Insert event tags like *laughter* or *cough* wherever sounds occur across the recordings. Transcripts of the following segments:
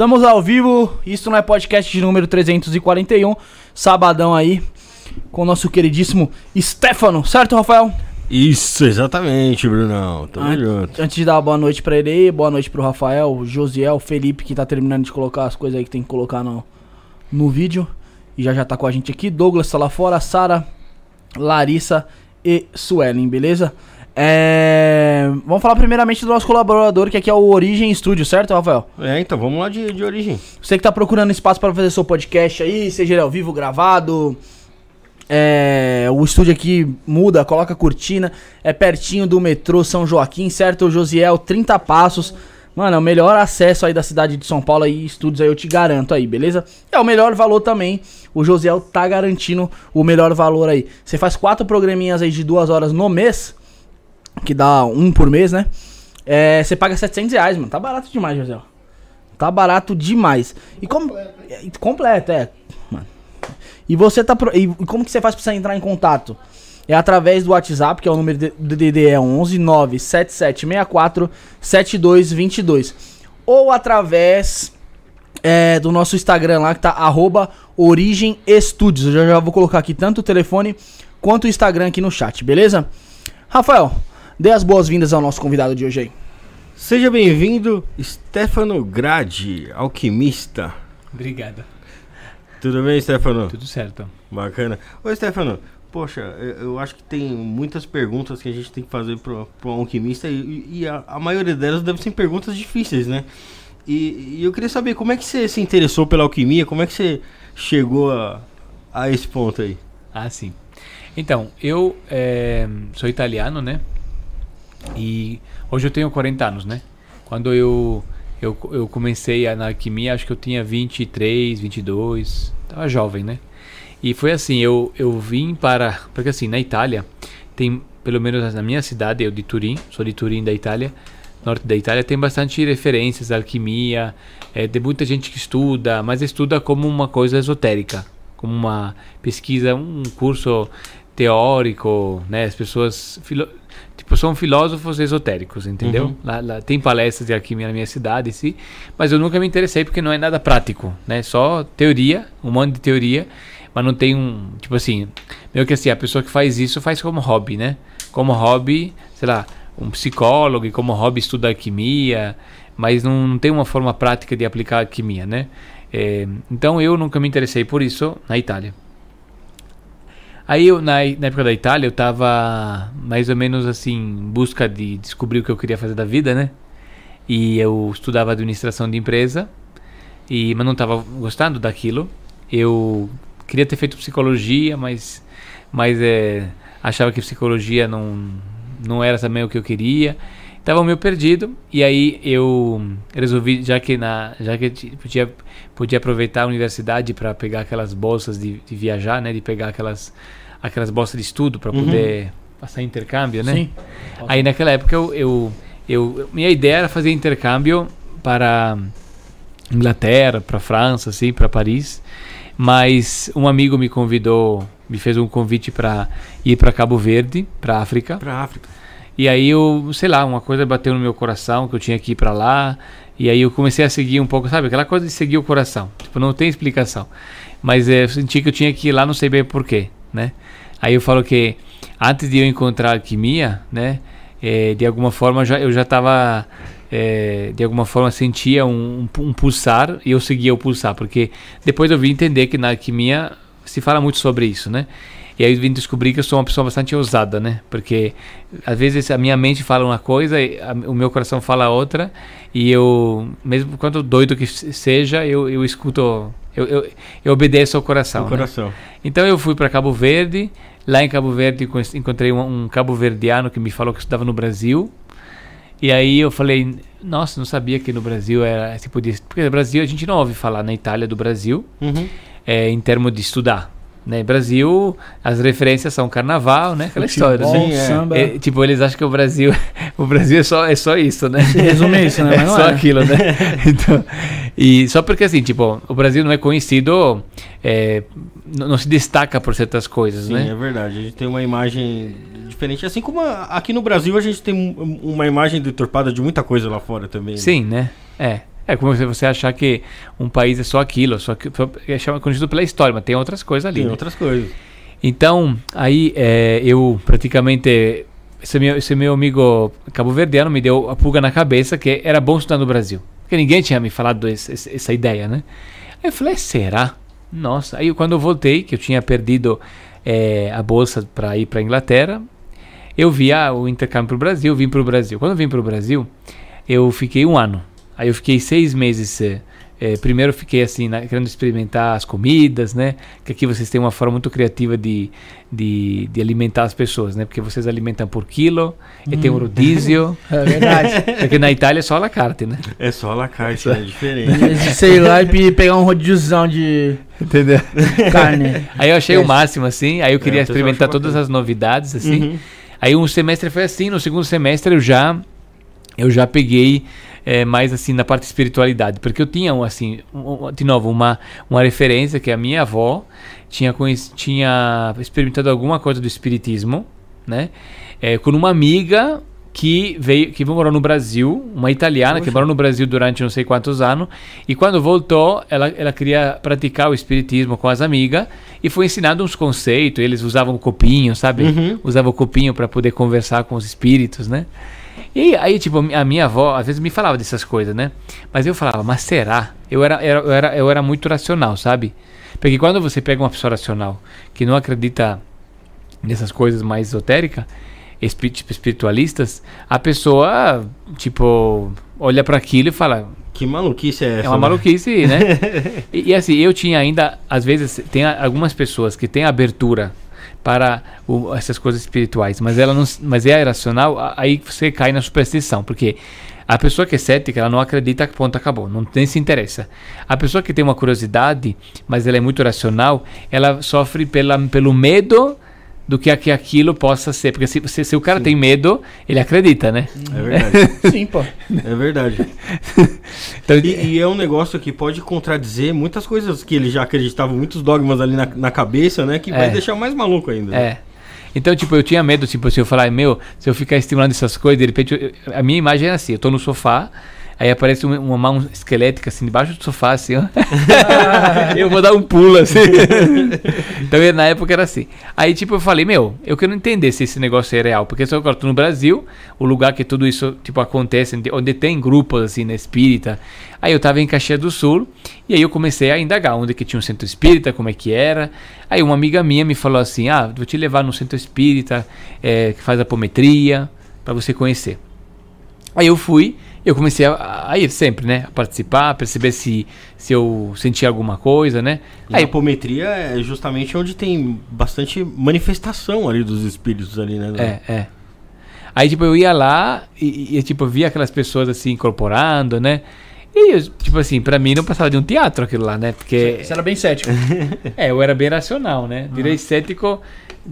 Estamos ao vivo, isso não é podcast de número 341, sabadão aí, com o nosso queridíssimo Stefano, certo, Rafael? Isso, exatamente, Brunão. Tamo An- junto. Antes de dar uma boa noite pra ele aí, boa noite pro Rafael, o Josiel, o Felipe, que tá terminando de colocar as coisas aí que tem que colocar no, no vídeo. E já já tá com a gente aqui. Douglas tá lá fora, Sara, Larissa e Suelen, beleza? É... Vamos falar primeiramente do nosso colaborador, que aqui é o Origem Studio, certo, Rafael? É, então, vamos lá de, de origem. Você que tá procurando espaço para fazer seu podcast aí, seja ele ao vivo, gravado. É, o estúdio aqui muda, coloca cortina. É pertinho do metrô São Joaquim, certo, Josiel? 30 passos. Mano, é o melhor acesso aí da cidade de São Paulo aí, estúdios aí, eu te garanto aí, beleza? É o melhor valor também. O Josiel tá garantindo o melhor valor aí. Você faz quatro programinhas aí de duas horas no mês, que dá um por mês, né? É, você paga 700 reais, mano. Tá barato demais, Josiel. Tá barato demais. E como. é, Completo, é. Mano. E você tá. pro- E como que você faz pra você entrar em contato? É através do WhatsApp, que é o número do DDD é 11 97764 7222. Ou através é, do nosso Instagram lá, que tá arroba Origem Estúdios. Eu já, já vou colocar aqui tanto o telefone quanto o Instagram aqui no chat, beleza? Rafael, dê as boas-vindas ao nosso convidado de hoje aí. Seja bem-vindo, Stefano Gradi, alquimista. Obrigado. Tudo bem, Stefano? Tudo certo. Bacana. Ô, Stefano, poxa, eu acho que tem muitas perguntas que a gente tem que fazer pro, pro alquimista e, e a, a maioria delas devem ser perguntas difíceis, né? E, e eu queria saber como é que você se interessou pela alquimia, como é que você chegou a, a esse ponto aí? Ah, sim. Então, eu eh, sou italiano, né? E hoje eu tenho 40 anos, né? Quando eu, eu, eu comecei a- alquimia, acho que eu tinha 23, 22. Tava jovem, né? E foi assim, eu, eu vim para... Porque assim, na Itália, tem, pelo menos na minha cidade, eu de Turim, sou de Turim da Itália, norte da Itália, tem bastante referências à alquimia, é, tem muita gente que estuda, mas estuda como uma coisa esotérica, como uma pesquisa, um curso teórico, né? As pessoas filo- tipo são filósofos esotéricos, entendeu? Uhum. Lá, lá tem palestras de alquimia na minha cidade, sim, mas eu nunca me interessei porque não é nada prático, né? Só teoria, um monte de teoria, mas não tem um, tipo assim, meio que assim, a pessoa que faz isso faz como hobby, né? Como hobby, sei lá, um psicólogo e como hobby estuda alquimia, mas não, não tem uma forma prática de aplicar alquimia, né? É, então eu nunca me interessei por isso na Itália. Aí eu, na, na época da Itália, eu tava mais ou menos assim, em busca de descobrir o que eu queria fazer da vida, né? E eu estudava administração de empresa, e, mas não estava gostando daquilo. Eu queria ter feito psicologia, mas, mas é, achava que psicologia não, não era também o que eu queria. Tava meio perdido, e aí eu resolvi, já que, na, já que podia, podia aproveitar a universidade para pegar aquelas bolsas de, de viajar, né? De pegar aquelas, aquelas bolsas de estudo para Uhum. poder passar intercâmbio, né? Sim. Aí naquela época eu, eu, eu- minha ideia era fazer intercâmbio para Inglaterra, para França, assim, para Paris. Mas um amigo me convidou, me fez um convite para ir para Cabo Verde, para África. Pra África. E aí eu, sei lá, uma coisa bateu no meu coração que eu tinha que ir para lá. E aí eu comecei a seguir um pouco, sabe? Aquela coisa de seguir o coração. Tipo, não tem explicação. Mas é, eu senti que eu tinha que ir lá, não sei bem porquê, né? Aí eu falo que antes de eu encontrar a alquimia, né? é, de alguma forma já, eu já estava, de alguma forma sentia um, um, um pulsar e eu seguia o pulsar. Porque depois eu vim entender que na alquimia se fala muito sobre isso, né? E aí eu vim descobrir que eu sou uma pessoa bastante ousada, né? Porque às vezes a minha mente fala uma coisa, e a- o meu coração fala outra, e eu, mesmo quanto doido que se- seja, eu, eu escuto, eu, eu, eu obedeço ao coração. Né? coração. Então eu fui para Cabo Verde, lá em Cabo Verde con- encontrei um, um cabo-verdiano que me falou que estudava no Brasil, e aí eu falei, nossa, não sabia que no Brasil era se podia, porque no Brasil a gente não ouve falar na Itália do Brasil, Uhum. é, em termos de estudar. Né? Brasil, as referências são carnaval, né? Aquela história. Futebol, né? Sim, é. samba. É, tipo, eles acham que o Brasil, *laughs* o Brasil é só, é só isso, né? Se resume isso, né? *laughs* É só é. aquilo, né? *laughs* Então, e só porque assim, tipo, o Brasil não é conhecido, é, não, se destaca por certas coisas, Sim, né? é verdade. A gente tem uma imagem diferente. Assim como a- aqui no Brasil a gente tem um- uma imagem deturpada de muita coisa lá fora também. né? Sim, né? É. É como se você achar que um país é só aquilo, só que é conhecido pela história, mas tem outras coisas ali. Tem né? outras coisas. Então, aí é, eu praticamente. Esse meu, esse meu amigo cabo-verdiano me deu a pulga na cabeça que era bom estudar no Brasil. Porque ninguém tinha me falado esse- essa ideia, né? Aí eu falei, será? Nossa. Aí quando eu voltei, que eu tinha perdido é, a bolsa para ir para Inglaterra, eu vi ah, o intercâmbio para o Brasil, vim para o Brasil. Quando eu vim para o Brasil, eu fiquei um ano. Aí eu fiquei seis meses. eh, eh, primeiro eu fiquei assim, na- querendo experimentar as comidas, né? Que aqui vocês têm uma forma muito criativa de, de, de alimentar as pessoas, né? Porque vocês alimentam por quilo, e tem um rodízio. *laughs* É verdade. Porque na Itália é só a la carte, né? É só a la carte, é diferente. Esse, Sei lá, e pe- pegar um rodíziozão de Entendeu? carne. Aí eu achei o É. máximo, assim. Aí eu queria o pessoal experimentar todas as novidades, assim. Uhum. Aí um semestre foi assim, no segundo semestre eu já eu já peguei eh, mais assim na parte espiritualidade, porque eu tinha um, assim, um- de novo uma uma referência que a minha avó tinha tinha experimentado alguma coisa do espiritismo, né? Eh, com uma amiga que veio que morou no Brasil, uma italiana que Poxa. morou no Brasil durante não sei quantos anos, e quando voltou, ela, ela queria praticar o espiritismo com as amigas e foi ensinando uns conceitos, eles usavam copinho, sabe? Uhum. usava o copinho para poder conversar com os espíritos, né? E aí, tipo, a minha avó às vezes me falava dessas coisas, né? Mas eu falava, mas será? Eu era, era- eu era, eu era muito racional, sabe? Porque quando você pega uma pessoa racional que não acredita nessas coisas mais esotéricas, tipo, espiritualistas, a pessoa, tipo, olha para aquilo e fala, Que maluquice é essa? é uma né? maluquice, né? *laughs* e, e assim, eu tinha ainda, às vezes, tem algumas pessoas que têm abertura para o- essas coisas espirituais, mas ela não, mas é irracional, aí você cai na superstição, porque a pessoa que é cética, ela não acredita que ponto acabou, não nem se interessa. A pessoa que tem uma curiosidade, mas ela é muito racional, ela sofre pela, pelo medo do que, aquilo possa ser, porque se, se, se o cara tem medo, ele acredita, né? É verdade. *laughs* Sim, pô. É verdade. *laughs* Então, E, e é um negócio que pode contradizer muitas coisas que ele já acreditava, muitos dogmas ali na, na cabeça, né? Que vai É. deixar mais maluco ainda. né? É. Então, tipo, eu tinha medo, tipo, se eu falar, meu, se eu ficar estimulando essas coisas, de repente, eu- eu- a minha imagem é assim, eu tô no sofá, aí aparece uma, uma mão esquelética, assim, debaixo do sofá, assim, ó. *laughs* eu vou dar um pulo, assim. *laughs* então, na época era assim. Aí, tipo, eu falei, meu, eu quero entender se esse negócio é real, porque se eu tô no Brasil, o lugar que tudo isso, tipo, acontece, onde- tem grupos, assim, na espírita, Aí eu tava em Caxias do Sul e aí eu comecei a indagar onde que tinha um centro espírita, como é que era. Aí uma amiga minha me falou assim: "Ah, vou te levar no centro espírita eh, que faz apometria para você conhecer". Aí eu fui, eu comecei a, a ir sempre, né, a participar, a perceber se se eu sentia alguma coisa, né? E Aí a apometria é justamente onde tem bastante manifestação ali dos espíritos ali, né? É, é. Aí, tipo, eu ia lá e, e, tipo, via aquelas pessoas assim incorporando, né? E, tipo assim, pra mim não passava de um teatro aquilo lá, né? Porque. Você era bem cético. *laughs* É, eu era bem racional, né? Direi cético,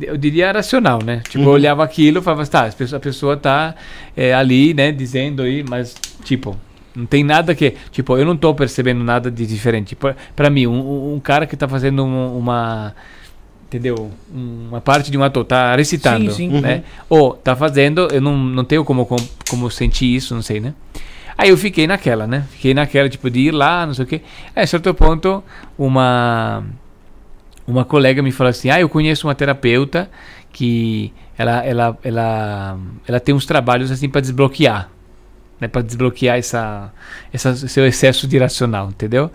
eu diria racional, né? Tipo, Uhum. eu olhava aquilo e falava, tá, as pessoas- a pessoa tá é, ali, né, dizendo aí, mas, tipo, não tem nada que. Tipo, eu não tô percebendo nada de diferente. Pra mim, um, um cara que tá fazendo um- uma. Entendeu? Uma parte de um ator, tá recitando, Sim, sim. né? Ou tá fazendo, eu não, não tenho como, como, como sentir isso, não sei, né? Aí eu fiquei naquela, né? Fiquei naquela, tipo, de ir lá, não sei o quê. Aí, a certo ponto, uma uma colega me falou assim: "Ah, eu conheço uma terapeuta que ela ela ela ela tem uns trabalhos assim para desbloquear, né, para desbloquear essa, essa seu excesso de irracional, entendeu?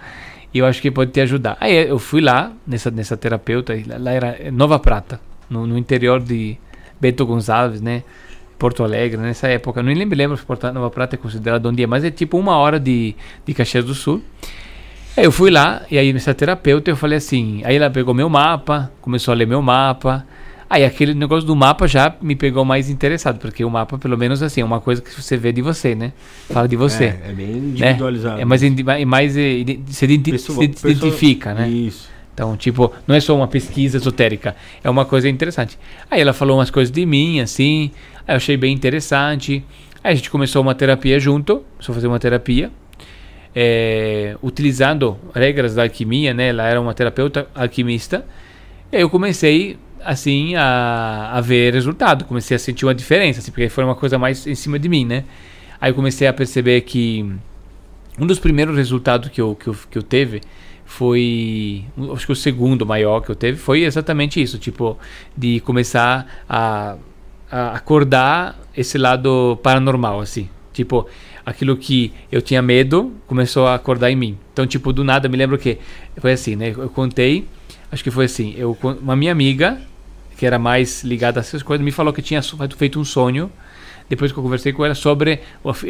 E eu acho que pode te ajudar. Aí eu fui lá nessa nessa terapeuta, lá era Nova Prata, no, no interior de Bento Gonçalves, né? Porto Alegre, nessa época. Nem me lembro se Porto Nova Prata é considerado onde é, mas é tipo uma hora de, de Caxias do Sul. Aí eu fui lá, e aí nessa terapeuta eu falei assim, aí ela pegou meu mapa, começou a ler meu mapa. Aí aquele negócio do mapa já me pegou mais interessado, porque o mapa, pelo menos assim, é uma coisa que você vê de você, né? Fala de você. É, é bem né? individualizado. É mais, é mais ide- se, identi- Pessoa- se pessoa- identifica, né? Isso. Então, tipo, não é só uma pesquisa esotérica, é uma coisa interessante. Aí ela falou umas coisas de mim, assim, aí eu achei bem interessante. Aí a gente começou uma terapia junto, começou a fazer uma terapia, eh, utilizando regras da alquimia, né? Ela era uma terapeuta alquimista. Eu comecei, assim, a, a ver resultado, comecei a sentir uma diferença, assim, porque foi uma coisa mais em cima de mim, né? Aí eu comecei a perceber que um dos primeiros resultados que eu, que eu, que eu teve foi. Acho que o segundo maior que eu teve foi exatamente isso. Tipo, de começar a, a acordar esse lado paranormal, assim. Tipo, aquilo que eu tinha medo começou a acordar em mim. Então, tipo, do nada, me lembro que foi assim, né? Eu contei, acho que foi assim, eu, uma minha amiga, que era mais ligada a essas coisas, me falou que tinha feito um sonho, depois que eu conversei com ela, sobre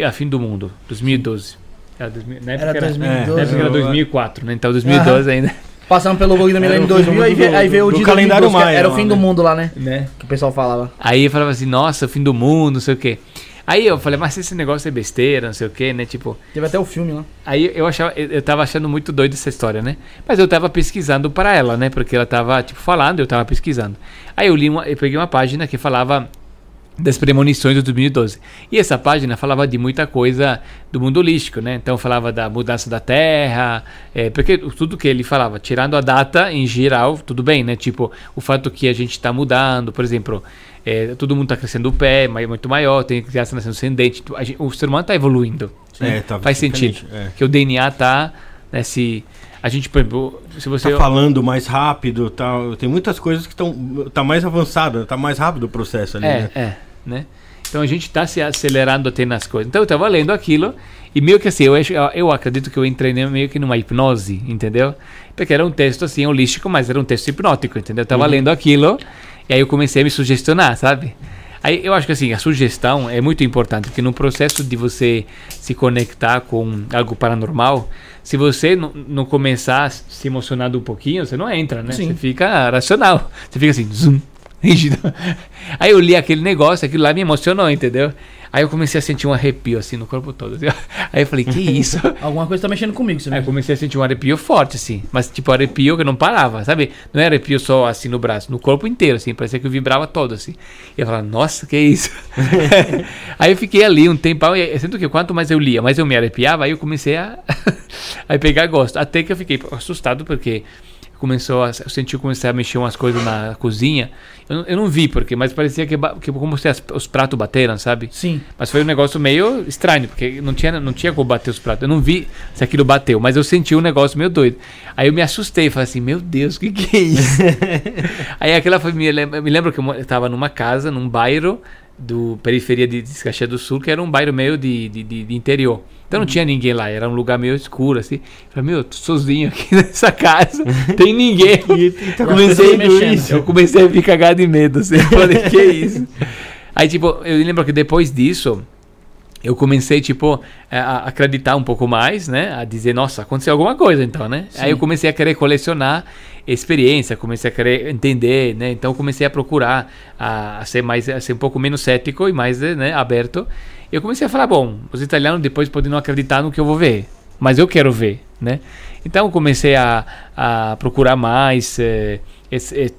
a fim do mundo, 2012. Era, 2000, na época Era 2012. na época era 2004, né? Então 2012 ainda. Passando pelo bug da Milênio em Era o fim 2000, aí do- veio, aí veio o do de calendário 2012, que maia Era o fim né? do mundo lá, né? né? Que o pessoal falava. Aí eu falava assim, nossa, fim do mundo, não sei o quê. Aí eu falei, mas esse negócio é besteira, não sei o quê, né? Tipo, Teve até o filme lá. Aí eu achava, eu eu tava achando muito doido essa história, né? Mas eu tava pesquisando para ela, né? Porque ela tava, tipo, falando, eu tava pesquisando. Aí eu li uma, eu peguei uma página que falava das premonições de 2012. E essa página falava de muita coisa do mundo holístico, né? Então falava da mudança da Terra, é, porque tudo que ele falava, tirando a data em geral, tudo bem, né? Tipo, o fato que a gente está mudando, por exemplo, é, todo mundo está crescendo o pé, mai- muito maior, tem criança nascendo sem dente, gente- o ser humano está evoluindo. né? É, tá Faz sentido. é. Que o DNA tá nesse. A gente, por exemplo, se você. Tá falando mais rápido, tá, tem muitas coisas que estão tá mais avançada, tá mais rápido o processo ali, É, né? é, né? Então a gente está se acelerando até nas coisas. Então eu estava lendo aquilo e meio que assim, eu, eu acredito que eu entrei meio que numa hipnose, entendeu? Porque era um texto assim holístico, mas era um texto hipnótico, entendeu? Eu estava lendo aquilo e aí eu comecei a me sugestionar, sabe? Aí eu acho que assim, a sugestão é muito importante, porque no processo de você se conectar com algo paranormal, se você não, não começar se emocionando um pouquinho, você não entra, né? Sim. Você fica racional. Você fica assim, zoom, *laughs* rígido. Aí eu li aquele negócio, aquilo lá me emocionou, entendeu? Aí eu comecei a sentir um arrepio assim no corpo todo. assim. Aí eu falei, que *laughs* isso? Alguma coisa tá mexendo comigo, você Aí eu comecei a sentir um arrepio forte, assim. Mas, tipo, arrepio que não parava, sabe? Não era arrepio só assim no braço, no corpo inteiro, assim. Parecia que eu vibrava todo, assim. E eu falava, nossa, que isso? *laughs* aí eu fiquei ali um tempão. E sinto que quanto mais eu lia, mais eu me arrepiava. Aí eu comecei a, *laughs* a pegar gosto. Até que eu fiquei assustado, porque começou a eu senti comecei a mexer umas coisas na cozinha. Eu, não- eu não vi porque, mas parecia que, que como se as- os pratos bateram, sabe? Sim. Mas foi um negócio meio estranho, porque não tinha, não tinha como bater os pratos. Eu não vi se aquilo bateu, mas eu senti um negócio meio doido. Aí eu me assustei, falei assim, meu Deus, o que, que é isso? *laughs* Aí aquela foi, me lembro, me lembro que eu estava numa casa, num bairro do periferia de, de Caxias do Sul, que era um bairro meio de, de, de- de interior. Então não tinha ninguém lá, era um lugar meio escuro, assim. Eu falei, meu, eu tô sozinho aqui *laughs* nessa casa, tem ninguém. *laughs* E, e tá Comecei. Eu comecei a ficar cagado de medo, assim. Eu falei, que isso? *laughs* Aí, tipo, eu lembro que depois disso, eu comecei, tipo, a acreditar um pouco mais, né? A dizer, nossa, aconteceu alguma coisa, então, né? Aí eu comecei a querer colecionar experiência, comecei a querer entender, né? Então, eu comecei a procurar a, a ser mais, a ser um pouco menos cético e mais, né, aberto. Eu comecei a falar, bom, os italianos depois podem não acreditar no que eu vou ver, mas eu quero ver, né? Então, eu comecei a, a procurar mais eh, esse- eh,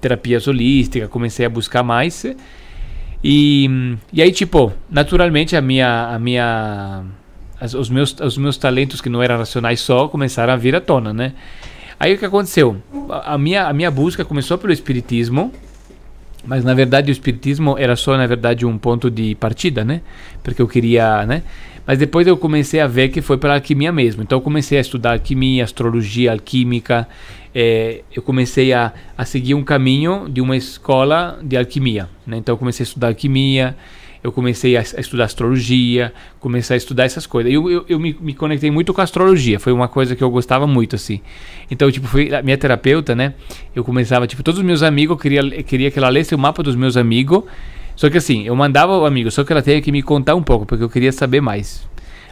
terapias holísticas, comecei a buscar mais. e, e aí, tipo, naturalmente a minha, a minha, as- os, meus, os meus talentos que não eram racionais só começaram a vir à tona, né? Aí o que aconteceu? A minha, a minha busca começou pelo espiritismo, mas na verdade o espiritismo era só na verdade um ponto de partida, né? Porque eu queria, né? Mas depois eu comecei a ver que foi pela alquimia mesmo. Então eu comecei a estudar alquimia, astrologia, alquímica. eh, eu comecei a, a seguir um caminho de uma escola de alquimia. Né? Então eu comecei a estudar alquimia, eu comecei a, a estudar astrologia, comecei a estudar essas coisas. Eu, eu, eu me, me conectei muito com a astrologia, foi uma coisa que eu gostava muito, assim. Então, tipo, foi a minha terapeuta, né? Eu começava, tipo, todos os meus amigos, eu queria, queria que ela lesse o mapa dos meus amigos. Só que assim, eu mandava o amigo, só que ela tinha que me contar um pouco, porque eu queria saber mais.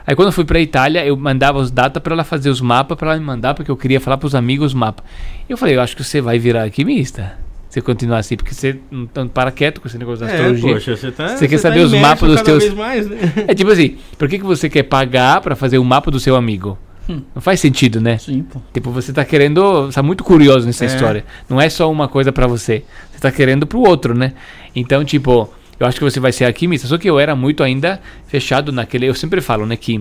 Aí quando eu fui pra Itália, eu mandava os datas para ela fazer os mapas, para ela me mandar, porque eu queria falar pros amigos os mapas. E eu falei, eu acho que você vai virar alquimista. Se continuar assim, porque você não tá- para quieto com esse negócio da É, astrologia. poxa, você tá. Você quer tá saber os mapas dos teus- mais, né? *laughs* É tipo assim, por que, que você quer pagar para fazer o mapa do seu amigo? Hum. Não faz sentido, né? Sim, pô. Tipo, você tá querendo. Você tá muito curioso nessa É. história. Não é só uma coisa pra você. Você tá querendo pro outro, né? Então, tipo, eu acho que você vai ser alquimista. Só que eu era muito ainda fechado naquele. Eu sempre falo, né, que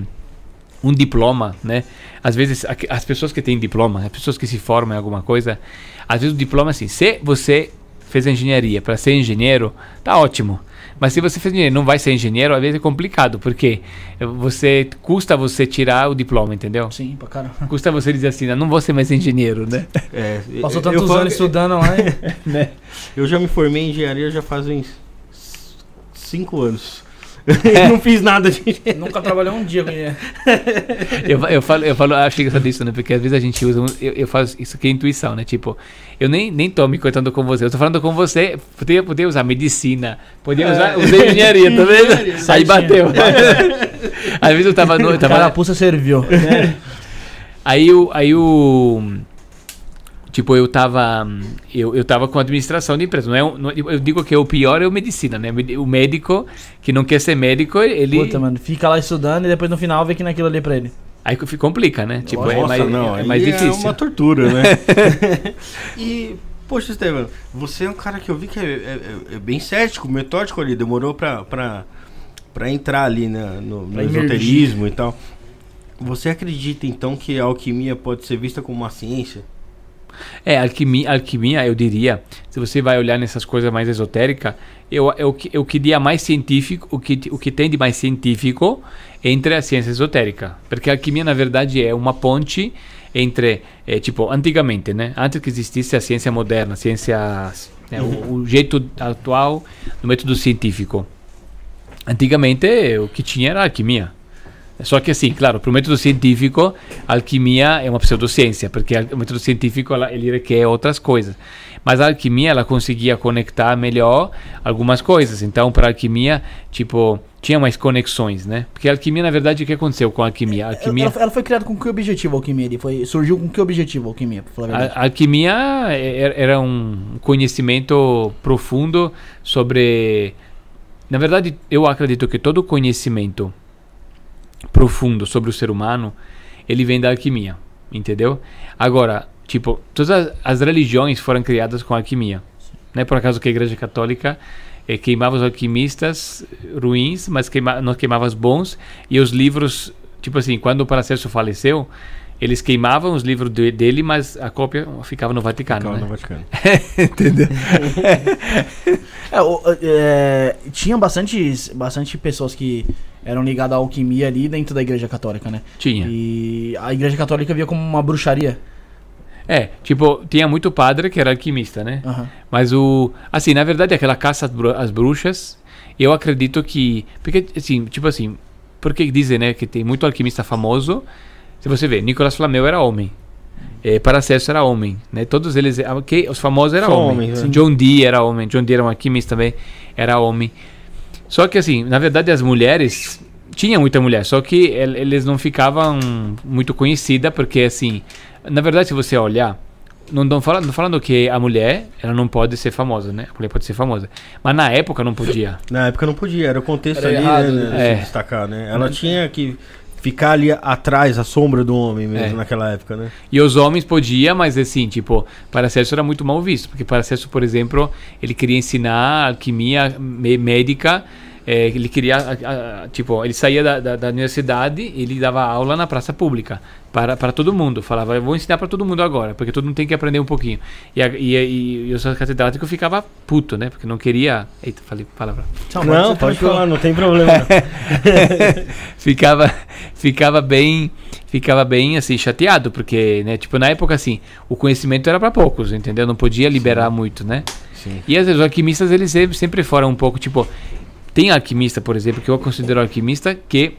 um diploma, né? Às vezes, as pessoas que têm diploma, as pessoas que se formam em alguma coisa, às vezes o diploma, assim, se você fez engenharia para ser engenheiro, tá ótimo. Mas se você fez engenharia não vai ser engenheiro, às vezes é complicado, porque você custa você tirar o diploma, entendeu? Sim, pra caramba. Custa você dizer assim, "Ah, não vou ser mais engenheiro, né? É, Passou tantos anos estudando lá. e- *laughs* né? Eu já me formei em engenharia já fazem cinco anos. Eu não fiz nada de. Nunca trabalhou um dia com ele. Eu, eu falo, eu falo, acho engraçado isso, né? Porque às vezes a gente usa, um- eu, eu faço isso aqui é intuição, né? Tipo, eu nem, nem tô me contando com você, eu tô falando com você, podia, podia usar medicina, podia usar, usei engenharia, tá vendo? Aí bateu. *laughs* Às vezes eu tava no, eu tava, Carapuça serviu. Aí o. Aí o. Tipo, eu tava. Eu, eu tava com administração de empresa. Não é, um- não- eu digo que o pior é o medicina, né? O médico que não quer ser médico, ele. Puta, mano, fica lá estudando e depois no final vê que naquilo ali pra ele. Aí complica, né? Tipo, é Nossa, mais, não, é mais É difícil. uma tortura, né? *laughs* e, poxa, Estevam, você é um cara que eu vi que é, é- é bem cético, metódico ali, demorou pra, pra, pra entrar ali né, no, no esoterismo e tal. Você acredita então que a alquimia pode ser vista como uma ciência? É, alquimia, alquimia, eu diria, se você vai olhar nessas coisas mais esotéricas, eu, eu, eu queria mais científico, o que, o que tem de mais científico entre a ciência esotérica. Porque a alquimia, na verdade, é uma ponte entre, é, tipo, antigamente, né? Antes que existisse a ciência moderna, a ciência, né, o, o jeito atual do método científico. Antigamente, o que tinha era alquimia. Só que assim, claro, para o método científico, a alquimia é uma pseudociência, porque o método científico ela, ele requer outras coisas. Mas a alquimia ela conseguia conectar melhor algumas coisas. Então, para a alquimia, tipo, tinha mais conexões, né? Porque a alquimia, na verdade, o que aconteceu com a alquimia? A alquimia, Ela, ela foi criada com que objetivo a alquimia? Ele foi, surgiu com que objetivo a alquimia, a a, alquimia era, era um conhecimento profundo sobre. Na verdade, eu acredito que todo conhecimento profundo sobre o ser humano ele vem da alquimia, entendeu? Agora, tipo, todas as, as religiões foram criadas com alquimia. Não é por acaso que a Igreja Católica eh, queimava os alquimistas ruins, mas queima, não queimava os bons, e os livros, tipo assim, quando o Paracelso faleceu, eles queimavam os livros de- dele, mas a cópia ficava no Vaticano. Ficava né? no Vaticano. *laughs* Entendeu? *laughs* É, o- é, tinha bastante, bastante pessoas que eram ligadas à alquimia ali dentro da igreja católica, né? Tinha. E a igreja católica via como uma bruxaria. É, tipo, tinha muito padre que era alquimista, né? Aham. Mas o. Assim, na verdade, aquela caça às bru- às bruxas, eu acredito que. Porque, assim, tipo assim. Porque dizem, né, que tem muito alquimista famoso. Se você vê, Nicolas Flamel era homem. É, Paracelso era homem, né? Todos eles, ah, que os famosos eram homens. homens, né? John Dee era homem, John Dee era um alquimista também, era homem. Só que assim, na verdade as mulheres tinha muita mulher, só que el- eles não ficavam muito conhecidas porque assim, na verdade se você olhar, não estão falando, não falando que a mulher ela não pode ser famosa, né? A mulher pode ser famosa, mas na época não podia. Na época não podia, era o contexto Era ali, errado, né, né? de É. se destacar, né? Ela tinha que ficar ali atrás, a sombra do homem mesmo, É. naquela época, né? E os homens podia, mas assim, tipo, Paracelso era muito mal visto, porque Paracelso, por exemplo, ele queria ensinar alquimia mé- médica, eh, ele queria, a- a- tipo, ele saía da, da, da universidade e ele dava aula na praça pública para, para todo mundo, falava, eu vou ensinar para todo mundo agora, porque todo mundo tem que aprender um pouquinho. E, a, e, e, e os catedráticos ficava puto, né, porque não queria... Eita, falei palavra. Tchau, não, você pode tranquilo. falar, não tem *laughs* problema. *laughs* ficava ficava bem ficava bem assim chateado porque né tipo na época assim o conhecimento era para poucos entendeu não podia liberar muito né Sim. e às vezes os alquimistas eles sempre, sempre foram um pouco tipo tem alquimista por exemplo que eu considero alquimista que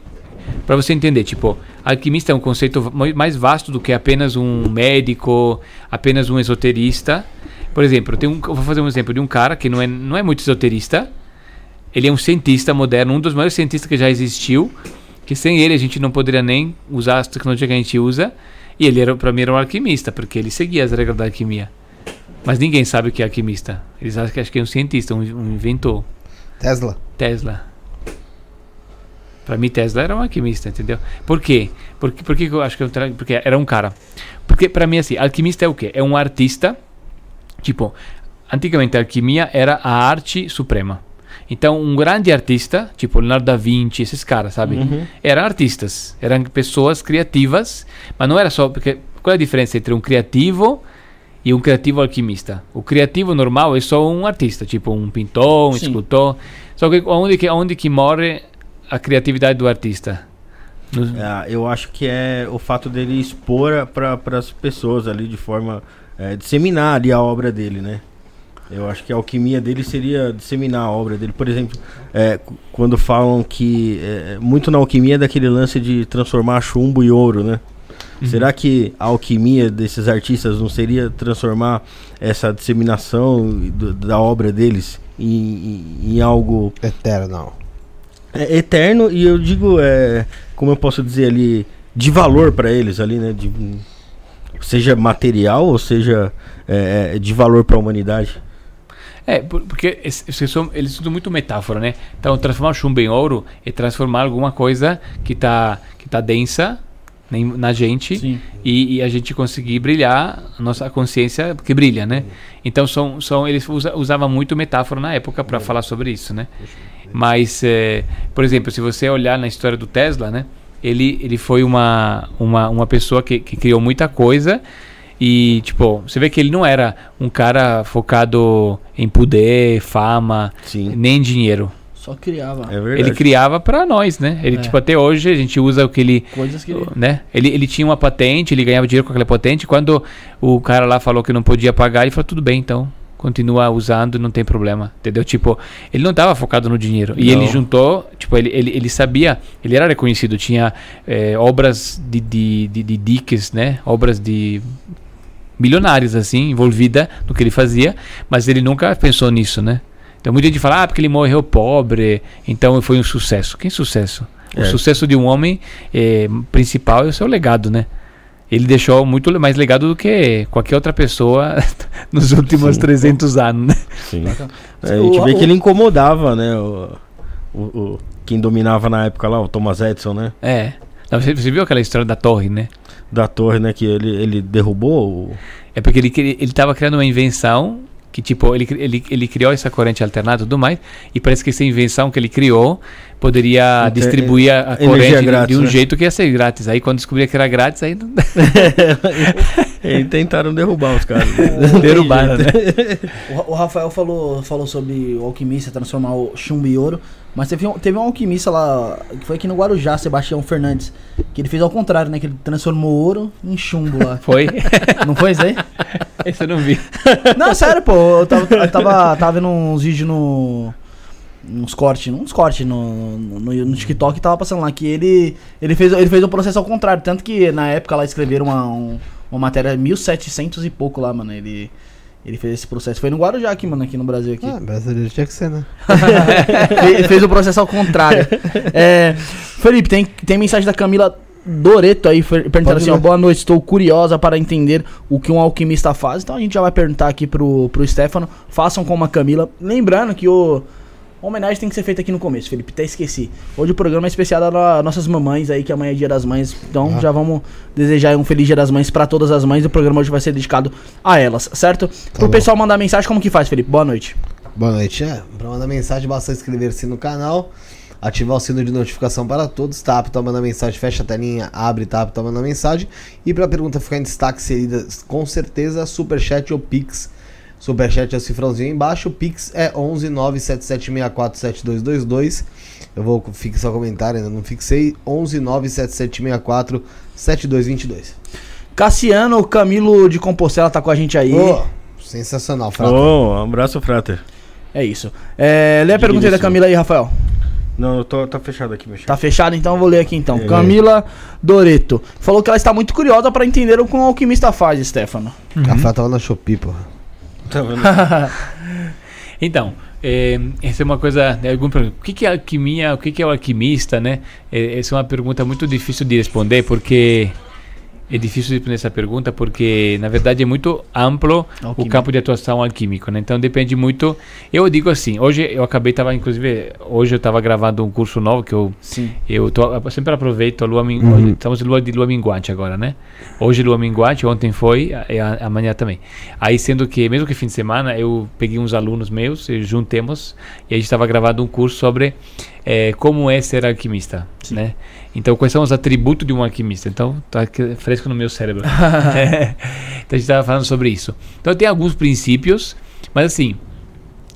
para você entender tipo alquimista é um conceito mais vasto do que apenas um médico apenas um esoterista por exemplo tem um vou fazer um exemplo de um cara que não é não é muito esoterista ele é um cientista moderno, um dos maiores cientistas que já existiu, que sem ele a gente não poderia nem usar as tecnologias que a gente usa. E ele era para mim era um alquimista, porque ele seguia as regras da alquimia. Mas ninguém sabe o que é alquimista. Eles acham que é um cientista, um, um inventor. Tesla. Tesla. Para mim Tesla era um alquimista, entendeu? Por quê? Porque, por que que eu acho que eu tra- porque era um cara. Porque para mim assim, alquimista é o quê? É um artista. Tipo, antigamente a alquimia era a arte suprema. Então, um grande artista, tipo Leonardo da Vinci, esses caras, sabe? Uhum. Eram artistas, eram pessoas criativas, mas não era só porque qual é a diferença entre um criativo e um criativo alquimista. O criativo normal é só um artista, tipo um pintor, um Sim. escultor. Só que onde que, onde que morre a criatividade do artista? No- É, eu acho que é o fato dele expor para as pessoas ali de forma. é, disseminar ali a obra dele, né? Eu acho que a alquimia dele seria disseminar a obra dele. Por exemplo, é, quando falam que. é, muito na alquimia é daquele lance de transformar chumbo em ouro, né? Será que a alquimia desses artistas não seria transformar essa disseminação do- da obra deles em, em- em algo Eterno. é eterno e eu digo, é, como eu posso dizer ali, de valor para eles ali, né? De, seja material ou seja é, é, de valor para a humanidade. É, por- porque são, eles usam muito metáfora, né? Então, transformar chumbo em ouro é transformar alguma coisa que está que tá densa nem- na gente e, e a gente conseguir brilhar, a nossa consciência que brilha, né? Então, são, são, eles usa, usavam muito metáfora na época para falar sobre isso, né? Mas, é, por exemplo, se você olhar na história do Tesla, né? Ele, ele foi uma, uma, uma pessoa que, que criou muita coisa e, tipo, você vê que ele não era um cara focado em poder, fama, Sim, nem dinheiro. Só criava é verdade. Ele criava para nós, né? Ele, É. tipo, até hoje a gente usa o que ele coisas que. né? Ele, ele tinha uma patente, ele ganhava dinheiro com aquela patente. Quando o cara lá falou que não podia pagar, ele falou: tudo bem, então continua usando, não tem problema, entendeu? Tipo, ele não estava focado no dinheiro. E Não. ele juntou, tipo, ele, ele, ele sabia, ele era reconhecido, tinha eh, obras de, de, de, de diques, né? Obras de milionários, assim, envolvida no que ele fazia, mas ele nunca pensou nisso, né? Então muita gente fala, ah, porque ele morreu pobre, então foi um sucesso. Que sucesso? O É. sucesso de um homem eh, principal é o seu legado, né? Ele deixou muito mais legado do que qualquer outra pessoa *laughs* nos últimos Sim. 300 anos, né? Sim. É, a gente vê que ele incomodava, né? O, o, o- quem dominava na época lá, o Thomas Edison, né? É. Não, você, você viu aquela história da torre, né? Da torre, né? Que ele, ele derrubou. o- É porque ele ele estava criando uma invenção que tipo ele, ele, ele criou essa corrente alternada e tudo mais e parece que essa invenção que ele criou poderia Inter- distribuir a, a corrente de- grátis, de, um né? jeito que ia ser grátis. Aí quando descobria que era grátis, aí não... *laughs* e tentaram derrubar os caras. *laughs* derrubaram, né? O, o Rafael falou, falou sobre o alquimista transformar o chumbo em ouro. Mas teve um, teve um alquimista lá, que foi aqui no Guarujá, Sebastião Fernandes. Que ele fez ao contrário, né? Que ele transformou ouro em chumbo lá. *laughs* Foi. Não foi isso aí? *laughs* Esse eu não vi. *laughs* Não, sério, pô. Eu tava, eu tava, tava vendo uns vídeos no. Uns cortes, uns cortes no, no, no TikTok tava passando lá que ele, ele, fez, ele fez o processo ao contrário. Tanto que na época lá escreveram uma, um- uma matéria 1700 e pouco lá, mano. Ele, ele fez esse processo. Foi no Guarujá aqui, mano, aqui no Brasil. Aqui. Ah, brasileiro tinha que ser, né? *laughs* Fe- fez o processo ao contrário. É, Felipe, tem, tem mensagem da Camila Doreto aí, perguntando assim: ó, boa noite, estou curiosa para entender o que um alquimista faz. Então a gente já vai perguntar aqui pro, pro Stefano. Façam como a Camila. Lembrando que o. A homenagem tem que ser feita aqui no começo, Felipe. Até esqueci. Hoje o programa é especial das nossas mamães aí, que amanhã é dia das mães. Então Ah. já vamos desejar um feliz dia das mães para todas as mães. O programa hoje vai ser dedicado a elas, certo? Pro bom. pessoal mandar mensagem, como que faz, Felipe? Boa noite. Boa noite, é. Pra mandar mensagem, basta inscrever-se no canal, ativar o sino de notificação para todos, tá apto a mandar mensagem, fecha a telinha, abre, tá apto a mandar mensagem. E pra pergunta ficar em destaque seria, com certeza, Superchat ou Pix. Superchat é o cifrãozinho embaixo, o Pix é 11 97764 7222. Eu vou fixar o comentário, ainda não fixei. 11 97764 7222. Cassiano Camilo de Compostela tá com a gente aí. Ô, sensacional, Frata. Ô, um abraço, Frater. É isso. É, lê a pergunta aí da. Camila aí, Rafael. Não, eu tô, tá fechado aqui, meu chefe. Tá fechado? Então eu vou ler aqui então. É. Camila Doreto. Falou que ela está muito curiosa para entender o que um alquimista faz, Stefano. A Frata tava na Shopee, porra. Tá vendo? *laughs* Então, é, essa é uma coisa. né, Algum, problema. o que, que é alquimia? O que, que é o alquimista, né? É, essa é uma pergunta muito difícil de responder, porque. É difícil de responder essa pergunta porque, na verdade, é muito amplo o Alquimia. campo de atuação alquímico, né? Então depende muito. Eu digo assim, hoje eu acabei, tava, inclusive, hoje eu estava gravando um curso novo que eu Sim. eu, tô, eu sempre aproveito a lua min- Uhum. estamos em lua de lua minguante agora, né? Hoje lua minguante, ontem foi, a- e amanhã também. Aí sendo que mesmo que fim de semana eu peguei uns alunos meus e juntemos e a gente estava gravando um curso sobre eh, como é ser alquimista, Sim. né? Então quais são os atributos de um alquimista? Então tá fresco no meu cérebro. *laughs* É. Então a gente estava falando sobre isso. Então tem alguns princípios, mas assim,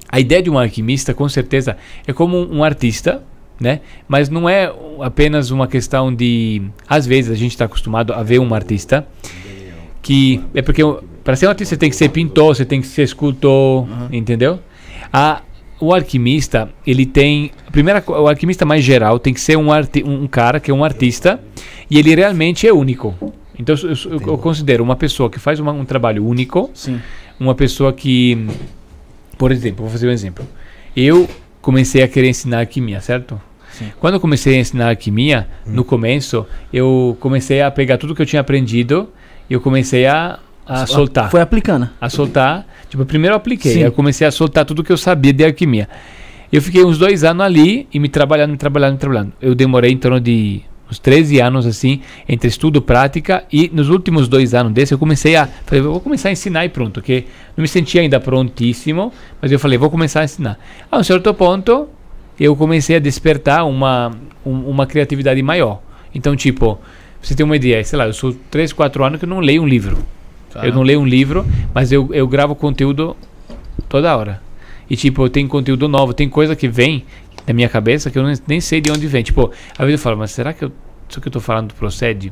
a ideia de um alquimista, com certeza, é como um, artista, né? Mas não é apenas uma questão de. Às vezes a gente está acostumado a ver um artista que. É porque para ser um artista você tem que ser pintor, você tem que ser escultor, entendeu? A, o alquimista, ele tem. a Primeira, o alquimista mais geral tem que ser um, arti, um cara que é um artista e ele realmente é único. Então eu, eu- eu considero uma pessoa que faz uma- um trabalho único Sim. uma pessoa que, por exemplo, vou fazer um exemplo. Eu comecei a querer ensinar alquimia, certo? Sim. Quando eu comecei a ensinar alquimia, no começo, eu comecei a pegar tudo que eu tinha aprendido e eu comecei a, a soltar. Foi aplicando. A soltar. Tipo, primeiro eu apliquei, Sim. aí eu comecei a soltar tudo que eu sabia de alquimia. Eu fiquei uns dois anos ali e me trabalhando, me trabalhando, me trabalhando. Eu demorei em torno de uns 13 anos assim, entre estudo e prática, e nos últimos dois anos desse eu comecei a. Falei, vou começar a ensinar e pronto, que não me sentia ainda prontíssimo, mas eu falei, vou começar a ensinar. A um certo ponto, eu comecei a despertar uma, um- uma criatividade maior. Então, tipo, você ter uma ideia, sei lá, eu sou 3, 4 anos que eu não leio um livro. Eu não leio um livro, mas eu, eu gravo conteúdo toda hora. E tipo, eu tenho conteúdo novo, tem coisa que vem na minha cabeça que eu nem, sei de onde vem. Tipo, às vezes eu falo, mas será que eu, isso que eu tô falando procede?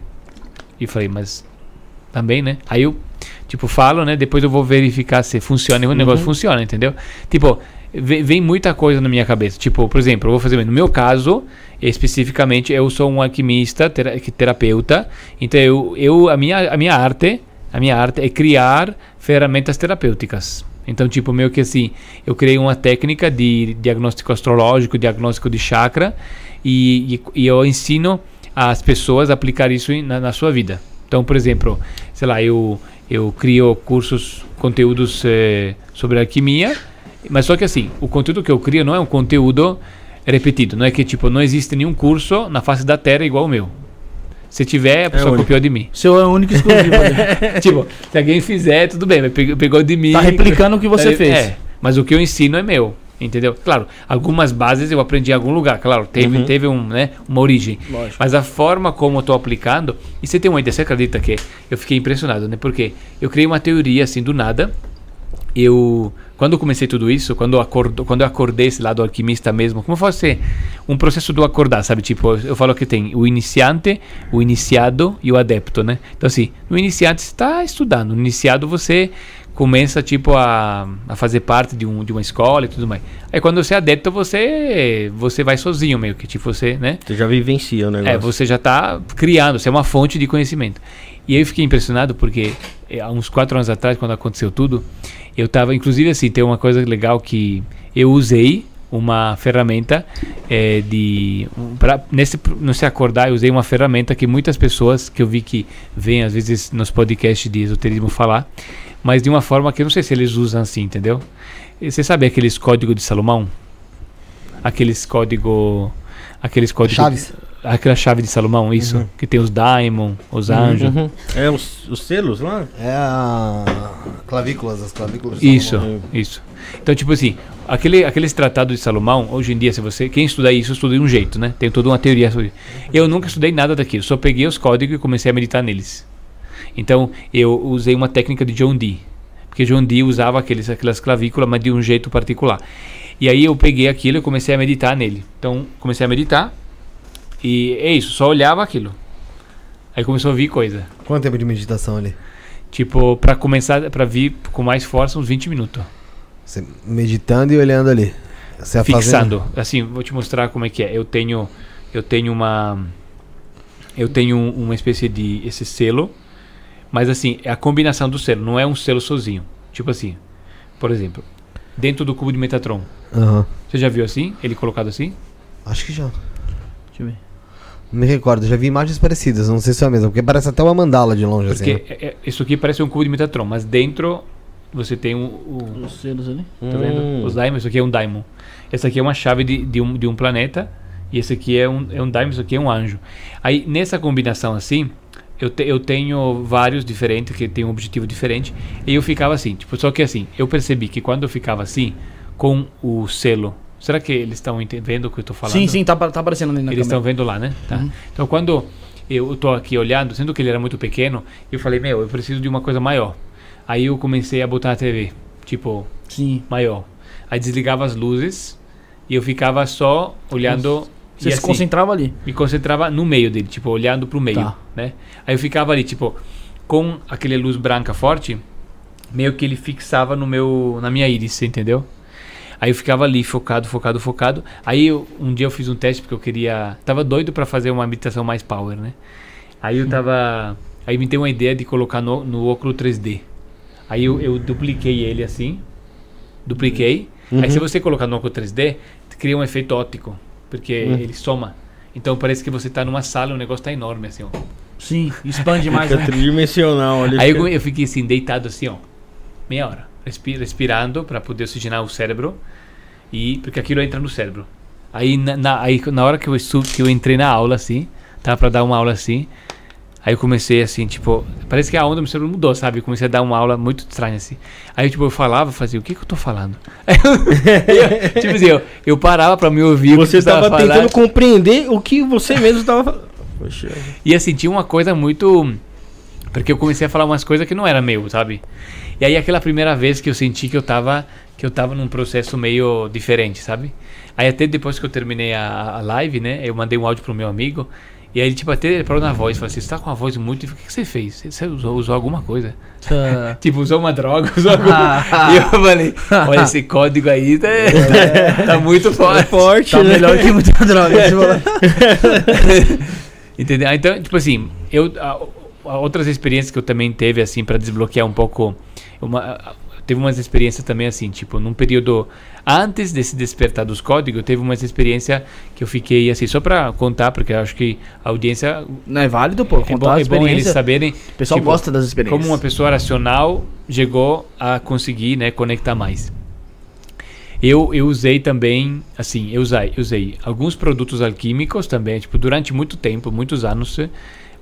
E falei, mas também, né? Aí eu, tipo, falo, né? Depois eu vou verificar se funciona e o negócio funciona, entendeu? Tipo, vem, muita coisa na minha cabeça. Tipo, por exemplo, eu vou fazer. No meu caso, especificamente, eu sou um alquimista, tera, terapeuta. Então, eu, eu, a, minha, a minha arte, a minha arte é criar ferramentas terapêuticas. Então, tipo, meio que assim, eu criei uma técnica de diagnóstico astrológico, diagnóstico de chakra, e, e, e eu ensino as pessoas a aplicar isso na, na sua vida. Então, por exemplo, sei lá, eu, eu crio cursos, conteúdos eh, sobre alquimia, mas só que assim, o conteúdo que eu crio não é um conteúdo repetido, não é que tipo, não existe nenhum curso na face da Terra igual o meu. Se tiver, a pessoa único. copiou de mim. O seu é o único exclusivo ali. *laughs* tipo, se alguém fizer, tudo bem, mas pegou, de mim. Tá replicando o que você É, fez. É, mas o que eu ensino é meu. Entendeu? Claro, algumas bases eu aprendi em algum lugar, claro, teve, teve um, né, uma origem. Lógico. Mas a forma como eu tô aplicando, e você tem uma ideia, você acredita que eu fiquei impressionado, né? Porque eu criei uma teoria assim do nada. Eu, quando eu comecei tudo isso, quando eu, acordo, quando eu acordei esse lado alquimista mesmo, como fosse um processo do acordar, sabe? Tipo, eu falo que tem o iniciante, o iniciado e o adepto, né? Então, assim, no iniciante você está estudando, no iniciado você começa, tipo, a, a fazer parte de, um, de uma escola e tudo mais. Aí quando você é adepto, você, você vai sozinho meio que, tipo, você, né? Você já vivencia o negócio. É, você já está criando, você é uma fonte de conhecimento. E aí eu fiquei impressionado porque eh, há uns quatro anos atrás, quando aconteceu tudo, eu estava, inclusive assim, tem uma coisa legal que eu usei uma ferramenta eh, de pra, nesse não se acordar eu usei uma ferramenta que muitas pessoas que eu vi que vêm às vezes nos podcasts de esoterismo falar mas de uma forma que eu não sei se eles usam assim entendeu E você sabe aqueles códigos de Salomão aqueles código aqueles códigos Chaves? Aquela chave de Salomão isso que tem os daimon os anjos Uhum. É os, os selos lá? É a clavículas, as clavículas. de Isso, Salomão. isso. Então, tipo assim, aquele, aqueles tratados de Salomão, hoje em dia, se você. Quem estuda isso, estuda de um jeito, né? Tem toda uma teoria sobre Eu nunca estudei nada daquilo, só peguei os códigos e comecei a meditar neles. Então, eu usei uma técnica de John Dee. Porque John Dee usava aqueles, aquelas clavículas, mas de um jeito particular. E aí eu peguei aquilo e comecei a meditar nele. Então, comecei a meditar. E é isso, só olhava aquilo. Aí começou a vir coisa. Quanto tempo de meditação ali? Tipo, pra começar, pra vir com mais força, uns 20 minutos. Você meditando e olhando ali. Você fixando. Assim, vou te mostrar como é que é. Eu tenho, eu tenho uma, eu tenho um- uma espécie de esse selo, mas assim é a combinação do selo. Não é um selo sozinho. Tipo assim, por exemplo, dentro do cubo de Metatron. Fazendo... Aham. Você já viu assim? Ele colocado assim? Acho que já. Deixa eu ver. Me recordo, já vi imagens parecidas, não sei se é a mesma, porque parece até uma mandala de longe Porque assim. né? é- é- isso aqui parece um cubo de Metatron, mas dentro você tem o, o Os selos ali. Tá vendo? Hum. Os diamonds, isso aqui é um diamond. Essa aqui é uma chave de, de, um, de um planeta. E esse aqui é um, é um diamond, isso aqui é um anjo. Aí, nessa combinação assim, eu, te- eu tenho vários diferentes que tem um objetivo diferente. E eu ficava assim, tipo, só que assim, eu percebi que quando eu ficava assim, com o selo. Será que eles estão entendendo o que eu estou falando? Sim, sim, tá, tá aparecendo ali na Eles estão vendo lá, né? Tá. Uhum. Então, quando eu tô aqui olhando, sendo que ele era muito pequeno, eu falei, meu, eu preciso de uma coisa maior. Aí eu comecei a botar a TV, tipo, Sim. maior. Aí desligava as luzes e eu ficava só olhando. Você e se assim, concentrava ali. me concentrava no meio dele, tipo, olhando pro meio, Tá. né? Aí eu ficava ali, tipo, com aquele luz branca forte, meio que ele fixava no meu, na minha íris, entendeu? Aí eu ficava ali, focado, focado, focado. Aí eu- um dia eu fiz um teste porque eu queria, tava doido pra fazer uma meditação mais power, né? Aí eu tava, aí me deu uma ideia de colocar no, no óculos 3D. Aí eu, eu dupliquei ele assim, dupliquei. Aí se você colocar no óculos 3D, cria um efeito óptico, porque ele soma. Então parece que você tá numa sala, o negócio tá enorme assim, ó. Sim, expande mais, Fica né? tridimensional ali. Aí fica- eu, eu fiquei assim, deitado assim, ó, meia hora, respirando para poder oxigenar o cérebro e porque aquilo entra no cérebro. Aí na, na- aí, na hora que eu, estu, que eu entrei na aula assim, tava para dar uma aula assim, aí eu comecei assim, tipo, parece que a onda do meu cérebro mudou, sabe? Eu comecei a dar uma aula muito estranha assim. Aí tipo eu falava, fazia, o que que eu tô falando? *laughs* Eu- tipo assim, eu, eu parava para me ouvir Você estava tentando compreender o que você mesmo estava. E assim, tinha uma coisa muito. Porque eu comecei a falar umas coisas que não era meu, sabe? E aí aquela primeira vez que eu senti que eu tava, que eu tava num processo meio diferente, sabe? Aí até depois que eu terminei a, a live, né? Eu mandei um áudio pro meu amigo. E aí ele, tipo, até ele parou na voz, falou assim, você tá com a voz muito. O que, que você fez? Você- usou, usou alguma coisa? Tá. *laughs* Tipo, usou uma droga, usou alguma... *laughs* e eu falei, olha, esse código aí tá, *laughs* tá muito forte. Forte, Tá né? melhor que muita droga. falou. Entendeu? Então, tipo assim, eu a- a outras experiências que eu também teve assim para desbloquear um pouco uma teve umas experiências também assim, tipo, num período antes desse despertar dos códigos, teve umas experiências que eu fiquei assim, só para contar, porque eu acho que a audiência Não é válido, pô. é Contar bom, a é bom eles experiência. saberem O pessoal tipo, gosta das experiências. como uma pessoa racional chegou a conseguir, né, conectar mais. Eu, eu usei também, assim, eu usei, usei alguns produtos alquímicos também, tipo, durante muito tempo, muitos anos,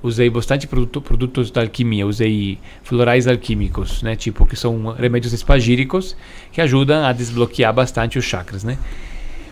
usei bastante produto, produtos da alquimia, usei florais alquímicos, né, tipo, que são remédios espagíricos que ajudam a desbloquear bastante os chakras, né.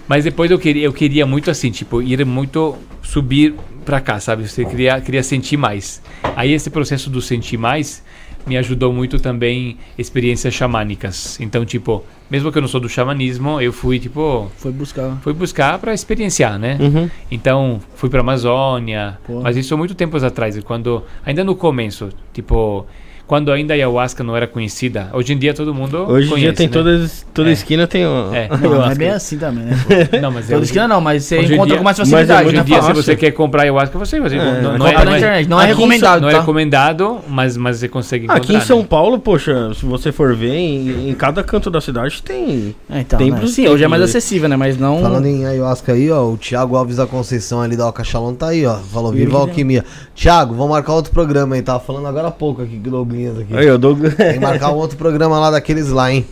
Mas depois eu queria, eu queria muito assim, tipo, ir muito subir pra cá, sabe? Você queria, queria sentir mais. Aí esse processo do sentir mais me ajudou muito também experiências xamânicas. Então, tipo, mesmo que eu não sou do xamanismo, eu fui, tipo, Foi buscar. fui buscar para experienciar, né? Uhum. Então, fui para Amazônia, Pô. mas isso há muito tempos atrás, quando ainda no começo, tipo, quando ainda a ayahuasca não era conhecida. Hoje em dia todo mundo Hoje em conhece, dia tem né? toda, toda É. esquina tem uma. É. Não, *laughs* não é bem assim também, né? *laughs* Não, mas é Toda esquina não, mas você Hoje em encontra dia- com mais mas é facilidade. Hoje em dia, se você quer comprar ayahuasca, você, você É, não, é, na não é- internet, não é recomendado, não é tá? recomendado, mas, mas você consegue encontrar. Aqui em São né? Paulo, poxa, se você for ver, em, em cada canto da cidade tem. É, então, Tem né? Sim, hoje é mais acessível, né? Mas não... Falando em ayahuasca aí, ó, o Thiago Alves da Conceição ali da Alcachalon tá aí, ó. Falou, viva alquimia. Thiago, vamos marcar outro programa aí. Tava falando agora há pouco aqui, que Douglinhas aqui. Aí, eu dou. Tem que marcar um outro programa lá daqueles lá, hein?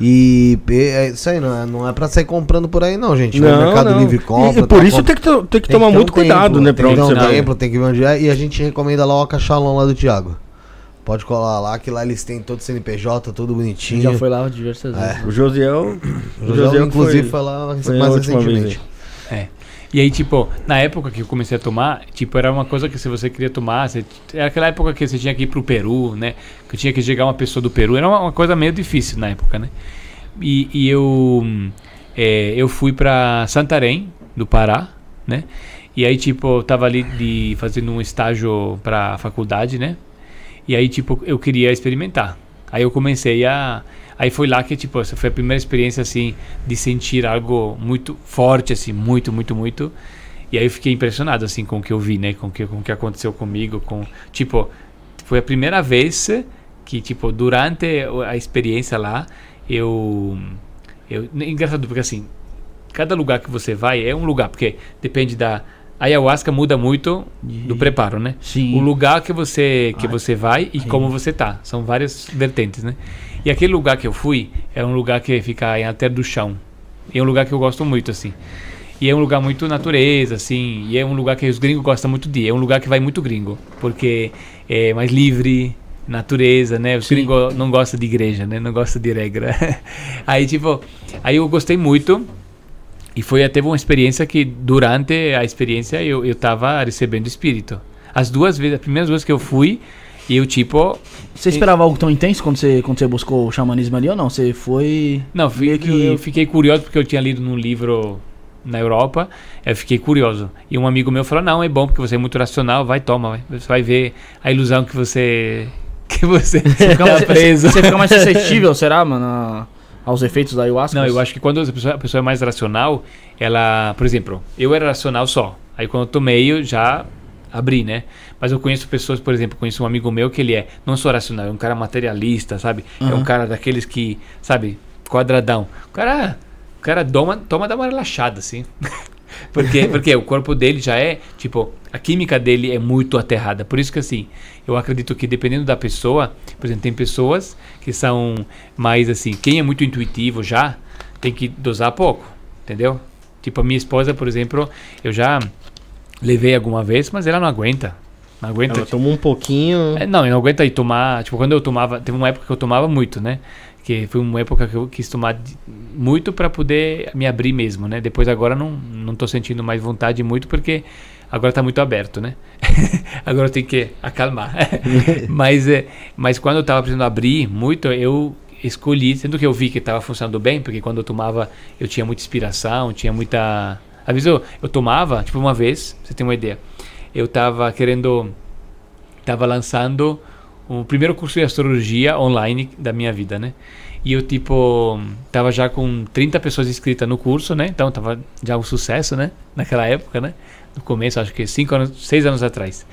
E é isso aí, não é, não é pra sair comprando por aí, não, gente. No Mercado Livre compra. E, e por tá, isso compra. tem que, to- tem que Tem tomar ter muito um cuidado, templo, né? Tem Pra que onde ter um vai. templo, tem que ver onde é. E a gente recomenda lá o Alcachalon lá do Thiago. Pode colar lá, que lá eles têm todo CNPJ, tudo bonitinho. Já foi lá diversas É. vezes. O Josiel. O José, inclusive, foi, lá foi a mais recentemente. É. E aí, tipo, na época que eu comecei a tomar, tipo, era uma coisa que se você queria tomar, você, era aquela época que você tinha que ir pro Peru, né? Que tinha que chegar uma pessoa do Peru, era uma, uma coisa meio difícil na época, né? E, e eu, é, eu fui pra Santarém, do Pará, né? E aí, tipo, eu tava ali de, fazendo um estágio pra faculdade, né? E aí, tipo, eu queria experimentar. Aí eu comecei a. Aí foi lá que, tipo, essa foi a primeira experiência, assim, de sentir algo muito forte, assim, muito, muito, muito. E aí eu fiquei impressionado, assim, com o que eu vi, né? Com o que, com o que aconteceu comigo. Com, tipo, foi a primeira vez que, tipo, durante a experiência lá, eu. eu engraçado, porque assim, cada lugar que você vai é um lugar, porque depende da. A ayahuasca muda muito do preparo, né? Sim. O lugar que você que Ai, você vai e ai. como você tá. São várias vertentes, né? E aquele lugar que eu fui é um lugar que fica em Alter do Chão. E é um lugar que eu gosto muito, assim. E é um lugar muito natureza, assim. E é um lugar que os gringos gostam muito de ir. É um lugar que vai muito gringo. Porque é mais livre, natureza, né? Os gringos não gostam de igreja, né? Não gostam de regra. *laughs* aí, tipo... Aí eu gostei muito. E foi até uma experiência que, durante a experiência, eu, eu tava recebendo espírito. As duas vezes, as primeiras duas que eu fui, eu tipo. Você esperava algo tão intenso quando você, quando você buscou o xamanismo ali ou não? Você foi. Não, Meio que eu, fiquei curioso porque eu tinha lido num livro na Europa, eu fiquei curioso. E um amigo meu falou: "Não, é bom porque você é muito racional, vai toma, vai. você vai ver a ilusão que você *laughs* que você Fica mais- *laughs* tá preso". Você fica mais *laughs* suscetível, será, mano, aos efeitos da ayahuasca? Não, eu acho que quando a pessoa, a pessoa é mais racional, ela, por exemplo, eu era racional só. Aí quando eu tomei, eu já abri, né? Mas eu conheço pessoas, por exemplo, conheço um amigo meu que ele é não só racional, é um cara materialista, sabe? É um cara daqueles que, sabe, quadradão. O cara, o cara toma, toma dá uma relaxada assim. *laughs* porque, *laughs* porque o corpo dele já é, tipo, a química dele é muito aterrada. Por isso que assim, eu acredito que dependendo da pessoa, por exemplo, tem pessoas que são mais assim, quem é muito intuitivo já tem que dosar pouco, entendeu? Tipo, a minha esposa, por exemplo, eu já levei alguma vez, mas ela não aguenta. Não aguenta. Ela tomou um pouquinho. É, não, eu não aguento aí tomar. Tipo, quando eu tomava. Teve uma época que eu tomava muito, né? Que foi uma época que eu quis tomar muito para poder me abrir mesmo, né? Depois agora não, não tô sentindo mais vontade muito porque agora tá muito aberto, né? *laughs* agora eu tenho que acalmar. *laughs* mas, é, mas quando eu tava precisando abrir muito, eu escolhi, sendo que eu vi que estava funcionando bem, porque quando eu tomava eu tinha muita inspiração, tinha muita. Às vezes eu, eu tomava, tipo, uma vez, você tem uma ideia, eu tava querendo estava lançando o primeiro curso de astrologia online da minha vida, né? E eu, tipo, tava já com 30 pessoas inscritas no curso, né? Então tava já um sucesso, né? Naquela época, né? No começo, acho que 5 anos, 6 anos atrás.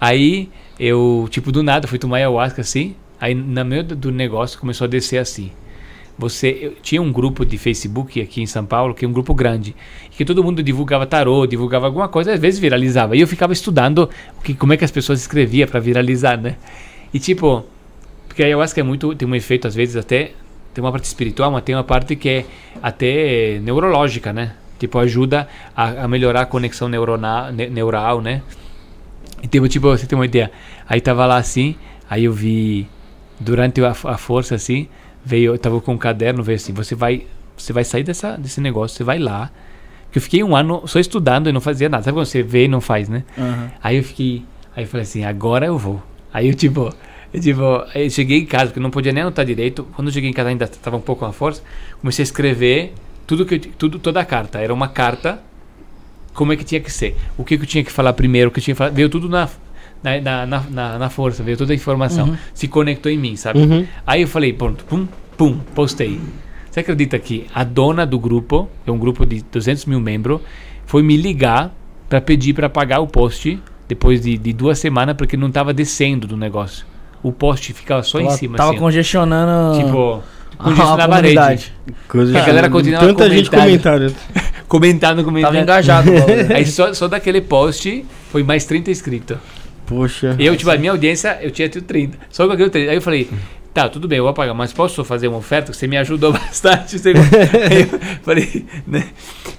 Aí eu, tipo, do nada fui tomar ayahuasca assim. Aí no meio do negócio começou a descer assim. Você eu, tinha um grupo de Facebook aqui em São Paulo, que é um grupo grande, que todo mundo divulgava tarô, divulgava alguma coisa, às vezes viralizava. E eu ficava estudando o que, como é que as pessoas escreviam para viralizar, né? E tipo, porque a ayahuasca é muito, tem um efeito às vezes até tem uma parte espiritual, mas tem uma parte que é até neurológica, né? Tipo, ajuda a, a melhorar a conexão neurona, ne- neural, né? E tipo, tipo, você tem uma ideia. Aí tava lá assim, aí eu vi durante a, a força assim, veio, eu tava com um caderno, veio assim, você vai, você vai sair dessa, desse negócio, você vai lá. Que eu fiquei um ano só estudando e não fazia nada. Sabe quando você vê e não faz, né? Aham. Aí eu fiquei, aí eu falei assim, agora eu vou. Aí eu tipo, eu, tipo, aí eu cheguei em casa, porque eu não podia nem anotar direito. Quando eu cheguei em casa ainda estava um pouco com a força. Comecei a escrever tudo que eu tudo toda a carta. Era uma carta como é que tinha que ser. O que, que eu tinha que falar primeiro, o que eu tinha que falar, veio tudo na na, na, na, na- força, veio toda a informação. Uhum. Se conectou em mim, sabe? Uhum. Aí eu falei, pronto, pum, pum, postei. Você acredita que a dona do grupo, é um grupo de 200 mil membros, foi me ligar para pedir para pagar o post depois de, de duas semanas porque não estava descendo do negócio. O post ficava só em Ela cima, Tava assim. congestionando Tipo, a, congestionando a parede. Coisa A galera continuava Tanta gente comentando. comentando. *laughs* Comentando. Tava engajado. Aí só, só daquele post foi mais 30 inscritos. Poxa. Eu, tipo, a minha audiência, eu tinha tido 30. Só com aquele 30. Aí eu falei, tá, tudo bem, eu vou pagar, mas posso fazer uma oferta? Você me ajudou *laughs* bastante. Você... Eu falei, né?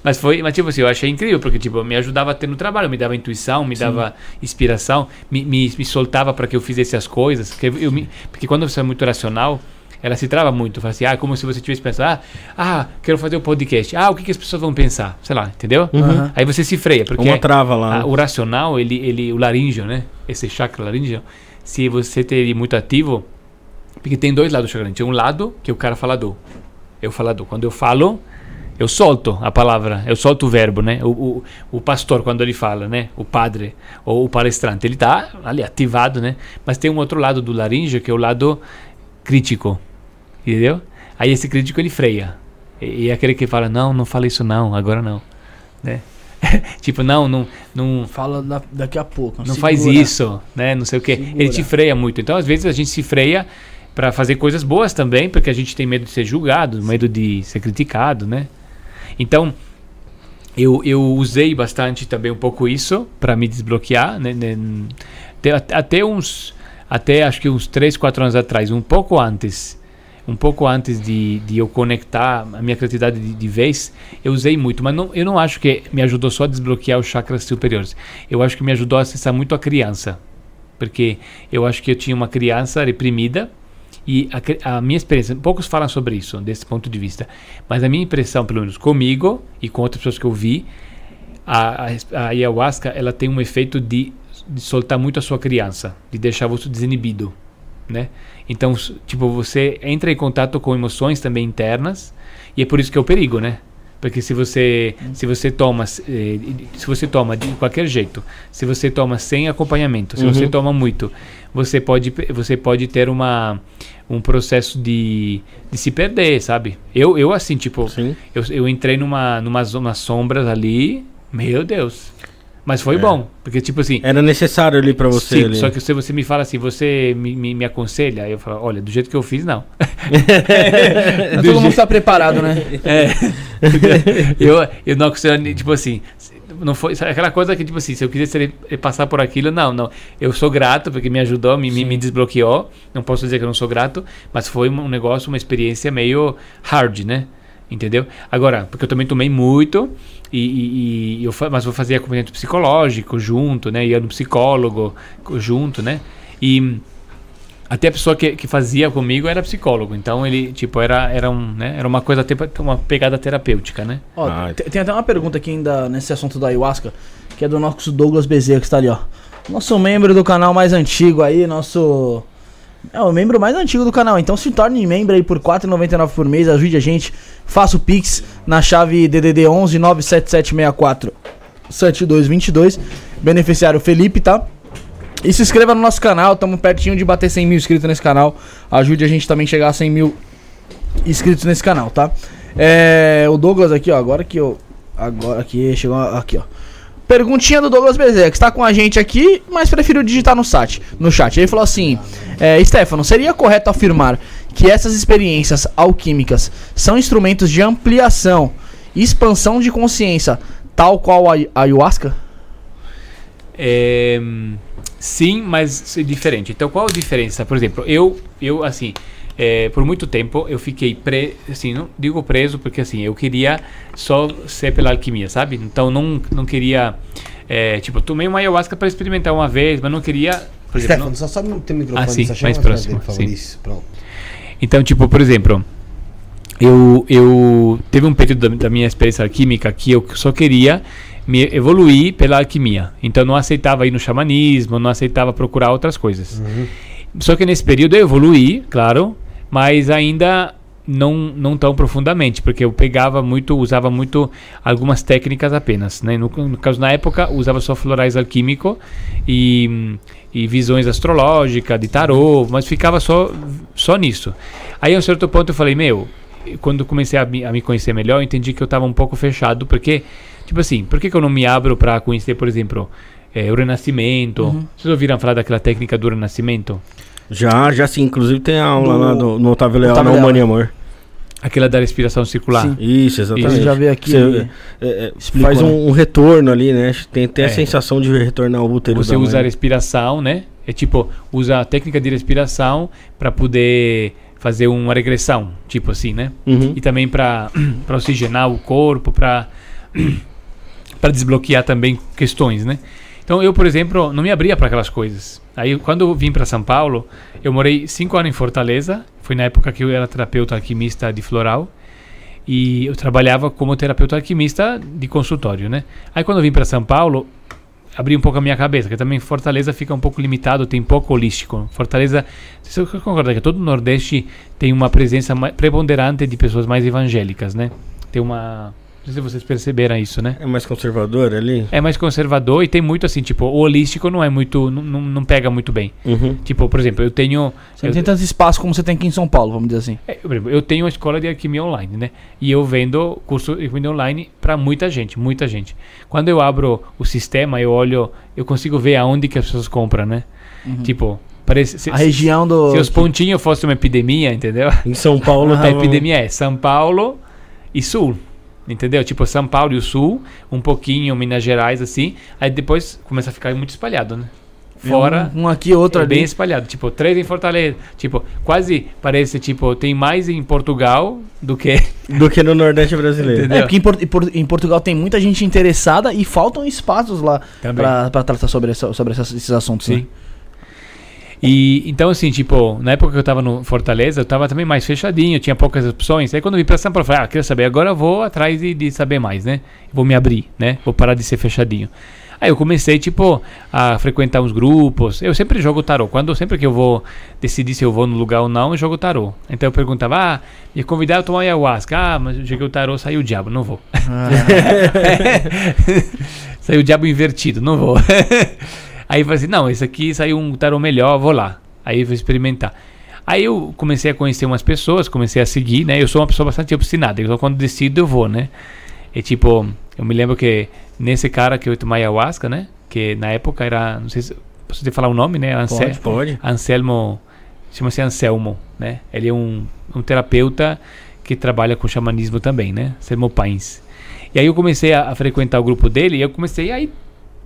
Mas foi, mas tipo assim, eu achei incrível, porque tipo, me ajudava a ter no trabalho, me dava intuição, me dava inspiração, me, me, me soltava para que eu fizesse as coisas. Porque, eu me, porque quando você é muito racional, ela se trava muito. Fala assim, ah, como se você tivesse pensado, ah, ah, quero fazer um podcast. Ah, o que, que as pessoas vão pensar? Sei lá, entendeu? Uhum. Aí você se freia, porque Uma trava lá. ah, o racional, ele, ele, o laríngeo, né? Esse chakra laríngeo, se você ter ele muito ativo, porque tem dois lados do chakra laríngeo. Tem um lado que é o cara falador. Eu falador. Quando eu falo, eu solto a palavra, eu solto o verbo, né? O, o, o pastor, quando ele fala, né? O padre ou o palestrante, ele tá ali ativado, né? Mas tem um outro lado do laríngeo que é o lado crítico, entendeu? Aí esse crítico ele freia. E, e é aquele que fala, não, não fala isso não, agora não, né? *laughs* tipo, não, não, não, Fala da- daqui a pouco. não segura. faz isso, né? Não sei o quê. Segura. Ele te freia muito. Então, às vezes, a gente se freia para fazer coisas boas também, porque a gente tem medo de ser julgado, medo de ser criticado, né? Então, eu, eu usei bastante também um pouco isso para me desbloquear, né? né? Até, até uns, até acho que uns 3, 4 anos atrás, um pouco antes, um pouco antes de, de eu conectar a minha criatividade de, de vez, eu usei muito, mas não, eu não acho que me ajudou só a desbloquear os chakras superiores. Eu acho que me ajudou a acessar muito a criança, porque eu acho que eu tinha uma criança reprimida e a, a minha experiência, poucos falam sobre isso desse ponto de vista, mas a minha impressão, pelo menos comigo e com outras pessoas que eu vi, a, a, a ayahuasca ela tem um efeito de de soltar muito a sua criança, de deixar você desinibido, né? Então, tipo, você entra em contato com emoções também internas e é por isso que é o perigo, né? Porque se você se você toma eh, se você toma de qualquer jeito, se você toma sem acompanhamento, se você Uhum. toma muito, você pode você pode ter uma um processo de, de se perder, sabe? Eu eu assim, tipo, Sim. eu, eu entrei numa numa sombras ali, meu Deus. Mas foi É. bom, porque tipo assim, Era necessário ali pra você. Sim, ali. só que se você me fala assim, você me, me, me aconselha, aí eu falo, olha, do jeito que eu fiz, não. *laughs* Todo Do mundo jeito- tá preparado, né? *laughs* É. *laughs* eu, eu não aconselho, tipo assim, não foi aquela coisa que, tipo assim, se eu quisesse passar por aquilo, não, não. Eu sou grato porque me ajudou, me, me, me desbloqueou. Não posso dizer que eu não sou grato, mas foi um negócio, uma experiência meio hard, né? Entendeu? Agora, porque eu também tomei muito, e, e- e eu, mas eu fazia acompanhamento psicológico junto, né? Ia no psicólogo junto, né? E até a pessoa que, que fazia comigo era psicólogo, então ele, tipo, era, era, um, né? era uma coisa, tepa- uma pegada terapêutica, né? Ó, Ah, te- tem até uma pergunta aqui ainda nesse assunto da ayahuasca, que é do nosso Douglas Bezerra, que está ali, ó. Nosso membro do canal mais antigo aí, nosso. É o membro mais antigo do canal. Então se torne membro aí por R$ 4,99 por mês, ajude a gente. Faça o Pix na chave DDD 11 97764 7222. Beneficiário Felipe, tá? E se inscreva no nosso canal, estamos pertinho de bater 100 mil inscritos nesse canal. Ajude a gente também a chegar a 100 mil inscritos nesse canal, tá? É, o Douglas aqui, ó, agora que eu. Agora que chegou aqui, ó. Perguntinha do Douglas Bezerra, que está com a gente aqui, mas preferiu digitar no chat. No chat. Ele falou assim: é, Stefano, seria correto afirmar que essas experiências alquímicas são instrumentos de ampliação e expansão de consciência, tal qual a a ayahuasca? É, sim, mas é diferente. Então, qual a diferença? Por exemplo, eu, eu assim, é, por muito tempo eu fiquei pre, assim, não digo preso porque assim eu queria só ser pela alquimia, sabe? Então não, não queria, é, tipo, tomei uma ayahuasca para experimentar uma vez, mas não queria, por Stefano, não- só sobe o teu microfone, Ah, sim, mais perto próximo, dele. Isso, pronto. Então, tipo, por exemplo, eu, eu teve um período da, da minha experiência alquímica que eu só queria me evoluir pela alquimia. Então, não aceitava ir no xamanismo, não aceitava procurar outras coisas. Só que nesse período eu evoluí, claro, mas ainda não, não tão profundamente, porque eu pegava muito, usava muito algumas técnicas apenas. Né? No, no caso, na época, usava só florais alquímico e, e visões astrológicas, de tarô, mas ficava só, só nisso. Aí, a um certo ponto, eu falei, meu, quando comecei a me, a me conhecer melhor, eu entendi que eu estava um pouco fechado, porque, tipo assim, por que, que eu não me abro para conhecer, por exemplo, eh, o Renascimento? Vocês ouviram falar daquela técnica do Renascimento? Já, já sim. Inclusive tem a aula Do- lá do, no Otávio Leal, Otávio na. Humano e Amor. Aquela da respiração circular. Sim. Isso, exatamente. Isso, já veio aqui, Você, é, é, explicou, faz um, né? um retorno ali, né? Tem, tem É. a sensação de retornar ao útero Você usa a respiração, né? É tipo, usa a técnica de respiração para poder fazer uma regressão, tipo assim, né? Uhum. E também para *clears throat* oxigenar o corpo, para *clears throat* para desbloquear também questões, né? Então eu, por exemplo, não me abria para aquelas coisas. Aí quando eu vim para São Paulo, eu morei cinco anos em Fortaleza. Foi na época que eu era terapeuta alquimista de floral e eu trabalhava como terapeuta alquimista de consultório, né? Aí quando eu vim para São Paulo, abri um pouco a minha cabeça, que também Fortaleza fica um pouco limitado, tem pouco holístico. Fortaleza, você concorda que todo o Nordeste tem uma presença preponderante de pessoas mais evangélicas, né? Tem uma, não sei se vocês perceberam isso, né? É mais conservador ali? É mais conservador e tem muito assim, tipo, o holístico não é muito, não, não, pega muito bem. Uhum. Tipo, por exemplo, eu tenho Você eu, não tem tanto espaço como você tem aqui em São Paulo, vamos dizer assim. é, por exemplo, eu tenho uma escola de alquimia online, né? E eu vendo curso de alquimia online para muita gente, muita gente. Quando eu abro o sistema, eu olho, eu consigo ver aonde que as pessoas compram, né? Tipo, parece se, A região do. se os pontinhos fossem uma epidemia, entendeu? Em São Paulo A tava- epidemia é São Paulo e Sul. Entendeu? Tipo São Paulo e o Sul, um pouquinho Minas Gerais assim, aí depois começa a ficar muito espalhado, né? Fora Um, um aqui, outro é ali. bem espalhado, tipo, três em Fortaleza, tipo, quase parece tipo tem mais em Portugal do que do que no Nordeste brasileiro. Entendeu? É, porque em, Por- em Por- em Portugal tem muita gente interessada e faltam espaços lá pra tratar sobre, essa- sobre essas- esses assuntos. Sim. Né? E então, assim, tipo, na época que eu tava no Fortaleza, eu tava também mais fechadinho, tinha poucas opções. Aí quando eu vim pra São Paulo, eu falei, ah, queria saber, agora eu vou atrás de, de saber mais, né? Vou me abrir, né? Vou parar de ser fechadinho. Aí eu comecei, tipo, a frequentar uns grupos. Eu sempre jogo tarô. Quando sempre que eu vou decidir se eu vou no lugar ou não, eu jogo tarô. Então eu perguntava, ah, me convidaram a tomar ayahuasca. Ah, mas eu joguei o tarô, saiu o diabo, não vou. *laughs* saiu o diabo invertido, não vou. *laughs* Aí eu falei assim, não, esse aqui saiu um tarô melhor, vou lá. Aí eu vou experimentar. Aí eu comecei a conhecer umas pessoas, comecei a seguir, né? Eu sou uma pessoa bastante obstinada, então quando decido eu vou, né? E tipo, eu me lembro que nesse cara que eu tomei ayahuasca, né? Que na época era, não sei se posso te falar o nome, né? Ansel, Pode, pode. Anselmo, chama-se Anselmo, né? Ele é um, um terapeuta que trabalha com xamanismo também, né? Anselmo Pains. E aí eu comecei a, a frequentar o grupo dele e eu comecei aí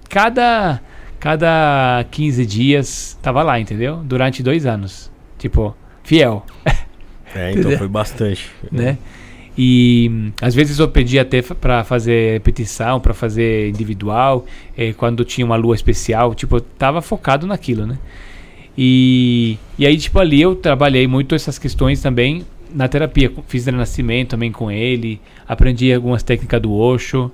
cada cada 15 dias tava lá, entendeu? Durante dois anos. Tipo, fiel, *laughs* É, então foi bastante. né? E às vezes eu pedia até para fazer repetição, para fazer individual, eh, quando tinha uma lua especial, tipo, eu tava focado naquilo, né? E, e aí, tipo, ali eu trabalhei muito essas questões também na terapia. Fiz renascimento também com ele, aprendi algumas técnicas do Osho.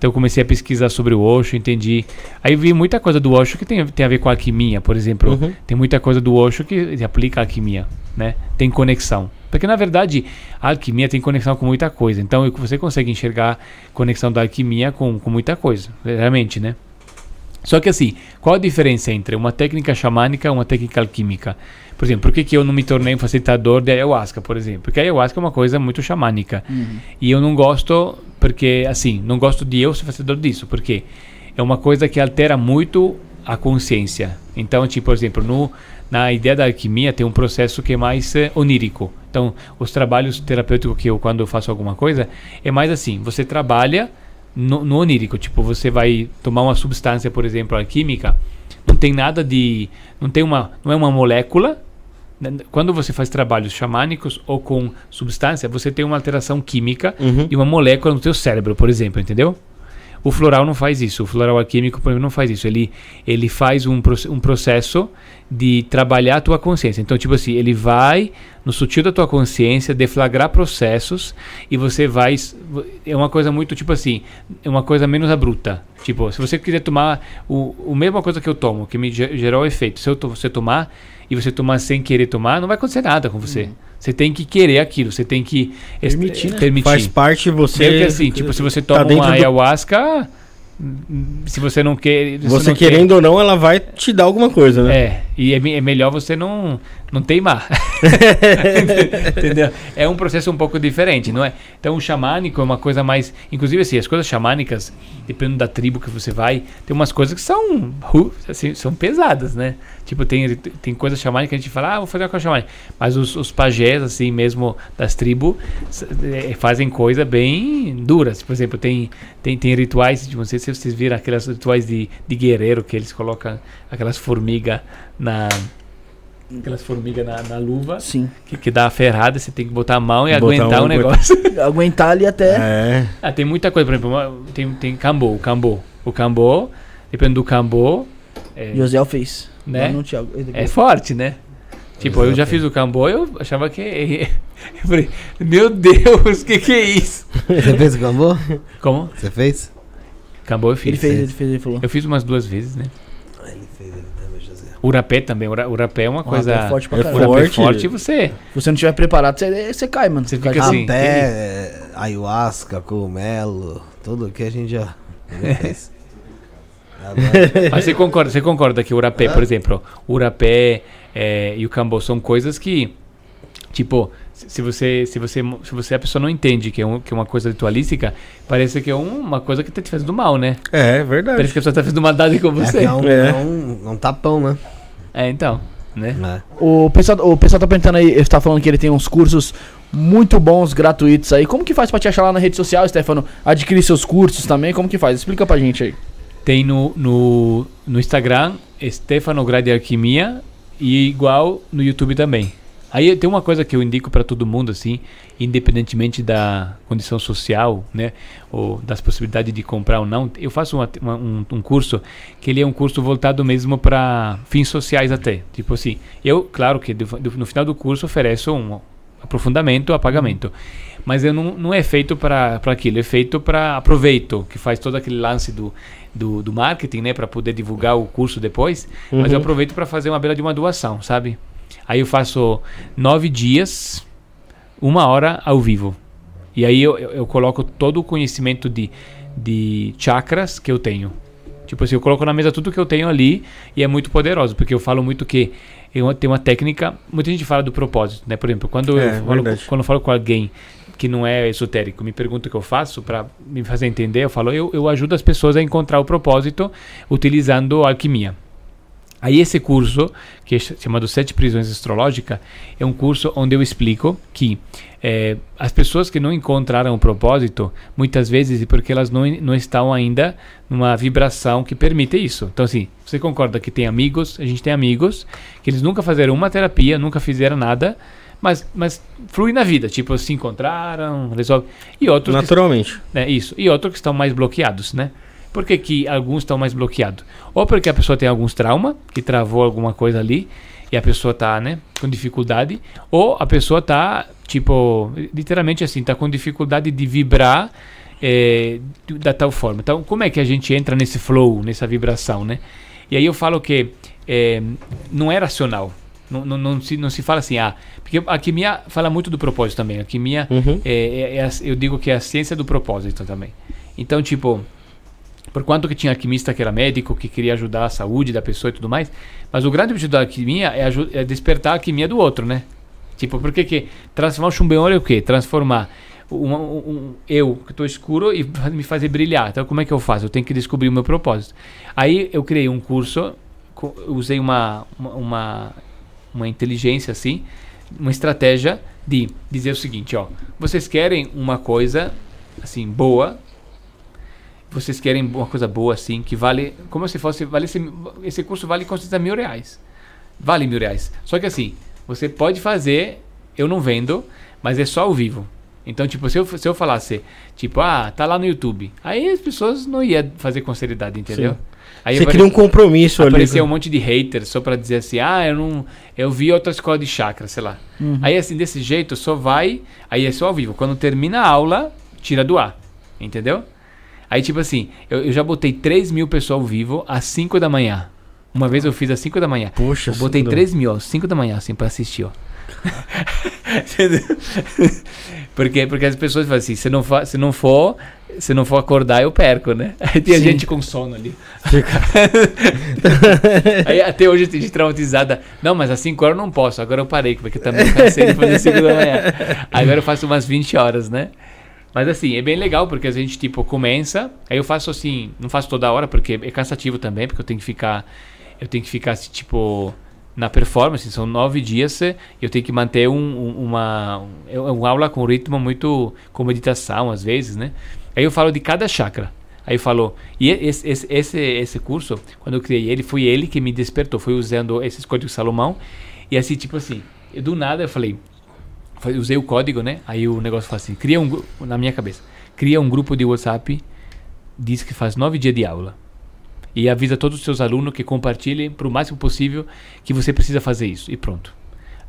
Então eu comecei a pesquisar sobre o Osho, entendi. Aí vi muita coisa do Osho que tem, tem a ver com a alquimia, por exemplo. Uhum. Tem muita coisa do Osho que se aplica à alquimia, né? Tem conexão. Porque na verdade a alquimia tem conexão com muita coisa. Então você consegue enxergar conexão da alquimia com, com muita coisa, realmente, né? Só que assim, qual a diferença entre uma técnica xamânica e uma técnica alquímica? Por exemplo, por que, que eu não me tornei um facilitador de ayahuasca, por exemplo? Porque a ayahuasca é uma coisa muito xamânica. E eu não gosto, porque, assim, não gosto de eu ser facilitador disso, porque é uma coisa que altera muito a consciência. Então, tipo, por exemplo, no, na ideia da alquimia tem um processo que é mais eh, onírico. Então, os trabalhos terapêuticos que eu, quando eu faço alguma coisa, é mais assim, você trabalha no, no onírico, tipo, você vai tomar uma substância, por exemplo, alquímica, não tem nada de, não tem uma, não é uma molécula. né? Quando você faz trabalhos xamânicos ou com substância, você tem uma alteração química Uhum. e uma molécula no teu cérebro, por exemplo, entendeu? O floral não faz isso. O floral alquímico, por exemplo, não faz isso. Ele, ele faz um, um processo de trabalhar a tua consciência. Então, tipo assim, ele vai no sutil da tua consciência deflagrar processos e você vai. É uma coisa muito, tipo assim, é uma coisa menos abrupta. Tipo, se você quiser tomar o, o mesma coisa que eu tomo, que me ge- gerou efeito, se você tomar e você tomar sem querer tomar, não vai acontecer nada com você. Você tem que querer aquilo, você tem que Permitir, né? permitir. Faz parte você. Meio que assim, tipo, se você tá toma dentro uma do- ayahuasca, hum, se você não quer. se Você não querendo ou não, ela vai te dar alguma coisa, quer- né? É, e é, é melhor você não, não teimar. *laughs* Entendeu? É um processo um pouco diferente, não é? Então, o xamânico é uma coisa mais. Inclusive, assim, as coisas xamânicas, dependendo da tribo que você vai, tem umas coisas que são, assim, são pesadas, né? Tipo, tem, tem coisas xamânicas que a gente fala, ah, vou fazer uma coisa xamânica. Mas os, os pajés, assim, mesmo das tribos, eh, fazem coisa bem duras. Por exemplo, tem, tem, tem rituais, tipo, não sei se vocês viram aqueles rituais de, de guerreiro que eles colocam aquelas formigas na. Aquelas formigas na, na luva Sim. que, que dá a ferrada, você tem que botar a mão e Botar aguentar um, o negócio. *laughs* Aguentar ali até. É. Ah, tem muita coisa, por exemplo, tem, tem cambô, o cambô. O cambô, depende do cambô, é, Josiel fez. Né? É forte, né? Tipo, eu já Exato. fiz o cambô eu achava que. Eu falei, meu Deus, o *laughs* que, que é isso? Você fez o cambô? Como? Você fez? Cambô eu fiz. Ele fez, ele fez, ele falou. Eu fiz umas duas vezes, né? Ah, ele fez, ele também, José. O rapé também. O ra- o rapé é uma coisa. é forte pra é rapé forte. forte você. Se você não estiver preparado, você, você cai, mano. Você fica assim. Até é, ayahuasca, cogumelo, tudo que a gente já, *laughs* Mas você concorda, você concorda que o rapé, por exemplo, o rapé é, e o cambô são coisas que, tipo, se você, se você, se você a pessoa não entende que é, um, que é uma coisa ritualística, parece que é um- uma coisa que tá te fazendo mal, né? É, verdade. Parece que a pessoa tá fazendo maldade com é, você. que é, um, É. é um, é um tapão, né? É, então, né? É. O pessoal, o pessoal tá perguntando aí, ele tá falando que ele tem uns cursos muito bons, gratuitos aí. Como que faz pra te achar lá na rede social, Stefano? Adquirir seus cursos também? Como que faz? Explica pra gente aí. Tem no, no, no Instagram, Stefano Grade Alquimia, e igual no YouTube também. Aí tem uma coisa que eu indico para todo mundo, assim, independentemente da condição social, né, ou das possibilidades de comprar ou não. Eu faço uma- uma- um, um curso que ele é um curso voltado mesmo para fins sociais até. Tipo assim, eu, claro que no final do curso ofereço um, aprofundamento, apagamento. Mas eu não, não é feito para aquilo, é feito para aproveito, que faz todo aquele lance do, do, do marketing, né, para poder divulgar o curso depois. Mas eu Uhum. aproveito para fazer uma beira de uma doação, sabe? Aí eu faço nove dias, uma hora ao vivo. E aí eu, eu, eu coloco todo o conhecimento de, de chakras que eu tenho. Tipo assim, eu coloco na mesa tudo que eu tenho ali e é muito poderoso, porque eu falo muito que eu tenho uma técnica. Muita gente fala do propósito, né? Por exemplo, quando, É, eu, falo, quando eu falo com alguém que não é esotérico, me pergunta o que eu faço para me fazer entender, eu falo, eu, eu ajudo as pessoas a encontrar o propósito utilizando alquimia. Aí esse curso, que é ch- chamado Sete Prisões Astrológicas, é um curso onde eu explico que eh, as pessoas que não encontraram o propósito, muitas vezes é porque elas não, não estão ainda numa vibração que permite isso. Então, assim, você concorda que tem amigos, a gente tem amigos, que eles nunca fizeram uma terapia, nunca fizeram nada, mas, mas flui na vida, tipo, se encontraram, resolve. E outros que Naturalmente. né, isso. E outros que estão mais bloqueados, né? Por que, alguns estão mais bloqueados? Ou porque a pessoa tem alguns trauma, que travou alguma coisa ali, e a pessoa tá, né, com dificuldade, ou a pessoa tá, tipo, literalmente assim, tá com dificuldade de vibrar eh, de- da tal forma. Então, como é que a gente entra nesse flow, nessa vibração, né? E aí eu falo que eh, não é racional. Não, não, não, se, não se fala assim, ah, porque a alquimia fala muito do propósito também. A alquimia Uhum. é, é- é eu digo que é a ciência do propósito também. Então, tipo, por quanto que tinha alquimista que era médico, que queria ajudar a saúde da pessoa e tudo mais, mas o grande objetivo da alquimia é, é despertar a alquimia do outro, né? Tipo, por que transformar o chumbeolho é o quê? Transformar um, um- um- eu, que estou escuro, e *laughs* me fazer brilhar. Então, como é que eu faço? Eu tenho que descobrir o meu propósito. Aí, eu criei um curso, usei uma, uma, uma, uma inteligência assim, uma estratégia de dizer o seguinte, ó, vocês querem uma coisa assim boa, vocês querem uma coisa boa assim que vale como se fosse vale esse, esse curso vale com certeza mil reais, vale mil reais. Só que assim você pode fazer, eu não vendo, mas é só ao vivo. Então, tipo, se eu, se eu falasse, tipo, ah, tá lá no YouTube, aí as pessoas não iam fazer com seriedade, entendeu? Sim. Aí Você cria um compromisso ali. apareceu um monte de haters só pra dizer assim, ah, eu não, eu vi outra escola de chakra, sei lá. Aí assim, desse jeito, só vai, aí é só ao vivo. Quando termina a aula, tira do ar, entendeu? Aí tipo assim, eu, eu já botei 3 mil pessoas ao vivo às 5 da manhã. Uma vez eu fiz às 5 da manhã. Poxa, eu botei Sandro. 3 mil às 5 da manhã, assim, pra assistir, ó. *laughs* Porque, porque as pessoas falam assim, se não for, se não for, se não for acordar, eu perco, né? *laughs* Aí tem Sim. gente com sono ali. *laughs* Aí até hoje tem gente traumatizada. Não, mas às 5 horas eu não posso. Agora eu parei, porque também cansei de fazer 5 da manhã. Agora eu faço umas 20 horas, né? Mas assim, é bem legal, porque a gente, tipo, começa. Aí eu faço assim, não faço toda hora, porque é cansativo também, porque eu tenho que ficar. Eu tenho que ficar, tipo. Na performance, são nove dias e eu tenho que manter um, um- uma, uma aula com ritmo muito. com meditação, às vezes, né? Aí eu falo de cada chakra. Aí falou, e esse, esse, esse, esse curso, quando eu criei ele, foi ele que me despertou, foi usando esses códigos Salomão. E assim, tipo assim, do nada eu falei, usei o código, né? Aí o negócio fala assim, cria um, na minha cabeça, cria um grupo de WhatsApp, diz que faz nove dias de aula. E avisa todos os seus alunos que compartilhem para o máximo possível que você precisa fazer isso. E pronto.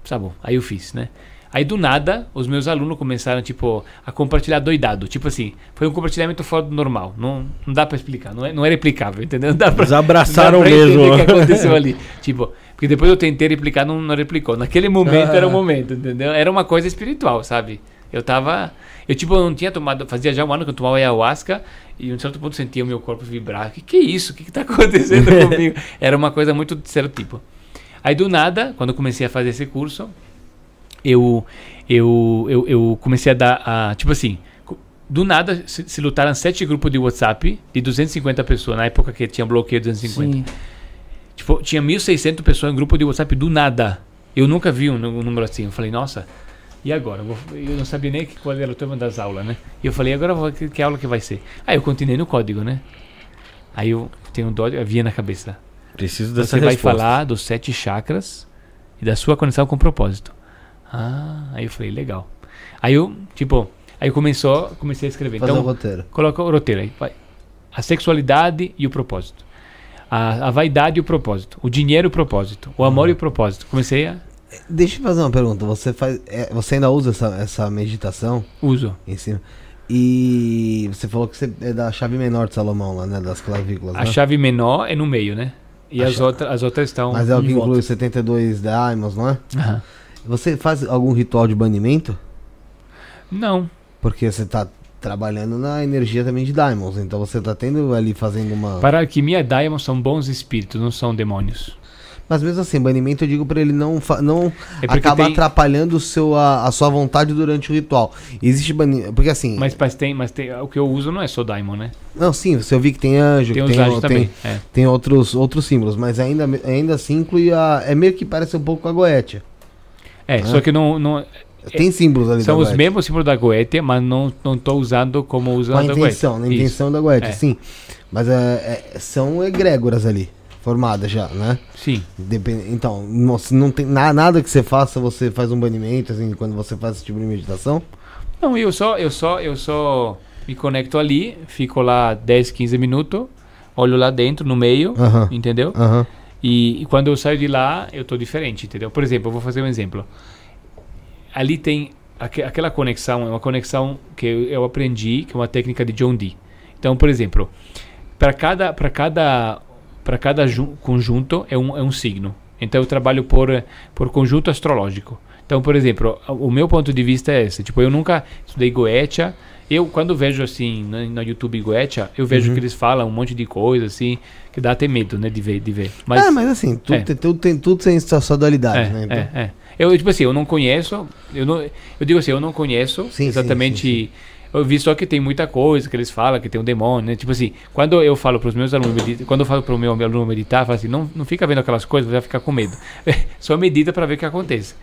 Tá bom. Aí eu fiz, né? Aí do nada, os meus alunos começaram, tipo, a compartilhar doidado. Tipo assim, foi um compartilhamento fora do normal. Não, não dá pra explicar, não é, não é replicável, entendeu? Não dá pra, Eles abraçaram dá pra mesmo. o que aconteceu *laughs* ali. Tipo, porque depois eu tentei replicar, não, não replicou. Naquele momento Ah. era o momento, entendeu? Era uma coisa espiritual, sabe? Eu tava. Eu, tipo, não tinha tomado. Fazia já um ano que eu tomava ayahuasca e em um certo ponto sentia o meu corpo vibrar. Que que é isso? O que que tá *laughs* acontecendo *laughs* comigo? Era uma coisa muito de certo tipo. Aí do nada, quando eu comecei a fazer esse curso, eu, eu, eu, eu comecei a dar. A, tipo assim, do nada se, se lutaram sete grupos de WhatsApp de 250 pessoas, na época que tinha bloqueio de 250. Sim. Tipo, tinha 1.600 pessoas em grupo de WhatsApp do nada. Eu nunca vi um, um número assim. Eu falei, nossa, e agora? Eu, não sabia nem qual era o tema das aulas, né? E eu falei, agora vou- que, que aula que vai ser? Aí eu continuei no código, né? Aí eu tenho um dó, eu via na cabeça. Preciso dessa Você vai resposta. falar dos sete chakras e da sua conexão com o propósito. Ah, aí eu falei, legal. Aí eu, tipo, aí começou, comecei a escrever. Fazer então, roteiro. coloca o roteiro aí. Vai. A sexualidade e o propósito. A, a vaidade e o propósito. O dinheiro e o propósito. O amor e o propósito. Comecei a. Deixa eu fazer uma pergunta. Você, faz, é, você ainda usa essa, essa meditação Uso. em cima? E você falou que você é da chave menor de Salomão lá, né? Das clavículas, A né? chave menor é no meio, né? E A as, cha- outras, as outras estão. Mas é o que inclui 72 diamonds, não é? Aham. Você faz algum ritual de banimento? Não. Porque você tá trabalhando na energia também de diamonds. Então você tá tendo ali fazendo uma. Para a alquimia, Diamond são bons espíritos, não são demônios. Mas mesmo assim, banimento eu digo pra ele não, não É acabar tem- atrapalhando o seu, a, a sua vontade durante o ritual. Existe banimento. Porque assim. Mas, mas, tem, mas tem, o que eu uso não é só Diamond, né? Não, sim, você ouviu que tem anjo, Tem que tem, anjos tem, também. É. tem outros, outros símbolos, mas ainda, ainda assim inclui a. É meio que parece um pouco com a Goetia. É, só que não, não Tem símbolos ali são da os Goetia. mesmos símbolos da Goetia, mas não não estou usando como usa Com a da intenção, Goetia. na Isso. intenção da Goetia, É. sim. Mas é, é- são egrégoras ali, formadas já, né? Sim. Depende- então, não, não tem na- nada que você faça, você faz um banimento, assim, quando você faz esse tipo de meditação. Não, eu só, eu só, eu só me conecto ali, fico lá 10, 15 minutos, olho lá dentro, no meio, Aham. entendeu? Aham. E, e quando eu saio de lá, eu tô diferente, entendeu? Por exemplo, eu vou fazer um exemplo. Ali tem aque- aquela conexão, é uma conexão que eu, eu aprendi, que é uma técnica de John Dee. Então, por exemplo, para cada para cada para cada ju- conjunto é um, é um signo. Então eu trabalho por por conjunto astrológico. Então, por exemplo, o meu ponto de vista é esse. Tipo, eu nunca estudei Goetia. Eu, quando vejo assim no, no YouTube Goetia, eu vejo que eles falam um monte de coisa assim que dá até medo, né, de ver, de ver. Mas, mas assim, tudo, é. tem, tudo, tem, tudo tem sua sua dualidade, é, né? Então, é, é. Eu, tipo assim, eu não conheço, eu, não, eu digo assim, eu não conheço Sim, exatamente. sim, sim, Eu vi só que tem muita coisa que eles falam, que tem um demônio, né? Tipo assim, quando eu falo para os meus alunos, medita- quando eu falo para o meu aluno meditar, eu falo assim, não, não fica vendo aquelas coisas, vai ficar com medo. *laughs* só medita para ver o que acontece.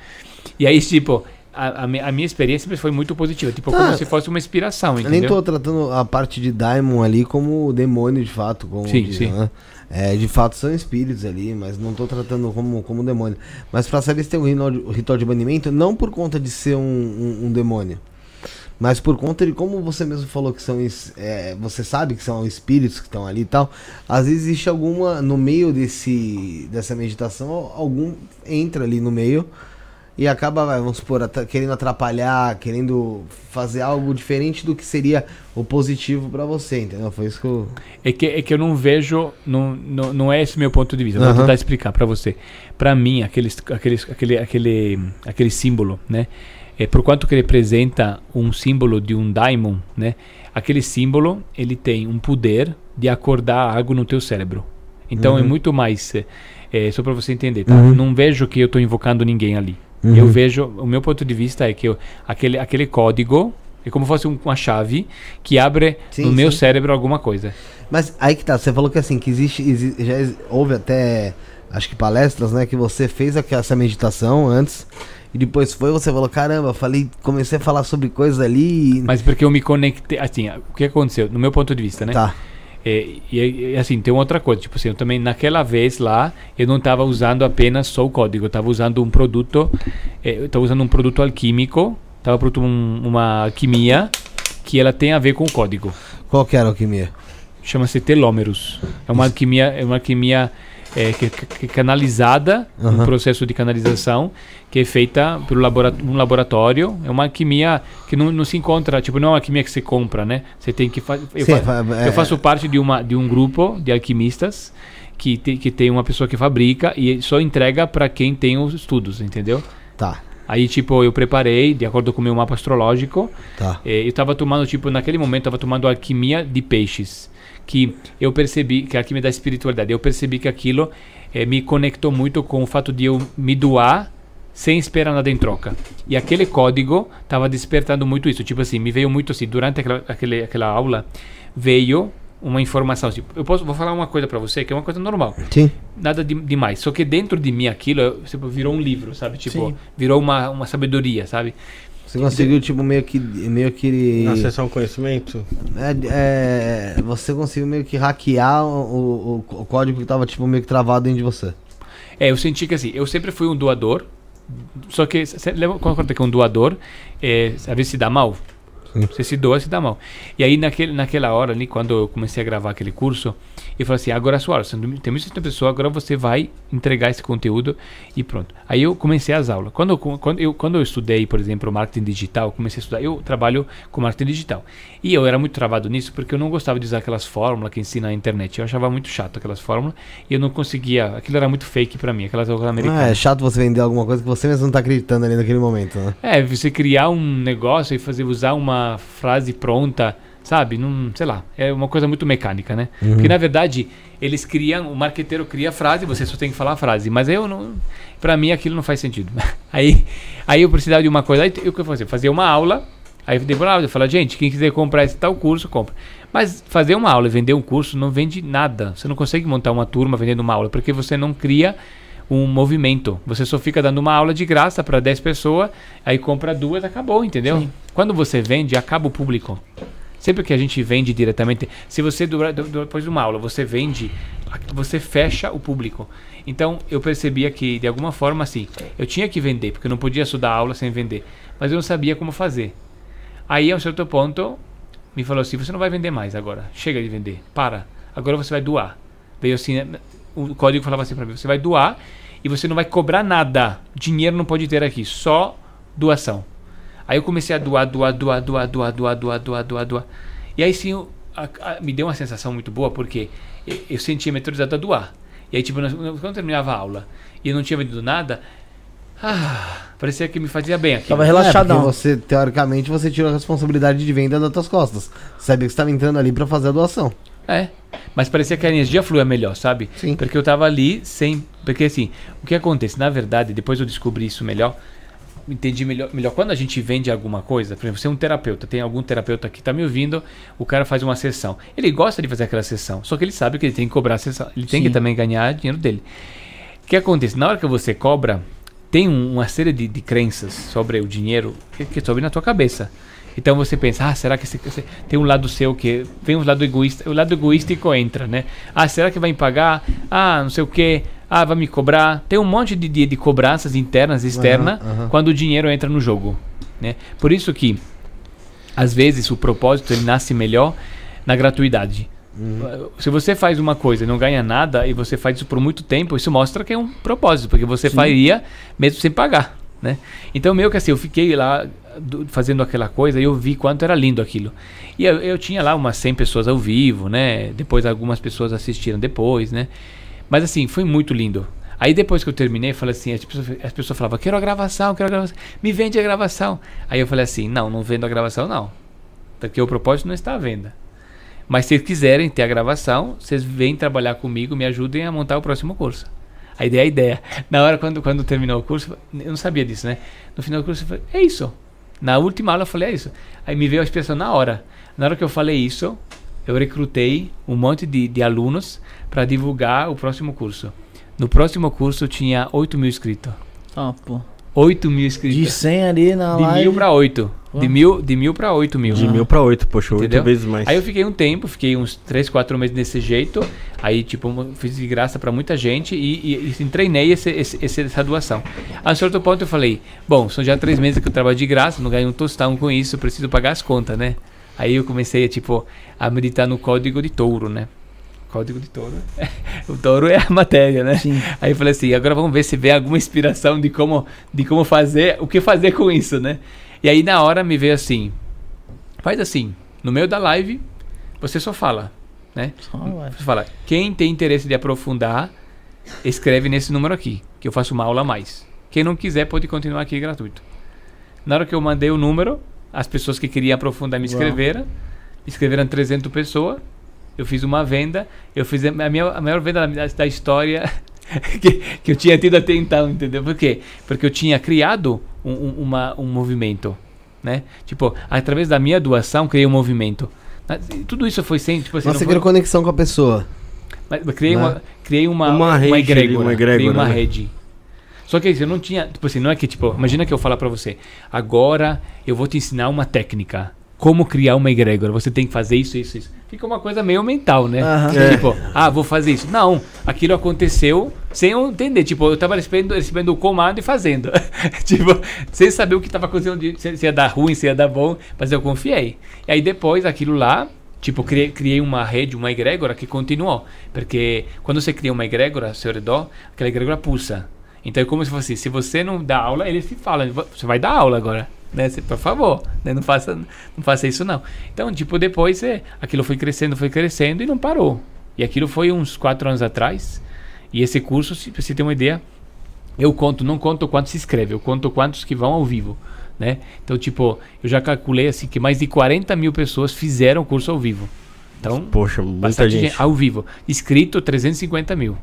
E aí, tipo, a, a, mi- a minha experiência sempre foi muito positiva, tipo, Ah, como se fosse uma inspiração, Eu nem entendeu? tô tratando a parte de Daimon ali como demônio de fato, como Sim, dizem, sim. né? É, de fato são espíritos ali, mas não tô tratando como, como demônio. Mas pra saber se tem um ritual de, banimento, não por conta de ser um, um- um demônio, mas por conta de como você mesmo falou que são. é, você sabe que são espíritos que estão ali e tal. Às vezes existe alguma. No meio desse, dessa meditação, algum entra ali no meio e acaba, vamos supor, atra- querendo atrapalhar, querendo fazer algo diferente do que seria o positivo pra você, entendeu? Foi isso que eu. É que, é que eu não vejo, não, não, não é esse meu ponto de vista. Vou Aham. tentar explicar para você. Para mim, aquele, aquele, aquele, aquele, aquele símbolo, né? É, por quanto que ele representa um símbolo de um daimon, né? Aquele símbolo, ele tem um poder de acordar algo no teu cérebro. Então é Uhum. muito mais, é, é, só para você entender, tá? Uhum. Não vejo que eu estou invocando ninguém ali. Uhum. Eu vejo, o meu ponto de vista é que eu, aquele, aquele código é como se fosse um- uma chave que abre Sim, no meu sim. cérebro alguma coisa. Mas aí que tá, você falou que assim, que existe. exi- já houve até. Acho que palestras, né? Que você fez essa meditação antes. E depois foi, você falou, caramba, falei, comecei a falar sobre coisas ali. Mas porque eu me conectei, assim, o que aconteceu, no meu ponto de vista, né? Tá. É, e, e, assim, tem outra coisa, tipo assim, eu também naquela vez lá, eu não estava usando apenas só o código, eu estava usando um produto, é, eu estava usando um produto alquímico, estava produto um, uma alquimia que ela tem a ver com o código. Qual que era a alquimia? Chama-se telômeros. É uma alquimia, é uma alquimia é, que, que- é canalizada, um Aham. processo de canalização que é feita por labora um laboratório. É uma alquimia que não, não se encontra, tipo, não é uma alquimia que você compra, né? Você tem que. Eu, Sim, fa- é- eu faço parte de, uma, de um grupo de alquimistas que, te, que tem uma pessoa que fabrica e só entrega para quem tem os estudos, entendeu? Tá, Aí, tipo, eu preparei, de acordo com o meu mapa astrológico, tá. é, eu estava tomando, tipo, naquele momento, eu estava tomando alquimia de peixes. Que eu percebi, que é a alquimia da espiritualidade, eu percebi que aquilo eh, me conectou muito com o fato de eu me doar sem esperar nada em troca. E aquele código estava despertando muito isso. Tipo assim, me veio muito assim, durante aquela, aquele, aquela aula, veio uma informação. Tipo, eu posso, vou falar uma coisa para você, que é uma coisa normal Sim. nada de, demais. Só que dentro de mim aquilo eu- tipo, virou um livro, sabe? Tipo, Sim. virou uma, uma sabedoria, sabe? Você conseguiu, tipo, meio que. Meio que. Acessar um conhecimento. É, é, você conseguiu meio que hackear o, o, o código que tava, tipo, meio que travado dentro de você. É, eu senti que assim, eu sempre fui um doador, só que você lembra quando eu que um doador, é, às vezes se dá mal? Você se doa, se dá mal. E aí, naquele, naquela hora ali, quando eu comecei a gravar aquele curso, eu falei assim: agora é a sua hora. Você não- Tem 1.600 pessoas, agora você vai entregar esse conteúdo e pronto. Aí eu comecei as aulas. Quando eu, quando eu, quando eu estudei, por exemplo, marketing digital, comecei a estudar. Eu trabalho com marketing digital. E eu era muito travado nisso porque eu não gostava de usar aquelas fórmulas que ensina na internet. Eu achava muito chato aquelas fórmulas e eu não conseguia. Aquilo era muito fake pra mim, aquelas coisas Ah, americanas. é chato você vender alguma coisa que você mesmo não tá acreditando ali naquele momento, né? É, você criar um negócio e fazer usar uma frase pronta, sabe? Não, sei lá, é uma coisa muito mecânica, né? Porque na verdade, eles criam, o marqueteiro cria a frase, você só tem que falar a frase, mas eu não, para mim aquilo não faz sentido. *laughs* aí, aí eu precisava de uma coisa, aí o que eu fazia? Fazia uma aula, aí demorava, eu falava, gente, quem quiser comprar esse tal curso, compra. Mas fazer uma aula e vender um curso não vende nada. Você não consegue montar uma turma vendendo uma aula, porque você não cria um movimento. Você só fica dando uma aula de graça para 10 pessoas, aí compra duas, acabou, entendeu? Quando você vende, acaba o público. Sempre que a gente vende diretamente, se você depois de uma aula você vende, você fecha o público. Então eu percebia que de alguma forma assim, eu tinha que vender, porque eu não podia estudar aula sem vender, mas eu não sabia como fazer. Aí a um certo ponto me falou assim: você não vai vender mais agora, chega de vender, para. Agora você vai doar. Veio assim, o código falava assim para mim: você vai doar e você não vai cobrar nada. Dinheiro não pode ter aqui, só doação. Aí eu comecei a doar, doar, doar, doar, doar, doar, doar, doar, doar, doar. E aí sim, a- a- me deu uma sensação muito boa, porque eu, eu sentia metorizado a doar. E aí, tipo, quando eu terminava a aula e eu não tinha vendido nada, ah, parecia que me fazia bem aqui. Tava É, relaxadão. porque você, teoricamente, você tirou a responsabilidade de venda das tuas costas. Sabia que você estava entrando ali pra fazer a doação. É. Mas parecia que a energia fluía melhor, sabe? Sim. Porque eu tava ali sem. Porque assim, o que acontece? Na verdade, depois eu descobri isso melhor. Entendi melhor, melhor. Quando a gente vende alguma coisa, por exemplo, você é um terapeuta, tem algum terapeuta que tá me ouvindo, o cara faz uma sessão. Ele gosta de fazer aquela sessão, só que ele sabe que ele tem que cobrar a sessão. Ele tem Sim. que também ganhar dinheiro dele. O que acontece? Na hora que você cobra, tem um- uma série de, de crenças sobre o dinheiro que, que sobe na tua cabeça. Então você pensa, ah, será que esse, esse- tem um lado seu que vem um lado egoísta, o lado egoístico entra, né? Ah, será que vai me pagar? Ah, não sei o que. Ah, vai me cobrar. Tem um monte de, de, de cobranças internas e externas Aham, aham. quando o dinheiro entra no jogo, né? Por isso que às vezes o propósito ele nasce melhor na gratuidade. Se você faz uma coisa e não ganha nada e você faz isso por muito tempo, isso mostra que é um propósito, porque você faria mesmo sem pagar, né? Então meio que assim, eu fiquei lá do- fazendo aquela coisa e eu vi quanto era lindo aquilo. E eu, eu tinha lá umas 100 pessoas ao vivo, né? Depois algumas pessoas assistiram depois, né? Mas assim, foi muito lindo. Aí depois que eu terminei, eu falei assim, as pessoas, as pessoas falavam, quero a gravação, quero a gravação, me vende a gravação. Aí eu falei assim, não, não vendo a gravação não. Porque o propósito não está à venda. Mas se quiserem ter a gravação, vocês vêm trabalhar comigo, me ajudem a montar o próximo curso. A ideia é a ideia. Na hora, quando, quando terminou o curso, eu não sabia disso, né? No final do curso, eu falei, é isso. Na última aula, eu falei, é isso. Aí me veio a expressão na hora. Na hora que eu falei isso, eu recrutei um monte de, de alunos para divulgar o próximo curso. No próximo curso, tinha 8 mil inscritos. Pô. 8 mil inscritos. De 100 ali na De live. mil para 8. De mil, de mil para 8 mil. De mil pra oito, poxa, oito vezes mais. Aí eu fiquei um tempo, fiquei uns 3, 4 meses desse jeito. Aí, tipo, fiz de graça pra muita gente e, e, e assim, treinei esse, esse, essa doação. A um certo ponto eu falei: Bom, são já três meses que eu trabalho de graça, não ganho um tostão com isso, eu preciso pagar as contas, né? Aí eu comecei, tipo, a meditar no código de touro, né? Código de touro. *laughs* o touro é a matéria, né? Sim. Aí eu falei assim, agora vamos ver se vem alguma inspiração de como, de como fazer, o que fazer com isso, né? E aí na hora me veio assim, faz assim, no meio da live, você só fala, né? Só. Você fala, quem tem interesse de aprofundar, escreve nesse número aqui, que eu faço uma aula a mais. Quem não quiser pode continuar aqui gratuito. Na hora que eu mandei o número, as pessoas que queriam aprofundar me escreveram, escreveram 300 pessoas, eu fiz uma venda, eu fiz a, minha, a maior venda da, da história *laughs* que, que eu tinha tido até então, entendeu? Por quê? Porque eu tinha criado um, um, uma, um movimento, né? Tipo, através da minha doação, criei um movimento. Mas Tudo isso foi sem, tipo assim, você foi- criou conexão com a pessoa. mas eu criei, Né? uma, criei uma, Uma uma, rede ali, egrégora. uma egrégora, criei uma né? rede. Só que isso, eu não tinha. Tipo assim, não é que, tipo, imagina que eu falar pra você, agora eu vou te ensinar uma técnica. Como criar uma egrégora. Você tem que fazer isso, isso, isso. Fica uma coisa meio mental, né? Aham. É. Tipo, ah, vou fazer isso. Não, aquilo aconteceu sem eu entender. Tipo, eu tava recebendo, recebendo o comando e fazendo. *laughs* tipo, sem saber o que tava acontecendo, se ia dar ruim, se ia dar bom, mas eu confiei. E aí depois aquilo lá, tipo, criei, criei uma rede, uma egrégora que continuou. Porque quando você cria uma egrégora ao seu redor, aquela egrégora pulsa. Então é como se fosse, se você não dá aula, eles se falam, você vai dar aula agora. Né? Você, por favor, né? não, faça, não faça isso não. Então, tipo, depois é, aquilo foi crescendo, foi crescendo e não parou. E aquilo foi uns quatro anos atrás. E esse curso, se você tem uma ideia, eu conto, não conto quantos se inscreve, eu conto quantos que vão ao vivo, né? Então, tipo, eu já calculei assim que mais de 40 mil pessoas fizeram o curso ao vivo. Então, Poxa, muita bastante gente. gente ao vivo. Inscrito 350 mil.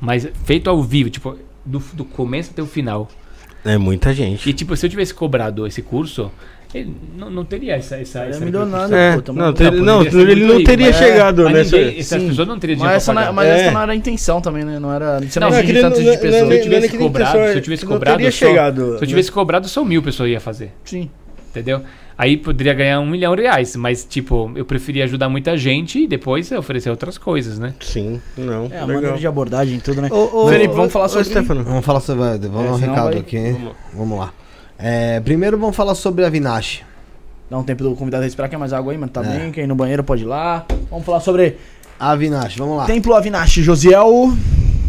Mas feito ao vivo, tipo, do, do começo até o final. É muita gente. E tipo, se eu tivesse cobrado esse curso, ele não, não teria essa. essa, é essa milionário, É, pô. não, ter- não, ser ele não teria mas- chegado nessa. ninguém- essas pessoas não teriam Mas essa, não, pagar. mas É. essa não era a intenção também, né? Não era. Você Não, não, não, atinge não, tantos não, de pessoas. não, Se eu tivesse cobrado, se eu tivesse não cobrado, teria só, se eu né? tivesse cobrado, só mil pessoas ia fazer, Sim. entendeu? Aí poderia ganhar um milhão de reais, mas tipo, eu preferia ajudar muita gente e depois oferecer outras coisas, né? Sim, não. É, a maneira de abordagem e tudo, né? Ô, ô, Felipe, ô, vamos falar ô, sobre- Stefano. Vamos falar sobre. Vamos dar um senão recado vai- aqui. Vamos. Vamos lá. É, primeiro vamos falar sobre a Vinache. Dá um tempo do convidado respirar, quer mais água aí, mano? Tá É. bem? Quer ir no banheiro, pode ir lá. Vamos falar sobre A Vinache, vamos lá. Templo Avinashi, Josiel.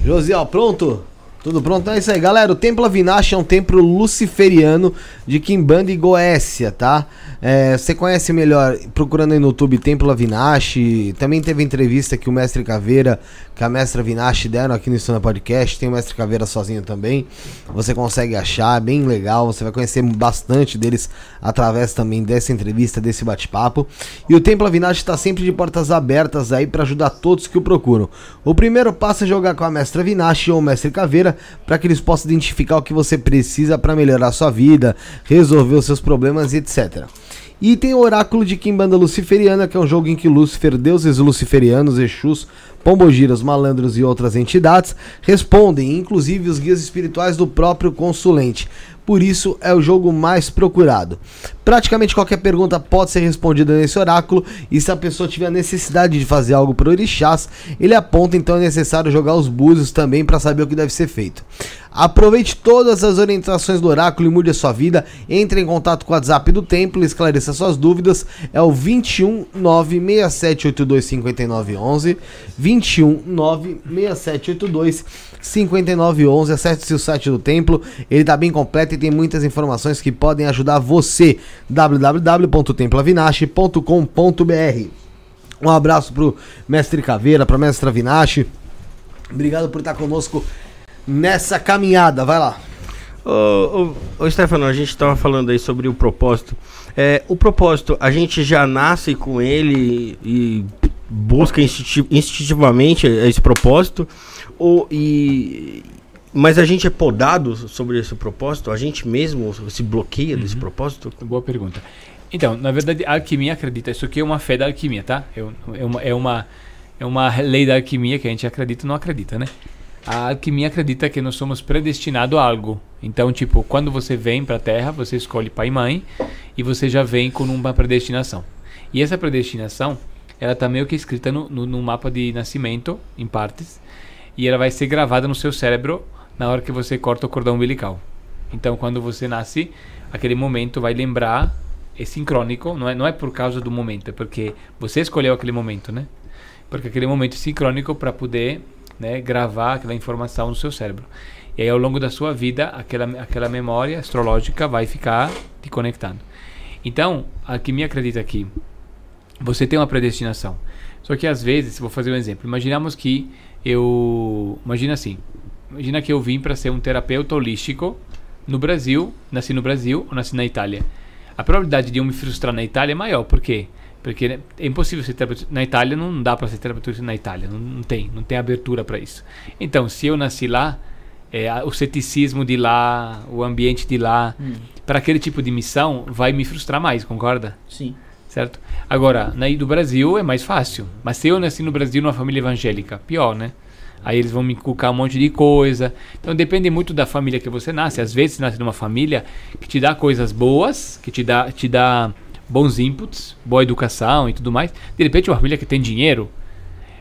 Josiel, pronto? Tudo pronto? É isso aí, galera. O Templo Avinash é um templo luciferiano de Kimbanda e Goécia, tá? É, você conhece melhor procurando aí no YouTube Templo Avinash. Também teve entrevista que o Mestre Caveira, que a Mestra Avinash deram aqui no Estúdio Podcast. Tem o Mestre Caveira sozinho também. Você consegue achar, bem legal. Você vai conhecer bastante deles através também dessa entrevista, desse bate-papo. E o Templo Avinash está sempre de portas abertas aí para ajudar todos que o procuram. O primeiro passo é jogar com a Mestra Avinash ou o Mestre Caveira para que eles possam identificar o que você precisa para melhorar a sua vida, resolver os seus problemas e etc. E tem o Oráculo de Kimbanda Luciferiana, que é um jogo em que Lúcifer, deuses luciferianos, Exus, pombogiras, malandros e outras entidades respondem, inclusive os guias espirituais do próprio consulente. Por isso é o jogo mais procurado. Praticamente qualquer pergunta pode ser respondida nesse oráculo, e se a pessoa tiver necessidade de fazer algo para orixás, ele aponta então é necessário jogar os búzios também para saber o que deve ser feito. Aproveite todas as orientações do oráculo e mude a sua vida. Entre em contato com o WhatsApp do templo e esclareça suas dúvidas. É o 21 96782 5911. 21 96782 5911. Acesse o site do templo. Ele está bem completo e tem muitas informações que podem ajudar você. www.temploavinache.com.br Um abraço pro mestre Caveira, pra mestra Vinache. Obrigado por estar conosco nessa caminhada. Vai lá. Ô, ô, ô, Stefano, a gente tava falando aí sobre o propósito. É, o propósito, a gente já nasce com ele e busca instinti- instintivamente esse propósito? Ou, e, mas a gente é podado sobre esse propósito? A gente mesmo se bloqueia desse propósito? Boa pergunta. Então, na verdade, a alquimia acredita. Isso aqui é uma fé da alquimia, tá? É, é uma, é, uma, é uma lei da alquimia que a gente acredita ou não acredita, né? A alquimia acredita que nós somos predestinados a algo. Então, tipo, quando você vem para a Terra, você escolhe pai e mãe e você já vem com uma predestinação. E essa predestinação, ela tá meio que escrita no, no, no mapa de nascimento, em partes, e ela vai ser gravada no seu cérebro na hora que você corta o cordão umbilical. Então, quando você nasce, aquele momento vai lembrar, é sincrônico, não é, não é por causa do momento, é porque você escolheu aquele momento, né? Porque aquele momento é sincrônico para poder né, gravar aquela informação no seu cérebro. E aí, ao longo da sua vida, aquela, aquela memória astrológica vai ficar te conectando. Então, a alquimia acredita que você tem uma predestinação. Só que às vezes, vou fazer um exemplo. Imaginamos que eu. Imagina assim. Imagina que eu vim para ser um terapeuta holístico no Brasil, nasci no Brasil ou nasci na Itália. A probabilidade de eu me frustrar na Itália é maior. Por quê? Porque né, é impossível ser terapeuta. Na Itália não dá para ser terapeuta na Itália. Não, não tem. Não tem abertura para isso. Então, se eu nasci lá, é, o ceticismo de lá, o ambiente de lá, para aquele tipo de missão, vai me frustrar mais, concorda? Sim. certo? Agora, na do Brasil é mais fácil. Mas se eu nasci no Brasil numa família evangélica, pior, né? Aí eles vão me inculcar um monte de coisa. Então depende muito da família que você nasce. Às vezes você nasce numa família que te dá coisas boas, que te dá, te dá bons inputs, boa educação e tudo mais. De repente, uma família que tem dinheiro,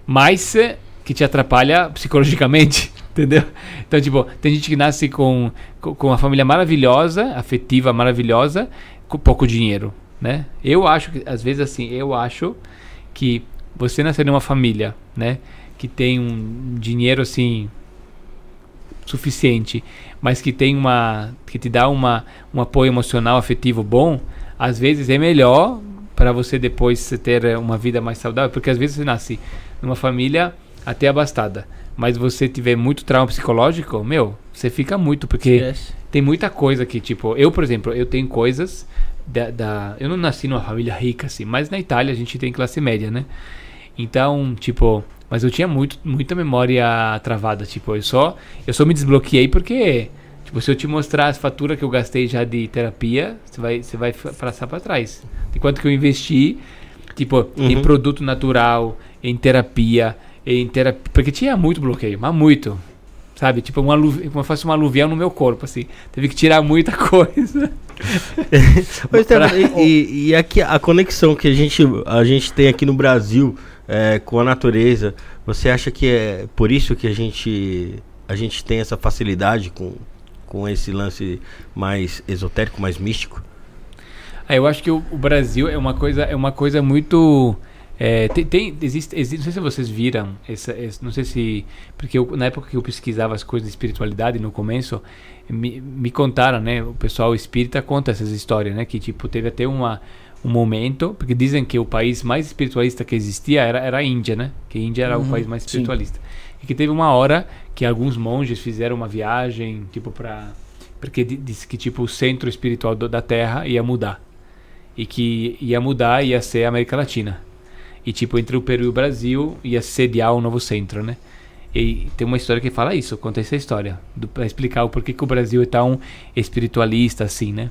mas eh, que te atrapalha psicologicamente, *laughs* entendeu? Então, tipo, tem gente que nasce com, com uma família maravilhosa, afetiva maravilhosa, com pouco dinheiro, né? Eu acho que, às vezes, assim, eu acho que você nascer numa família, né, que tem um dinheiro, assim, suficiente, mas que tem uma que te dá uma, um apoio emocional afetivo bom, às vezes é melhor para você depois ter uma vida mais saudável, porque às vezes você nasce numa família até abastada, mas você tiver muito trauma psicológico, meu, você fica muito porque Esquece. tem muita coisa que tipo, eu, por exemplo, eu tenho coisas da, da eu não nasci numa família rica assim, mas na Itália a gente tem classe média, né? Então, tipo, mas eu tinha muito, muita memória travada, tipo, eu só, eu só me desbloqueei porque, tipo, se eu te mostrar as faturas que eu gastei já de terapia, você vai, você vai passar para trás. De quanto que eu investi, tipo, em Uhum. produto natural, em terapia, em terapia, porque tinha muito bloqueio, mas muito. Sabe, tipo, uma como se fosse um aluvião no meu corpo, assim. Teve que tirar muita *laughs* coisa. Stefano, *laughs* e, e- e aqui a conexão que a gente, a gente tem aqui no Brasil é, com a natureza, você acha que é por isso que a gente, a gente tem essa facilidade com, com esse lance mais esotérico, mais místico? Ah, eu acho que o, o Brasil é uma coisa, é uma coisa muito. é, tem, tem- existe, existe, não sei se vocês viram, essa, esse- não sei se. Porque eu- na época que eu pesquisava as coisas de espiritualidade, no começo, me, me contaram, né? O pessoal espírita conta essas histórias, né? Que tipo, teve até uma, um momento, porque dizem que o país mais espiritualista que existia era, era a Índia, né? Que a Índia era o Uhum, país mais sim. espiritualista. E que teve uma hora que alguns monges fizeram uma viagem, tipo, para porque di- disse que tipo o centro espiritual do- da Terra ia mudar e que ia mudar ia ser a América Latina e tipo entre o Peru e o Brasil ia sediar um novo centro, né? E tem uma história que fala isso, conta essa história para explicar o porquê que o Brasil é tão espiritualista assim, né?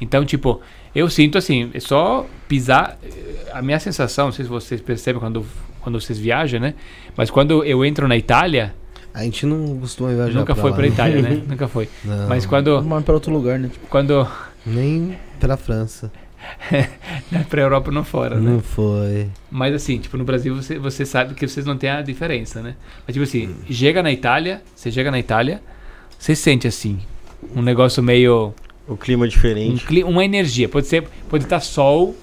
Então tipo eu sinto assim, é só pisar. eh, A minha sensação, não sei se vocês percebem quando quando vocês viajam, né? Mas quando eu entro na Itália, A gente não costuma viajar nunca pra foi para né? Itália, né? *laughs* Nunca foi. Não, Mas quando Vamos pra outro lugar, né? *laughs* quando Nem pra França. *laughs* para Europa não fora, né? Não foi. Mas assim, tipo, no Brasil você, você sabe que vocês não têm a diferença, né? Mas tipo assim, chega na Itália, você chega na Itália, você sente assim, um negócio meio. O clima Um, diferente. cli- uma energia. Pode ser, pode estar sol,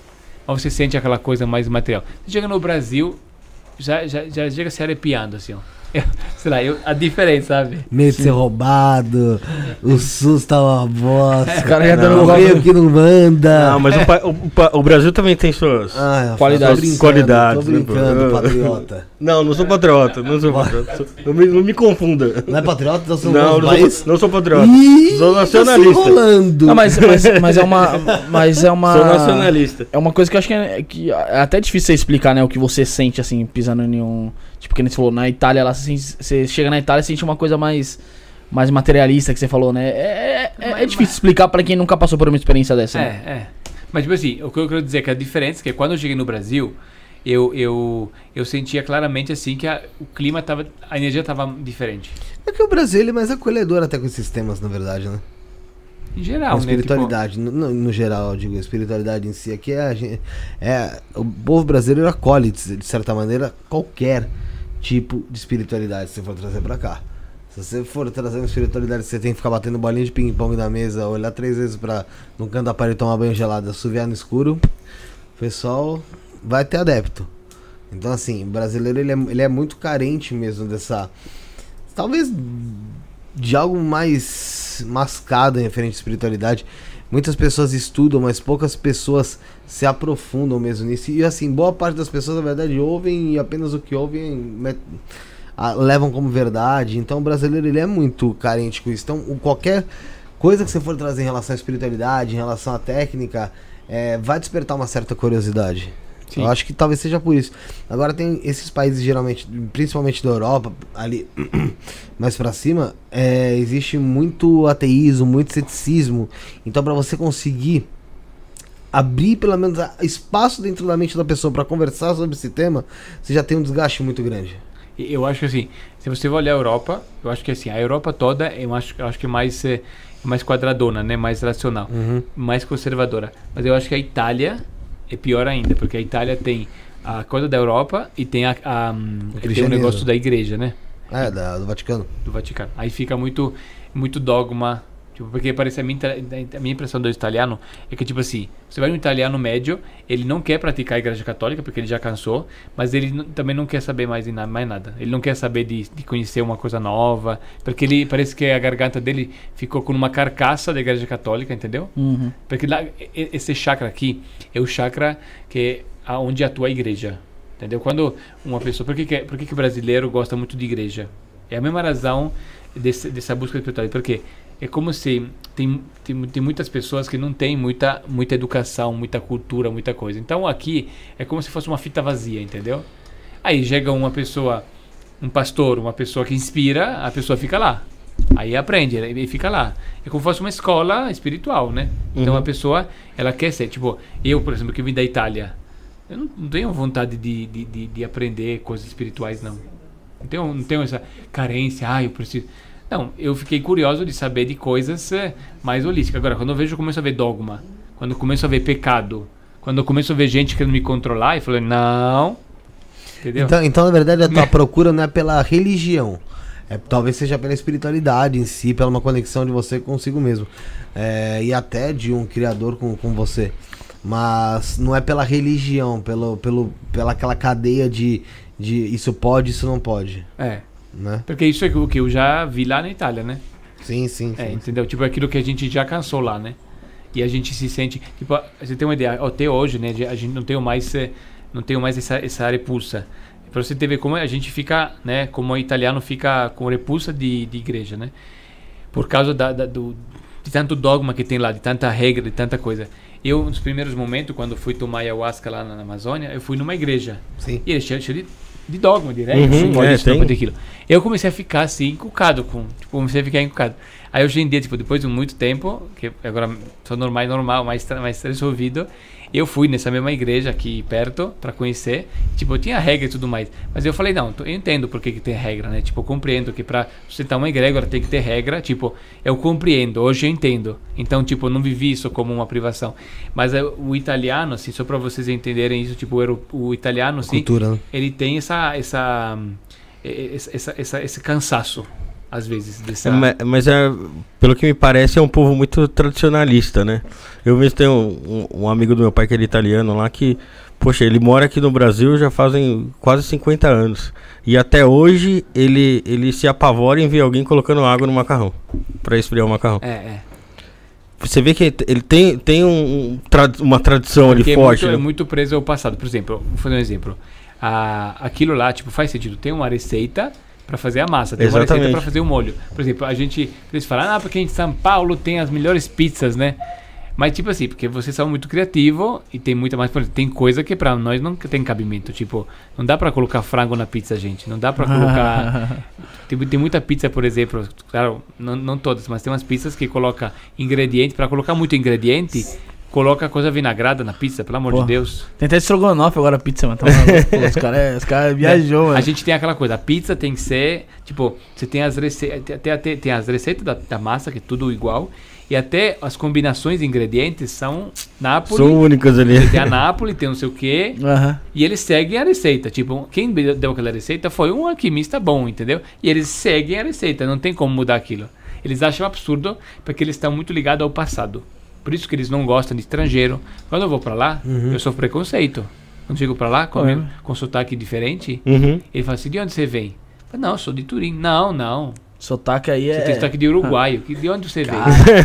mas você sente aquela coisa mais material. Você chega no Brasil, já, já, já chega se arrepiando, assim, ó. Eu- *laughs* sei lá, eu, a diferença, sabe? Medo de ser roubado, o SUS tá uma bosta. Os caras já Não, dando o golpe. que não manda. Não, mas o, pa- o pa- o Brasil também tem suas. Ah, Qualidades. Qualidades, Tô né, brincando, patriota. Não, não sou patriota. Não sou patriota. *laughs* Não me, não me confunda. Não é patriota? Então Não, não, não país? sou, não sou patriota. Ih, Sou tá nacionalista. enrolando. Não, mas, mas, mas é uma. *laughs* Mas é uma. Sou nacionalista. É uma coisa que eu acho que é, que é até difícil você explicar, né? O que você sente, assim, pisando em um. Tipo, que nem você falou, na Itália, lá, você, você chega na Itália e sente uma coisa mais. Mais materialista que você falou, né? É, é, é- é Mas- difícil explicar pra quem nunca passou por uma experiência dessa, É, né? é. Mas, tipo assim, o que eu quero dizer é que a diferença é que quando eu cheguei no Brasil, eu, eu, eu sentia claramente, assim, que a- o clima tava... A energia tava diferente. É que o Brasil ele é mais acolhedor até com esses temas, na verdade, né? Em A geral, né? Tipo, espiritualidade, no, no- no geral, eu digo, a espiritualidade em si aqui é, a gente, é o povo brasileiro acolhe, de certa maneira, qualquer tipo de espiritualidade que você for trazer pra cá. Se você for trazer uma espiritualidade você tem que ficar batendo bolinha de ping-pong na mesa, olhar três vezes pra no canto da parede tomar banho gelado, assoviar no escuro, o pessoal vai ter adepto. Então, assim, o brasileiro ele é, ele é muito carente mesmo dessa. Talvez de algo mais mascado em referente à espiritualidade. Muitas pessoas estudam, mas poucas pessoas se aprofundam mesmo nisso. E assim, boa parte das pessoas, na verdade, ouvem e apenas o que ouvem a- levam como verdade. Então o brasileiro ele é muito carente com isso. Então, o- qualquer coisa que você for trazer em relação à espiritualidade, em relação à técnica, é, vai despertar uma certa curiosidade. Sim. Eu acho que talvez seja por isso. Agora tem esses países geralmente, principalmente da Europa, ali *clears throat* mais pra cima, é, existe muito ateísmo, muito ceticismo. Então pra você conseguir abrir pelo menos espaço dentro da mente da pessoa pra conversar sobre esse tema, você já tem um desgaste muito grande. Eu acho que assim, se você olhar a Europa, eu acho que assim, a Europa toda, eu acho, eu acho que mais é, mais quadradona, né, mais racional, mais conservadora. Mas eu acho que a Itália é pior ainda, porque a Itália tem a coisa da Europa e tem, a, a, hum, tem o negócio da igreja, né? É, da, do Vaticano. do Vaticano. Aí fica muito, muito dogma. Tipo, porque parece a minha, a minha impressão do italiano é que, tipo assim, você vai no italiano médio, ele não quer praticar a igreja católica, porque ele já cansou, mas ele também não quer saber mais, na- mais nada. Ele não quer saber de, de conhecer uma coisa nova, porque ele parece que a garganta dele ficou com uma carcaça da igreja católica, entendeu? Uhum. Porque lá, esse chakra aqui é o chakra que é onde atua a igreja. Entendeu? Quando uma pessoa. Por que, que, por que, que o brasileiro gosta muito de igreja? É a mesma razão desse, dessa busca espiritual. Porque é como se tem, tem, tem muitas pessoas que não têm muita, muita educação, muita cultura, muita coisa. Então aqui é como se fosse uma fita vazia, entendeu? Aí chega uma pessoa, um pastor, uma pessoa que inspira, a pessoa fica lá. Aí aprende, e fica lá. É como se fosse uma escola espiritual, né? Então Uhum. a pessoa, ela quer ser, tipo, eu, por exemplo, que vim da Itália, eu não, não tenho vontade de, de, de, de aprender coisas espirituais, não. Não tenho, não tenho essa carência, ah, eu preciso. Não, eu fiquei curioso de saber de coisas eh, mais holísticas. Agora, quando eu vejo, eu começo a ver dogma, quando eu começo a ver pecado, quando eu começo a ver gente querendo me controlar, eu falei, não. Entendeu? Então, então, na verdade, a tua *laughs* procura não é pela religião. É, talvez seja pela espiritualidade em si, pela uma conexão de você consigo mesmo. É, e até de um criador com, com você. Mas não é pela religião, pelo, pelo, pela aquela cadeia de, de isso pode, isso não pode. É. Né? Porque isso é o que eu já vi lá na Itália, né? Sim, sim. É, sim. entendeu? Tipo aquilo que a gente já cansou lá, né? E a gente se sente, tipo, você tem uma ideia, até hoje, né, a gente não tem mais eh, não tem mais essa essa repulsa. Pra você ter ver como a gente fica, né, como o italiano fica com repulsa de, de igreja, né? Por causa da, da- do de tanto dogma que tem lá, de tanta regra, de tanta coisa. Eu, nos primeiros momentos, quando fui tomar ayahuasca lá na, na Amazônia, eu fui numa igreja. Sim. E ele cheio, cheio de, de dogma, de regra, Uhum, pode é, isso, não tem. pode aquilo. Eu comecei a ficar assim, encucado com. Tipo, comecei a ficar encucado. Aí hoje em dia, tipo, depois de muito tempo, que agora sou normal, normal, mais, mais resolvido, eu fui nessa mesma igreja aqui perto pra conhecer. Tipo, tinha regra e tudo mais. Mas eu falei, não, eu entendo por que, que tem regra, né? Tipo, eu compreendo que pra sustentar uma egrégora tem que ter regra. Tipo, eu compreendo, hoje eu entendo. Então, tipo, eu não vivi isso como uma privação. Mas eh, o italiano, assim, só pra vocês entenderem isso, tipo, o, euro- o italiano, assim, Cultura, né? ele tem essa, essa, essa, essa- essa- esse cansaço, às vezes, dessa... É, ma- mas é, pelo que me parece, é um povo muito tradicionalista, né? Eu mesmo tenho um, um- amigo do meu pai que ele é italiano lá que, poxa, ele mora aqui no Brasil já fazem quase 50 anos. E até hoje ele, ele se apavora em ver alguém colocando água no macarrão pra esfriar o macarrão. É, é. Você vê que ele tem, tem um, um uma tradição ali Porque é forte. muito, é né? muito preso ao passado. Por exemplo, vou fazer um exemplo. Ah, aquilo lá, tipo, faz sentido. Tem uma receita para fazer a massa, tem uma receita Exatamente. para fazer o molho. Por exemplo, a gente, eles falam, ah, porque em São Paulo tem as melhores pizzas, né? Mas tipo assim, porque vocês são muito criativos e tem muita mais, exemplo, tem coisa que para nós não tem cabimento, tipo, não dá para colocar frango na pizza, gente, não dá para colocar *laughs* tem, tem muita pizza, por exemplo, claro, não, não todas, mas tem umas pizzas que coloca ingrediente, para colocar muito ingrediente, coloca coisa vinagrada na pizza, pelo amor Porra. de Deus. Tem até estrogonofe agora, pizza, mano. Tá? Pô, *laughs* os caras os cara viajou, mano. A gente tem aquela coisa, a pizza tem que ser, tipo, você tem as receitas, até, até, tem as receitas da, da massa, que é tudo igual, e até as combinações de ingredientes são Nápoles, São únicas ali. você tem a Nápoles, tem não sei o quê, Aham. e eles seguem a receita. Tipo, quem deu aquela receita foi um alquimista bom, entendeu? E eles seguem a receita, não tem como mudar aquilo. Eles acham absurdo porque eles estão muito ligados ao passado. Por isso que eles não gostam de estrangeiro. Quando eu vou pra lá, eu sofro preconceito. Quando chego pra lá, com, Uhum. com sotaque diferente, Uhum. ele fala assim: de onde você vem? Eu falo, não, eu sou de Turim. Não, não. Sotaque aí Você é. tem sotaque de uruguaio. Que- De onde você vem?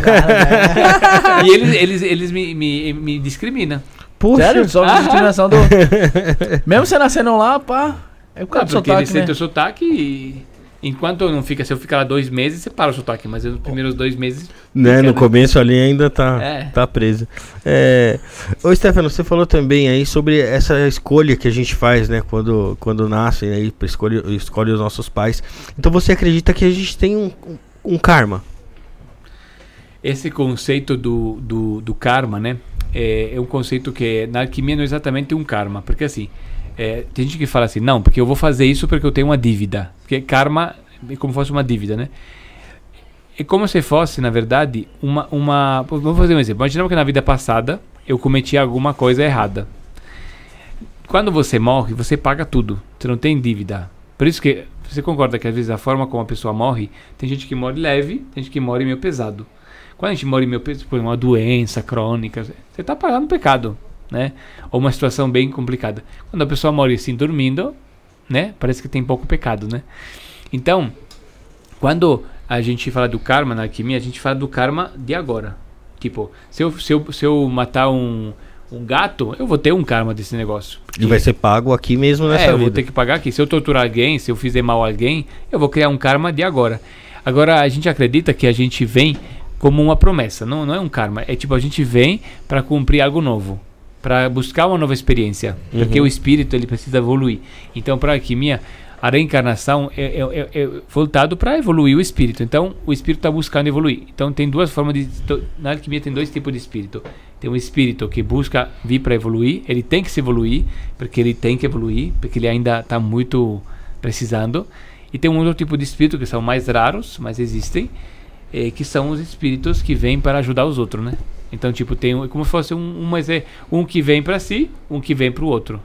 Cara, *laughs* e eles, eles, eles me, me, me discriminam. Poxa, Sério? Só Ah. discriminação do. *laughs* Mesmo você nascendo lá, pá. É por Ah, causa do porque eles sotaque, né? sentem o sotaque e. Enquanto não fica, se eu ficar lá dois meses, você para o sotaque, mas nos primeiros dois meses. né, fica, no começo ali ainda tá, É. tá preso. É... Ô Stefano, você falou também aí sobre essa escolha que a gente faz, né, quando, quando nasce, aí, pra escolher, escolhe os nossos pais. Então você acredita que a gente tem um, um karma? Esse conceito do, do, do karma, né? É, é um conceito que na alquimia não é exatamente um karma, porque assim, é, tem gente que fala assim, não, porque eu vou fazer isso porque eu tenho uma dívida. Porque karma é como se fosse uma dívida, né? É como se fosse, na verdade, uma. uma vamos fazer um exemplo. Imaginamos que na vida passada eu cometi alguma coisa errada. Quando você morre, você paga tudo. Você não tem dívida. Por isso que você concorda que às vezes a forma como a pessoa morre, tem gente que morre leve, tem gente que morre meio pesado. Quando a gente morre meio pesado, por uma doença crônica, você está pagando pecado, né? Ou uma situação bem complicada. Quando a pessoa morre assim dormindo, né? Parece que tem pouco pecado, né? Então, quando a gente fala do karma na alquimia, a gente fala do karma de agora. Tipo, se eu, se eu, se eu matar um, um gato, eu vou ter um karma desse negócio. E vai ser pago aqui mesmo nessa É, eu vida. vou ter que pagar aqui. Se eu torturar alguém, se eu fizer mal a alguém, eu vou criar um karma de agora. Agora, a gente acredita que a gente vem como uma promessa, não, não é um karma. É tipo, a gente vem para cumprir algo novo, para buscar uma nova experiência. Porque Uhum. o espírito ele precisa evoluir. Então, para a alquimia, a reencarnação é, é- é- é voltado para evoluir o espírito. Então, o espírito está buscando evoluir. Então, tem duas formas de. Na alquimia, tem dois tipos de espírito. Tem um espírito que busca vir para evoluir, ele tem que se evoluir, porque ele tem que evoluir, porque ele ainda está muito precisando. E tem um outro tipo de espírito que são mais raros, mas existem, eh, que são os espíritos que vêm para ajudar os outros, né? Então, tipo, tem um- como se fosse um, um, mas é um que vem para si, um que vem para o outro.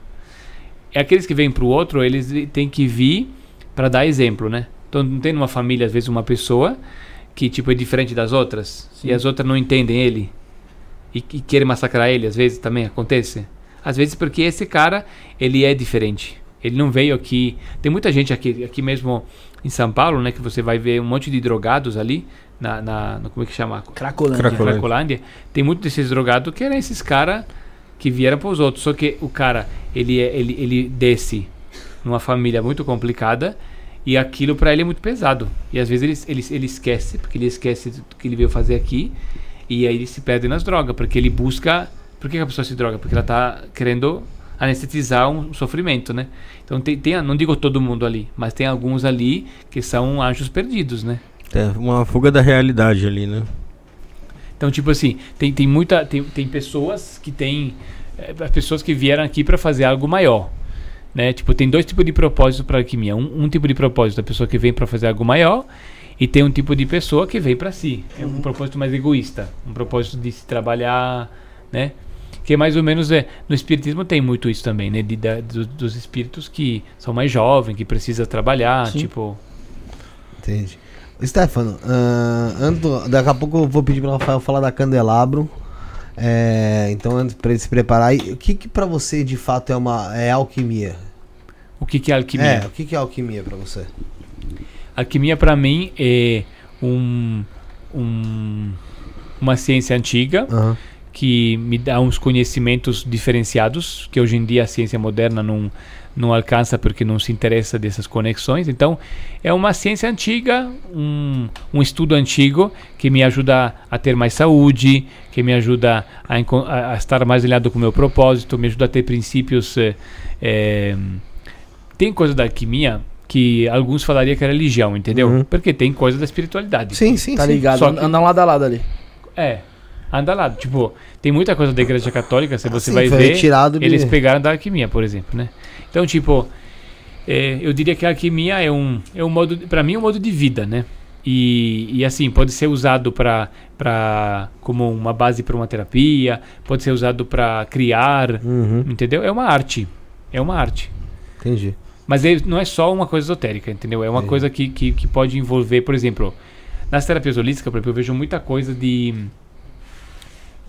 E aqueles que vêm para o outro, eles têm que vir para dar exemplo, né? Então, não tem numa família, às vezes, uma pessoa que, tipo, é diferente das outras, e as outras não entendem ele, e, e querem massacrar ele, às vezes, também acontece. Às vezes porque esse cara, ele é diferente. Ele não veio aqui... Tem muita gente aqui, aqui mesmo em São Paulo, né? Que você vai ver um monte de drogados ali, na... na no- como é que chama? Cracolândia. Cracolândia. Cracolândia, tem muitos desses drogados que eram esses caras que vieram para os outros. Só que o cara, ele, é- ele, ele desce numa família muito complicada e aquilo para ele é muito pesado. E às vezes ele, ele, ele esquece, porque ele esquece do que ele veio fazer aqui e aí ele se perde nas drogas, porque ele busca... Por que que a pessoa se droga? Porque ela tá querendo anestetizar um sofrimento, né? Então tem, tem, não digo todo mundo ali, mas tem alguns ali que são anjos perdidos, né? É uma fuga da realidade ali, né? Então, tipo assim, tem, tem muita. Tem, tem pessoas que têm. as pessoas que vieram aqui para fazer algo maior. Né? Tipo, tem dois tipos de propósito para alquimia. Um, um tipo de propósito da pessoa que vem para fazer algo maior. E tem um tipo de pessoa que vem para si. É um propósito mais egoísta. Um propósito de se trabalhar, né? Que mais ou menos é. No Espiritismo tem muito isso também, né? De, da- do- dos espíritos que são mais jovens, que precisam trabalhar. Sim. Tipo. Entendi. Stefano, ah, antes- daqui a pouco eu vou pedir para o Rafael falar da Candelabro. É, então, antes para ele se preparar, e o que, que para você de fato é uma é alquimia? O que, que é alquimia? É, o que, que é alquimia para você? Alquimia para mim é um, um- uma ciência antiga Aham. que me dá uns conhecimentos diferenciados que hoje em dia a ciência moderna não não alcança porque não se interessa dessas conexões. Então é uma ciência antiga, um, um estudo antigo que me ajuda a ter mais saúde, que me ajuda a, a- estar mais alinhado com o meu propósito, me ajuda a ter princípios eh, tem coisa da alquimia que alguns falariam que é religião, entendeu? Uhum. Porque tem coisa da espiritualidade. Sim, sim, Tá sim. ligado? Só que- Andam lado a lado ali. É. Anda lá, tipo, tem muita coisa da igreja católica, se você Sim, vai foi ver, retirado de- eles pegaram da alquimia, por exemplo, né? Então, tipo, é, eu diria que a alquimia é um, é um modo, para mim, é um modo de vida, né? E, e assim, pode ser usado para para como uma base para uma terapia, pode ser usado para criar, Uhum, entendeu? É uma arte. É uma arte. entendi. Mas ele não é só uma coisa esotérica, entendeu? É uma É. coisa que, que, que pode envolver, por exemplo, nas terapias holísticas, por exemplo, eu vejo muita coisa de.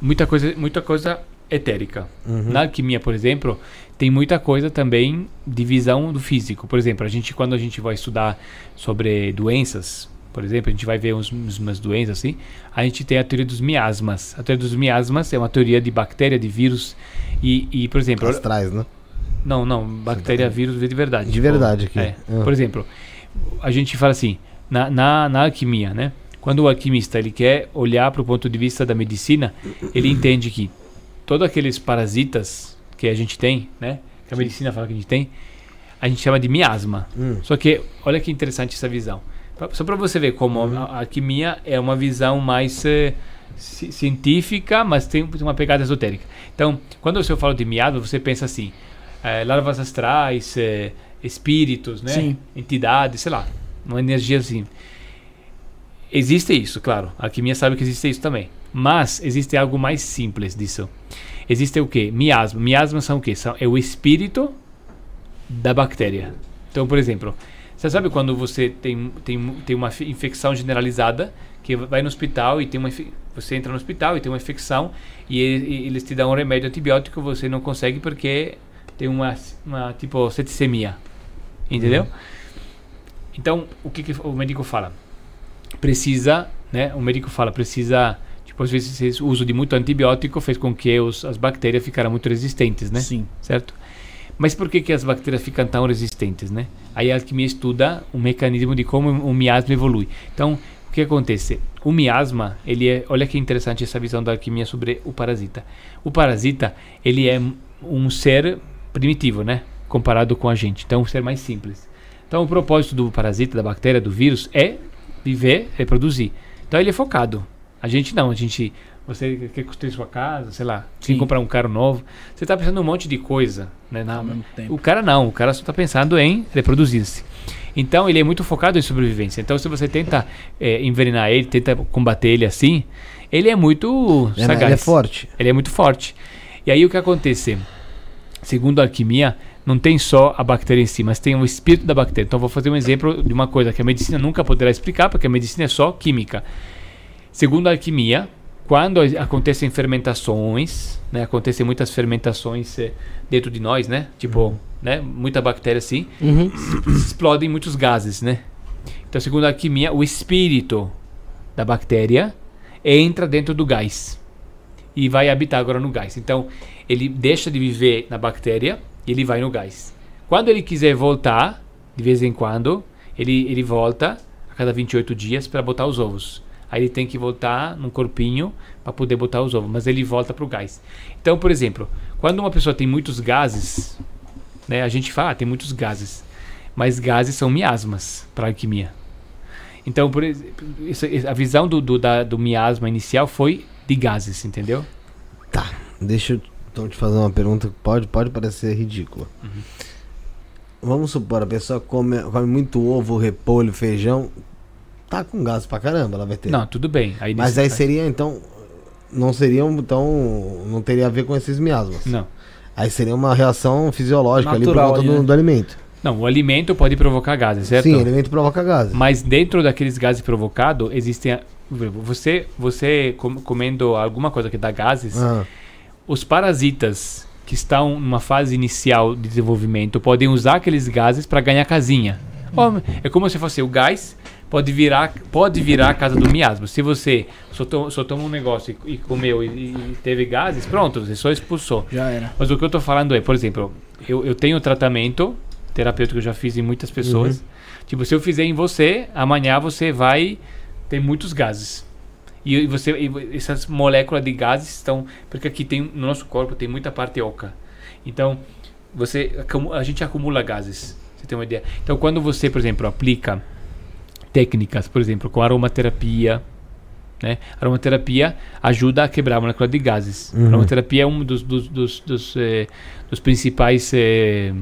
Muita coisa, muita coisa etérica. Uhum. Na alquimia, por exemplo, tem muita coisa também de visão do físico. Por exemplo, a gente quando a gente vai estudar sobre doenças, por exemplo, a gente vai ver uns, umas doenças assim, a gente tem a teoria dos miasmas. A teoria dos miasmas é uma teoria de bactéria, de vírus e, e por exemplo, Astrais, né? não, não, bactéria, vírus de verdade. De verdade aqui. É. Ah. Por exemplo, a gente fala assim, na, na, na alquimia, né? Quando o alquimista ele quer olhar para o ponto de vista da medicina, ele entende que todos aqueles parasitas que a gente tem, né? Que a medicina fala que a gente tem, a gente chama de miasma. Hum. Só que, olha que interessante essa visão. Pra- Só para você ver como a, a alquimia é uma visão mais eh, ci- científica, mas tem uma pegada esotérica. Então, quando eu falo de miasma, você pensa assim, eh, larvas astrais, eh, espíritos, né? Sim. entidades, sei lá, uma energia assim. existe isso, claro. A alquimia sabe que existe isso também. Mas existe algo mais simples disso. Existe o quê? Miasma. Miasmas são o quê? São, é o espírito da bactéria. Então, por exemplo, você sabe quando você tem, tem, tem uma infecção generalizada, que vai no hospital e tem uma você entra no hospital e tem uma infecção e, e- eles te dão um remédio antibiótico você não consegue porque tem uma, uma tipo septicemia. Entendeu? Então, o que, que o médico fala? Precisa, né? O médico fala, precisa, vezes esse uso de muito antibiótico fez com que os, as bactérias ficaram muito resistentes, né? Sim. certo? Mas por que, que as bactérias ficam tão resistentes, né? Aí a alquimia estuda o mecanismo de como o miasma evolui. Então, o que acontece? O miasma, ele é, olha que interessante essa visão da alquimia sobre o parasita. O parasita, ele é um ser primitivo, né? Comparado com a gente. Então, um ser mais simples. Então, o propósito do parasita, da bactéria, do vírus é viver, reproduzir. Então, ele é focado. A gente não, a gente você quer construir sua casa, sei lá, quer comprar um carro novo. Você está pensando em um monte de coisa, né? Na- Ao mesmo tempo. o cara não, o cara só está pensando em reproduzir-se. Então ele é muito focado em sobrevivência. Então se você tenta eh, envenenar ele, tenta combater ele assim, ele é muito É, sagaz. ele é forte. Ele é muito forte. E aí o que acontece? Segundo a alquimia, não tem só a bactéria em si, mas tem o espírito da bactéria. Então vou fazer um exemplo de uma coisa que a medicina nunca poderá explicar, porque a medicina é só química. Segundo a alquimia, quando acontecem fermentações, né, acontecem muitas fermentações eh, dentro de nós, né? Tipo, né, muita bactéria assim, Uhum. explodem muitos gases, né? Então, segundo a alquimia, o espírito da bactéria entra dentro do gás e vai habitar agora no gás. Então, ele deixa de viver na bactéria e ele vai no gás. Quando ele quiser voltar, de vez em quando, ele, ele volta a cada 28 dias para botar os ovos. Aí ele tem que voltar num corpinho para poder botar os ovos, mas ele volta para o gás. Então, por exemplo, quando uma pessoa tem muitos gases, né, a gente fala, ah, tem muitos gases, mas gases são miasmas para a alquimia. Então, por exemplo, a visão do, do, da- do miasma inicial foi de gases, entendeu? Tá, deixa eu então te fazer uma pergunta que pode, pode parecer ridícula. Uhum. Vamos supor, a pessoa come, come muito ovo, repolho, feijão. Tá com gás pra caramba, ela vai ter. Não, tudo bem. Aí Mas aí seria então. Não seria então. Não teria a ver com esses miasmas. Não. Aí seria uma reação fisiológica Natural ali por conta do, né? do alimento. Não, o alimento pode provocar gases, certo? Sim, o alimento provoca gases. Mas dentro daqueles gases provocados, existem. Você, você com- comendo alguma coisa que dá gases, Ah, os parasitas que estão numa fase inicial de desenvolvimento podem usar aqueles gases para ganhar casinha. É como se fosse o gás pode virar pode virar a casa do miasma. Se você só, to, só toma um negócio e, e comeu e, e teve gases, pronto, você só expulsou. Já era. Mas o que eu tô falando é, por exemplo, eu, eu tenho tratamento terapêutico que eu já fiz em muitas pessoas. Tipo, se eu fizer em você, amanhã você vai ter muitos gases. E, você e essas moléculas de gases estão porque aqui tem no nosso corpo tem muita parte oca. Então, você a gente acumula gases. Você tem uma ideia? Então, quando você, por exemplo, aplica técnicas, por exemplo, com aromaterapia, né? Aromaterapia ajuda a quebrar a molécula de gases. Uhum. Aromaterapia é um dos, dos, dos, dos, eh, dos principais eh,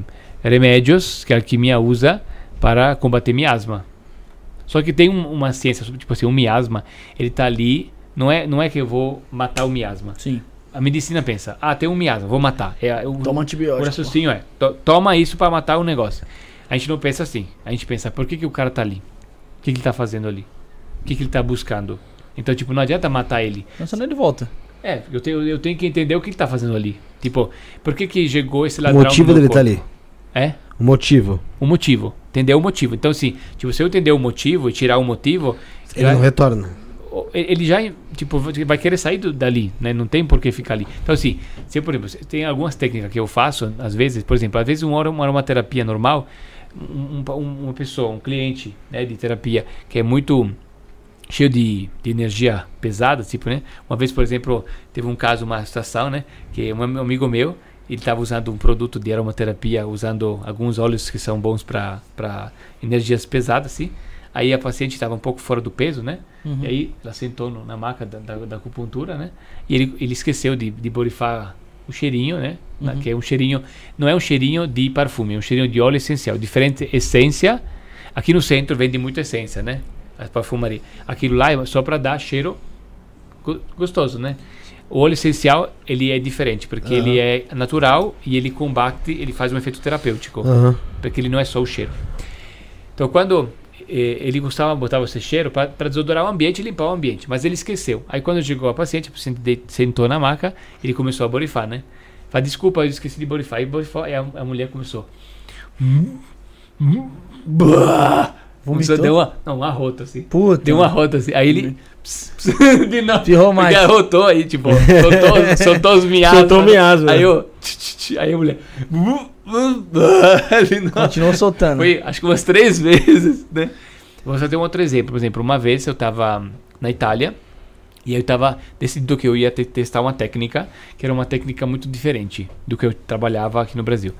remédios que a alquimia usa para combater miasma. Só que tem um- uma ciência, sobre, tipo assim, um miasma, ele tá ali, não é, não é que eu vou matar o miasma. Sim. A medicina pensa, ah, tem um miasma, vou matar. É, é o, Toma o antibiótico. raciocínio é, to- toma isso para matar o negócio. A gente não pensa assim. A gente pensa, por que, que o cara tá ali? O que, que ele tá fazendo ali? O que, que ele tá buscando? Então, tipo, não adianta matar ele. Então senão ele volta. É, eu tenho, eu tenho que entender o que ele tá fazendo ali. Tipo, por que que chegou esse o ladrão motivo no meu dele tá corpo? ali. É? O motivo. O motivo. Entender o motivo. Então, assim, tipo, se eu entender o motivo e tirar o motivo, Ele já- não retorna. o- ele já, tipo, vai querer sair do- dali, né? Não tem por que ficar ali. Então, assim, se, eu, por exemplo, tem algumas técnicas que eu faço, às vezes, por exemplo, às vezes uma, arom- uma aromaterapia normal, um- um- uma pessoa, um cliente né, de terapia que é muito cheio de, de energia pesada, tipo, né? Uma vez, por exemplo, teve um caso, uma situação, né? Que um am- amigo meu, ele estava usando um produto de aromaterapia, usando alguns óleos que são bons para energias pesadas, assim. Aí a paciente estava um pouco fora do peso, né? Uhum. E aí ela sentou no- na maca da, da, da acupuntura, né? E ele, ele esqueceu de, de borrifar o cheirinho, né? Uhum. Que é um cheirinho, não é um cheirinho de perfume, é um cheirinho de óleo essencial. Diferente essência, aqui no centro vende muita essência, né? a perfumaria. Aquilo lá é só para dar cheiro go- gostoso, né? O óleo essencial, ele é diferente, porque Aham. ele é natural e ele combate, ele faz um efeito terapêutico, Aham. porque ele não é só o cheiro. Então, quando ele gostava de botar esse cheiro para desodorar o ambiente e limpar o ambiente, mas ele esqueceu. Aí, quando chegou a paciente, a paciente sentou na maca, ele começou a borrifar, né? Fala, desculpa, eu esqueci de borrifar. E aí a, a mulher começou. Começou, Vomitou? deu uma, não, um arroto assim. Puta. Deu um arroto assim. Aí ele. pss, *laughs* pss, de novo. Espirrou mais. Ele arrotou aí, tipo, soltou, soltou os *laughs* miasmas. Soltou miasma. Aí eu. tch, tch, tch, Aí a mulher. *laughs* Ele Continuou soltando. Foi acho que umas três *laughs* vezes, né? Vou só ter um outro exemplo. Por exemplo, uma vez eu tava na Itália e eu tava decidido que eu ia te- testar uma técnica que era uma técnica muito diferente do que eu trabalhava aqui no Brasil.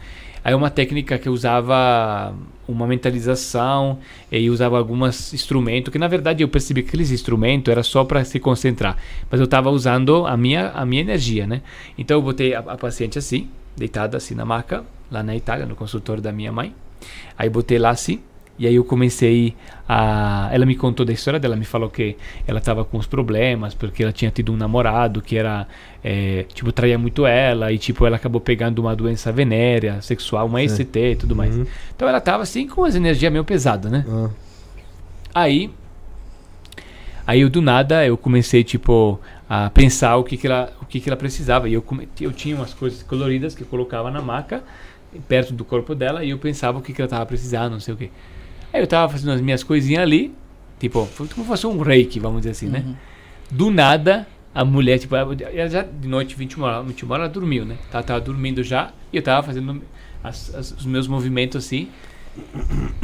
Aí uma técnica que usava uma mentalização e usava alguns instrumentos que na verdade eu percebi que aqueles instrumentos era só para se concentrar, mas eu estava usando a minha a minha energia, né? Então eu botei a, a paciente assim, deitada assim na maca, lá na Itália, no consultório da minha mãe. Aí botei lá assim, e aí eu comecei a. Ela me contou da história dela, me falou que ela estava com os problemas, porque ela tinha tido um namorado que era. eh, tipo, traía muito ela, e tipo, ela acabou pegando uma doença venérea, sexual, uma ECT e tudo mais. Então ela tava assim com as energias meio pesadas, né? Ah. Aí, aí eu do nada eu comecei tipo a pensar o que que ela, o que que ela precisava. E eu eu tinha umas coisas coloridas que eu colocava na maca perto do corpo dela e eu pensava o que que ela tava precisando, não sei o quê. Aí eu tava fazendo as minhas coisinhas ali, tipo, como se fosse um reiki, vamos dizer assim, né? Do nada, a mulher, tipo, ela ela já de noite, 21 horas, 21 horas, ela dormiu, né? Ela tava dormindo já e eu tava fazendo as- as- os meus movimentos assim.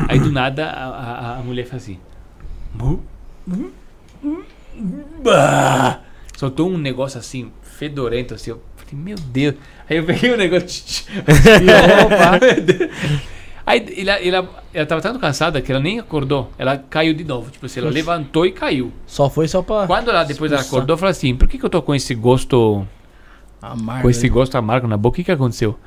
Aí do nada a, a, a mulher faz assim. Bu, bu, bu, bah. Soltou um negócio assim, fedorento, assim. Eu falei, meu Deus. Aí eu peguei o negócio. *laughs* Opa. *laughs* Aí ela, ela, ela tava tanto cansada que ela nem acordou. Ela caiu de novo. Tipo assim, ela levantou e caiu. Só foi só pra. Quando ela depois ela acordou, falou assim: por que, que eu tô com esse gosto Amargo. com esse né? gosto amargo na boca, o que, que aconteceu?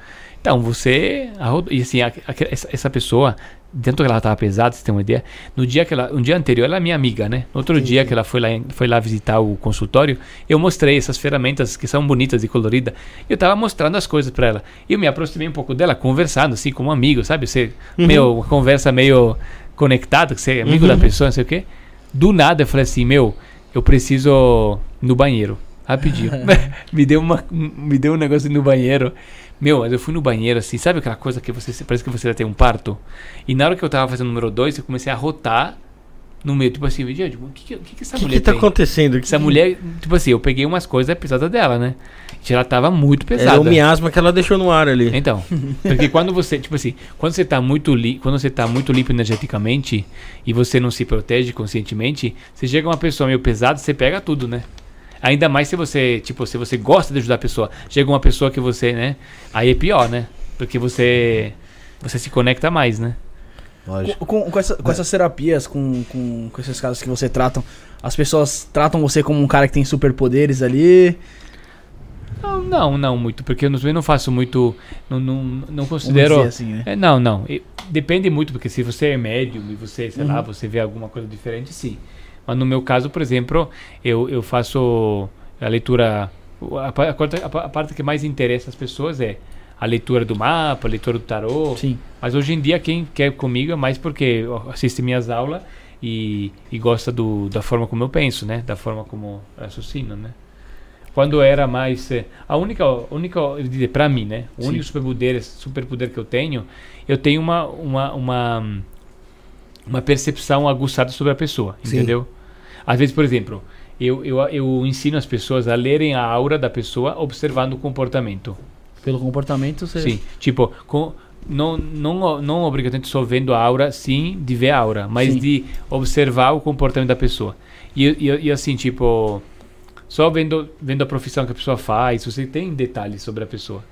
Então, você. E assim, a- a- essa, pessoa, dentro que ela estava pesada, você tem uma ideia, no dia que ela. Um dia anterior, ela é minha amiga, né? No outro dia que ela foi lá, foi lá visitar o consultório, eu mostrei essas ferramentas que são bonitas e coloridas. Eu tava mostrando as coisas para ela. E eu me aproximei um pouco dela, conversando, assim, como amigo, sabe? Você, meio, uma conversa meio conectada, que você é amigo da pessoa, não sei o quê. Do nada eu falei assim, meu, eu preciso no banheiro. Rapidinho. *laughs* *laughs* me, deu uma, me deu um negócio no banheiro. Meu, mas eu fui no banheiro assim, sabe aquela coisa que você parece que você vai ter um parto? E na hora que eu tava fazendo o número 2, eu comecei a rotar no meio, tipo assim, gente, o que, que, que, que essa O que, mulher que tá tem? acontecendo? Essa mulher, tipo assim, eu peguei umas coisas pesadas dela, né? Ela tava muito pesada. Era o miasma que ela deixou no ar ali. Então, *laughs* porque quando você, tipo assim, quando você tá muito li, quando você tá muito limpo energeticamente e você não se protege conscientemente, você chega uma pessoa meio pesada, você pega tudo, né? Ainda mais se você, tipo, se você gosta de ajudar a pessoa, chega uma pessoa que você, né? Aí é pior, né? Porque você você se conecta mais, né? Lógico. Com, com, com essa- com essas terapias, com, com, com esses casos que você tratam, as pessoas tratam você como um cara que tem superpoderes ali. Não, não, não muito, porque eu não, eu não faço muito, não, não, não considero assim, né? É, não, não. E Depende muito, porque se você é médium e você, sei lá, Uhum. você vê alguma coisa diferente, sim. Mas no meu caso, por exemplo, eu, eu faço a leitura. A, a parte- a pa- a parte que mais interessa as pessoas é a leitura do mapa, a leitura do tarô. Sim. Mas hoje em dia quem quer comigo é mais porque assiste minhas aulas e, e gosta do, da forma como eu penso, né? Da forma como eu raciocino, né? Quando era mais eh, a única única para mim, né? O Sim. único superpoder superpoder que eu tenho, eu tenho uma uma uma uma percepção aguçada sobre a pessoa, Sim. entendeu? Às vezes, por exemplo, eu, eu, eu ensino as pessoas a lerem a aura da pessoa observando o comportamento. Pelo comportamento, você. Sim, tipo, com, não, não, não obrigatoriamente só vendo a aura, sim, de ver a aura, mas Sim. de observar o comportamento da pessoa. E, e, e assim, tipo, só vendo, vendo a profissão que a pessoa faz, você tem detalhes sobre a pessoa.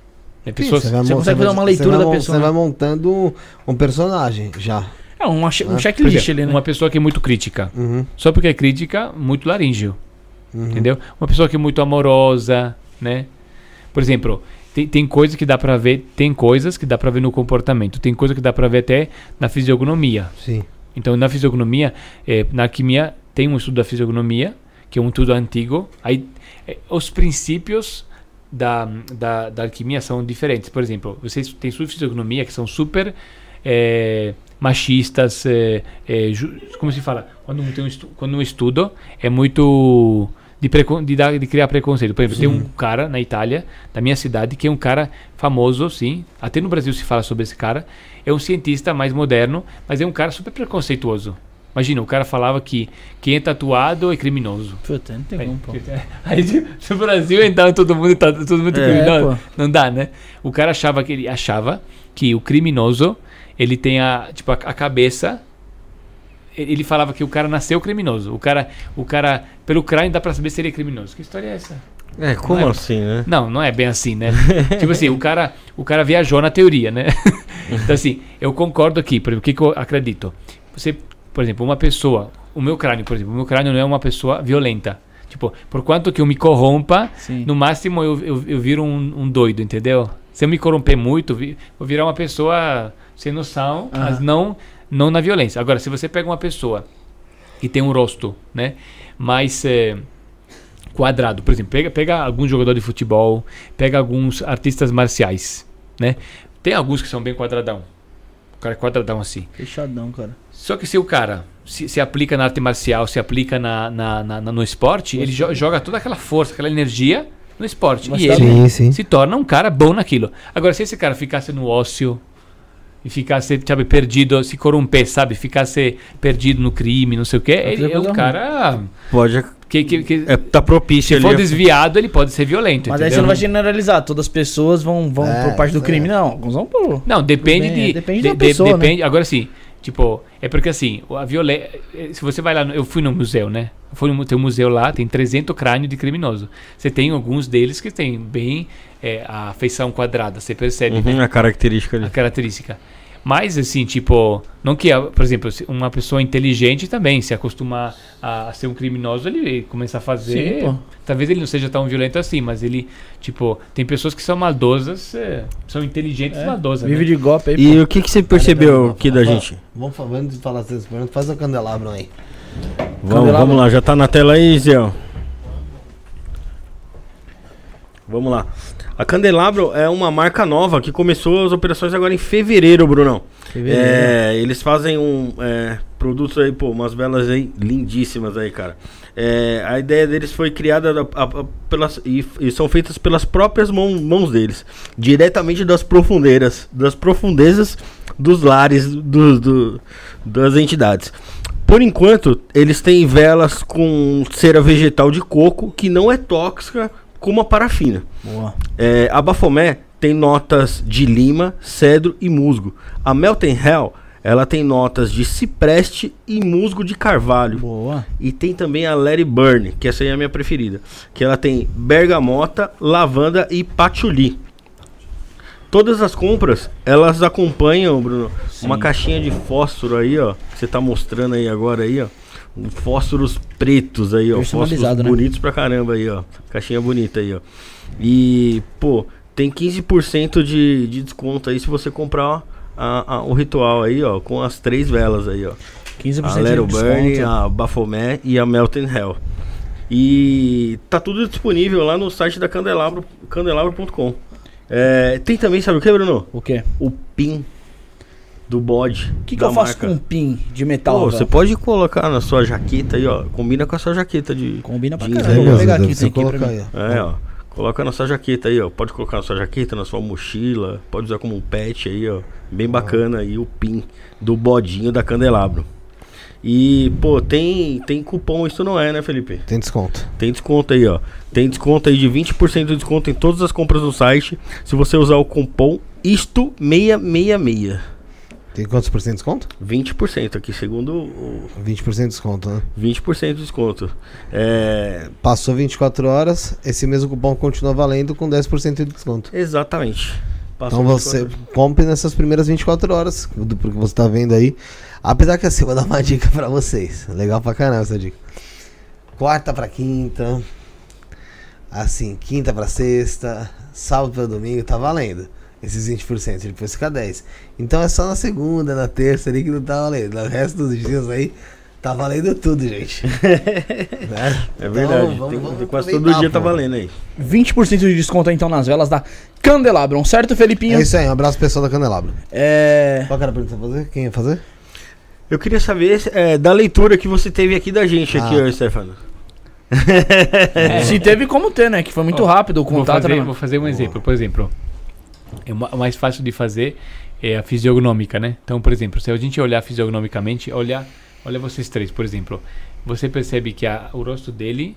Né? Pessoas, Você, vai você consegue fazer uma leitura vai da pessoa, Você né? vai montando um personagem já. É um, che- um Ah, checklist ali, né? uma pessoa que é muito crítica. Uhum, Só porque é crítica, muito laríngeo. uhum. Entendeu? Uma pessoa que é muito amorosa, né? Por exemplo, tem, tem coisas que dá pra ver, tem coisas que dá pra ver no comportamento, tem coisas que dá pra ver até na fisionomia. Sim. Então, na fisiognomia, eh, na alquimia, tem um estudo da fisiognomia, que é um estudo antigo. Aí, eh, os princípios da, da, da alquimia são diferentes. Por exemplo, vocês têm sua fisiognomia que são super eh, machistas. eh, ju- como se fala? Quando um, tem um estu- quando um estudo é muito de, precon- de, dar- de criar preconceito. Por exemplo, tem um cara na Itália, da minha cidade, que é um cara famoso, sim. Até no Brasil se fala sobre esse cara. É um cientista mais moderno, mas é um cara super preconceituoso. Imagina, o cara falava que quem é tatuado é criminoso. Puta, não tem Aí, como, pô. *laughs* aí se o Brasil então todo mundo tá todo mundo É, criminoso, pô. não dá, né? O cara achava que ele achava que o criminoso ele tem a tipo a, a cabeça ele falava que o cara nasceu criminoso. O cara, o cara pelo crânio dá pra saber se ele é criminoso. Que história é essa? É, como é- assim, né? Não, não é bem assim, né? *laughs* tipo assim, o cara, o cara viajou na teoria, né? *laughs* então assim, eu concordo aqui, por exemplo, o que, que eu acredito? Você, por exemplo, uma pessoa, o meu crânio, por exemplo, o meu crânio não é uma pessoa violenta. Tipo, por quanto que eu me corrompa, Sim. no máximo eu, eu, eu viro um, um doido, entendeu? Se eu me corromper muito, vi- vou virar uma pessoa sem noção, mas Aham. não, não na violência. Agora, se você pega uma pessoa que tem um rosto, né, mais eh, quadrado, por exemplo, pega, pega algum jogador de futebol, pega alguns artistas marciais, né? Tem alguns que são bem quadradão. O cara é quadradão assim. Fechadão, cara. Só que se o cara se, se aplica na arte marcial, se aplica na, na- na- na- no esporte, ele jo- joga toda aquela força, aquela energia no esporte. Mas e tá ele Sim, sim. se torna um cara bom naquilo. Agora, se esse cara ficasse no ócio e ficasse, sabe, perdido, se corromper, sabe, ficasse perdido no crime, não sei o quê, ele é um cara Pode. que, que, que É, tá propício se for desviado, ele pode ser violento. Mas aí você entendeu? não vai generalizar, todas as pessoas vão, vão É, por parte do crime, é. não. Alguns vão por. Não, depende bem, de. depende de- da de- pessoa, né? depende, Agora sim, tipo, é porque assim, a violência. Se você vai lá. no- eu fui no museu, né? Eu fui no tem um museu lá, tem 300 crânios de criminoso. Você tem alguns deles que tem bem é, a feição quadrada, você percebe né, Uhum, a característica ali. a característica. Mas assim, tipo, não que, por exemplo, uma pessoa inteligente também se acostumar a ser um criminoso, ele começa a fazer. Sim, pô. Talvez ele não seja tão violento assim, mas ele, tipo, tem pessoas que são maldosas, é, são inteligentes e maldosas. Vive né? de golpe aí, E o que, que você percebeu aqui da gente? Vamos falar, antes de falar essas perguntas, faz o candelabro aí. Vamos, Candelabro. vamos lá, já tá na tela aí, Zé. Vamos lá. A Candelabro é uma marca nova que começou as operações agora em fevereiro, Brunão. Fevereiro. É, eles fazem um é, produtos aí, pô, umas velas aí lindíssimas aí, cara. É, a ideia deles foi criada da- a- a- pelas, e, e são feitas pelas próprias mãos, mãos deles, diretamente das profundeiras, das profundezas dos lares do, do- das entidades. Por enquanto, eles têm velas com cera vegetal de coco que não é tóxica como a parafina. Boa. É, a Bafomé tem notas de lima, cedro e musgo. A Melton Hell, ela tem notas de cipreste e musgo de carvalho. Boa. E tem também a Larry Burn, que essa aí é a minha preferida. Que ela tem bergamota, lavanda e patchouli. Todas as compras, elas acompanham, Bruno, uma caixinha de fósforo aí, ó. Que você tá mostrando aí agora aí, ó. Fósforos pretos aí, ó. Fósforos né? bonitos pra caramba aí, ó. Caixinha bonita aí, ó. E, pô, tem 15% de, de desconto aí se você comprar a- a- o ritual aí, ó. Com as três velas aí, ó. 15% A Lero de Burn, desconto. a Baphomet e a Melton Hell. E tá tudo disponível lá no site da Candelabro, candelabro.com. É, tem também, sabe o que, Bruno? O quê? O pin do bode. O que, que eu faço marca. com um pin de metal? Pô, você pode colocar na sua jaqueta aí, ó. Combina com a sua jaqueta de. Combina pra caramba. aí, Vou pegar aqui, tem aqui pra mim. É, ó. Coloca na sua jaqueta aí, ó. Pode colocar na sua jaqueta, na sua mochila. Pode usar como um pet aí, ó. Bem bacana aí o pin do bodinho da Candelabro. E, pô, tem, tem cupom, isso não é, né, Felipe? Tem desconto. Tem desconto aí, ó. Tem desconto aí de 20% de desconto em todas as compras no site. Se você usar o cupom ISTO666. Tem quantos por cento de desconto? 20% aqui, segundo o 20% de desconto, né? 20% de desconto. É, Passou 24 horas, esse mesmo cupom continua valendo com 10% de desconto. exatamente. Passou Então você 24 compre nessas primeiras 24 horas, do porque você tá vendo aí. Apesar que assim, eu vou dar uma dica pra vocês. Legal pra caramba essa dica. Quarta pra quinta. Assim, quinta pra sexta, sábado pra domingo, tá valendo. Esses 20%, depois fica 10. Então é só na segunda, na terça ali que não tá valendo. No resto dos dias aí, tá valendo tudo, gente. *laughs* Né? É verdade. Então, Tem- vamos- vamos quase todo dia tá valendo aí. 20% de desconto então nas velas da Candelabron, certo, Felipinho? É isso aí, um abraço pro pessoal da Candelabro. É. Qual que era a pergunta pra fazer? Quem ia fazer? Eu queria saber é, da leitura que você teve aqui da gente, aqui, Ah. ô Stefano. *laughs* Se teve como ter, né? Que foi muito Ó, rápido o Vou contato, fazer, né? vou fazer um exemplo. Por exemplo, é mais fácil de fazer é a fisiognômica, né? Então, por exemplo, se a gente olhar fisionomicamente, olha, olha vocês três, por exemplo, você percebe que a- o rosto dele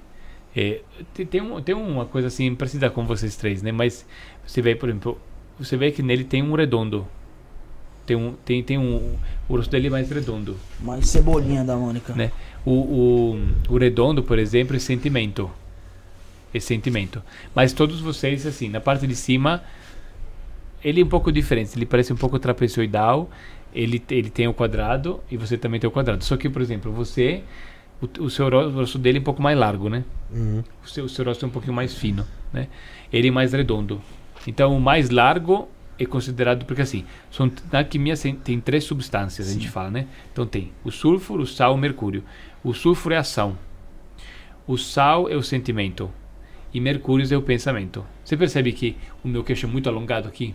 é, tem, tem, um, tem uma coisa assim parecida com vocês três, né? Mas você vê, por exemplo, você vê que nele tem um redondo. Tem um, tem, tem um, o rosto dele é mais redondo. Mais cebolinha da Mônica. Né? O, o, o redondo, por exemplo, é sentimento. É sentimento. Mas todos vocês, assim, na parte de cima, ele é um pouco diferente. Ele parece um pouco trapezoidal. Ele, ele tem o quadrado e você também tem o quadrado. Só que, por exemplo, você, o, o seu rosto dele é um pouco mais largo, né? Uhum. O seu, o seu rosto é um pouquinho mais fino, né? Ele é mais redondo. Então, o mais largo é considerado porque assim, são, na alquimia sem- tem três substâncias, a gente fala, né? Então tem o sulfuro, o sal, o mercúrio. O sulfuro é a ação. O sal é o sentimento. E mercúrio é o pensamento. Você percebe que o meu queixo é muito alongado aqui?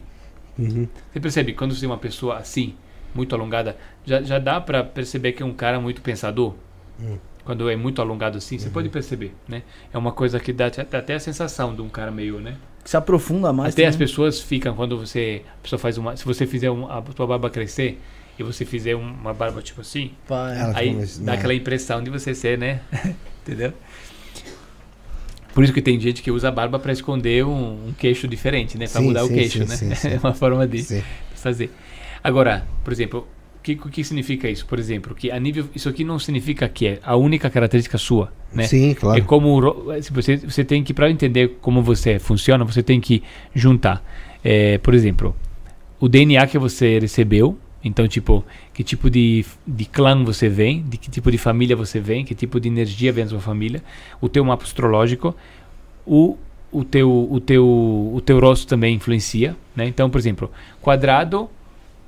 Uhum. Você percebe quando você tem uma pessoa assim, muito alongada, já, já dá para perceber que é um cara muito pensador? Hum. Quando é muito alongado assim, você pode perceber, né? É uma coisa que dá, dá até a sensação de um cara meio, né? Se aprofunda mais. até as também. pessoas ficam quando você, a pessoa faz uma, se você fizer um, a sua barba crescer e você fizer um- uma barba tipo assim, Vai. Ela aí dá né? aquela impressão de você ser, né? *laughs* Entendeu? Por isso que tem gente que usa a barba para esconder um, um queixo diferente, né? Para Sim, mudar o sim, queixo, sim, né? sim. *laughs* É uma forma de fazer. Agora, por exemplo, o que, o que significa isso? Por exemplo, que a nível, isso aqui não significa que é a única característica sua, né? Sim, claro. É como o se você você tem que para entender como você funciona, você tem que juntar, É, por exemplo, o DNA que você recebeu. Então, tipo, que tipo de, de clã você vem, de que tipo de família você vem, que tipo de energia vem da sua família, o teu mapa astrológico, o, o, teu, o, teu, o teu rosto também influencia, né? Então, por exemplo, quadrado,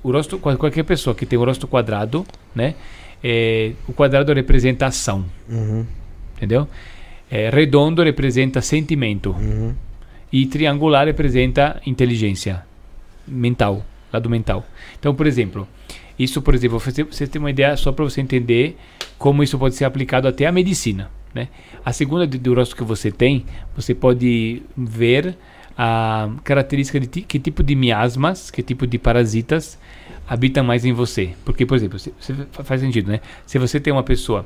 o rosto, qual- qualquer pessoa que tem o rosto quadrado, né? É, o quadrado representa ação, Uhum. entendeu? É, redondo representa sentimento Uhum. e triangular representa inteligência mental, lado mental. Então, por exemplo, isso, por exemplo, você, você tem uma ideia só para você entender como isso pode ser aplicado até à medicina, né? A segunda de- rosto que você tem, você pode ver a característica de que tipo de miasmas, que tipo de parasitas habitam mais em você. Porque, por exemplo, se, faz sentido, né? Se você tem uma pessoa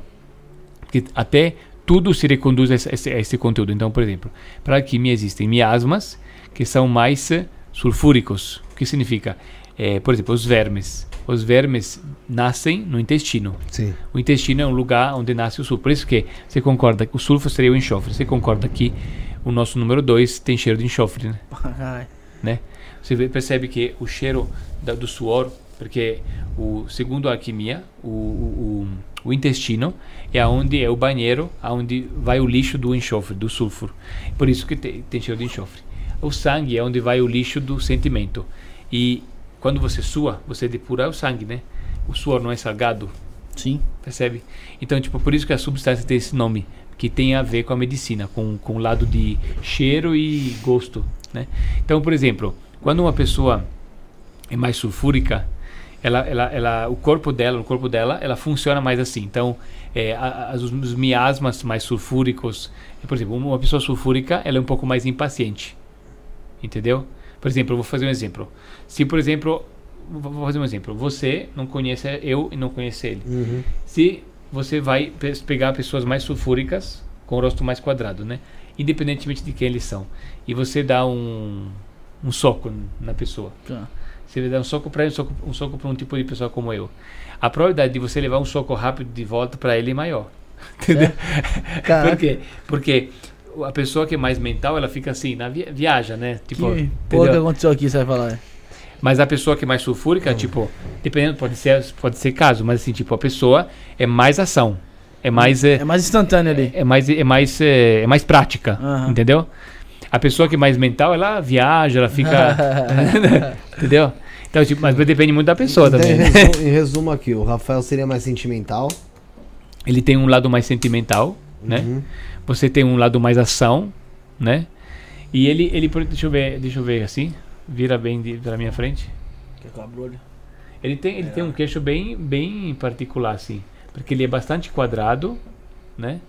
que até tudo se reconduz a esse, a esse- conteúdo. Então, por exemplo, para a alquimia existem miasmas que são mais sulfúricos. O que significa? Eh, por exemplo, os vermes. Os vermes nascem no intestino. Sim. O intestino é um lugar onde nasce o sulfuro. Por isso que você concorda que o sulfuro seria o enxofre. Você concorda que o nosso número 2 tem cheiro de enxofre, né? Ai. né? Você vê- percebe que o cheiro da- do suor, porque o segundo a alquimia, o, o, o, o intestino é aonde é o banheiro, aonde vai o lixo do enxofre, do sulfuro. Por isso que tem, tem cheiro de enxofre. O sangue é onde vai o lixo do sentimento. E quando você sua, você depura o sangue, né? O suor não é salgado, Sim. percebe? Então, tipo, por isso que a substância tem esse nome, que tem a ver com a medicina, com, com o lado de cheiro e gosto, né? Então, por exemplo, quando uma pessoa é mais sulfúrica, ela, ela, ela, o corpo dela, o corpo dela, ela funciona mais assim. Então, é, a- a- os, os miasmas mais sulfúricos, por exemplo, uma pessoa sulfúrica, ela é um pouco mais impaciente, entendeu? Por exemplo, eu vou fazer um exemplo. Se, por exemplo, vou fazer um exemplo. Você não conhece eu e não conhece ele. Uhum. Se você vai pe- pegar pessoas mais sulfúricas, com o rosto mais quadrado, né? Independentemente de quem eles são. E você dá um, um soco na pessoa. Tá. Você vai dar um soco para um soco, um soco para um tipo de pessoa como eu. A probabilidade de você levar um soco rápido de volta para ele é maior. *laughs* Entendeu? *laughs* Por quê? Porque a pessoa que é mais mental, ela fica assim, na vi- viaja, né? Que Tipo, porra que entendeu? aconteceu aqui, você vai falar? Mas a pessoa que é mais sulfúrica, tipo, dependendo, pode ser, pode ser caso, mas assim, tipo, a pessoa é mais ação. É mais. É, É mais instantâneo ali. é mais, é mais, é, é mais prática, Aham. entendeu? A pessoa que é mais mental, ela viaja, ela fica. *laughs* *laughs* entendeu? Então, tipo, mas depende muito da pessoa Então, também. em, né? resumo, em resumo aqui, o Rafael seria mais sentimental. Ele tem um lado mais sentimental, né? Uhum. Você tem um lado mais ação, né? E ele, ele deixa eu ver, deixa eu ver assim, vira bem de, pra minha frente. Que é com a brolha. Ele tem, ele tem um queixo bem, bem particular, assim, porque ele é bastante quadrado, né?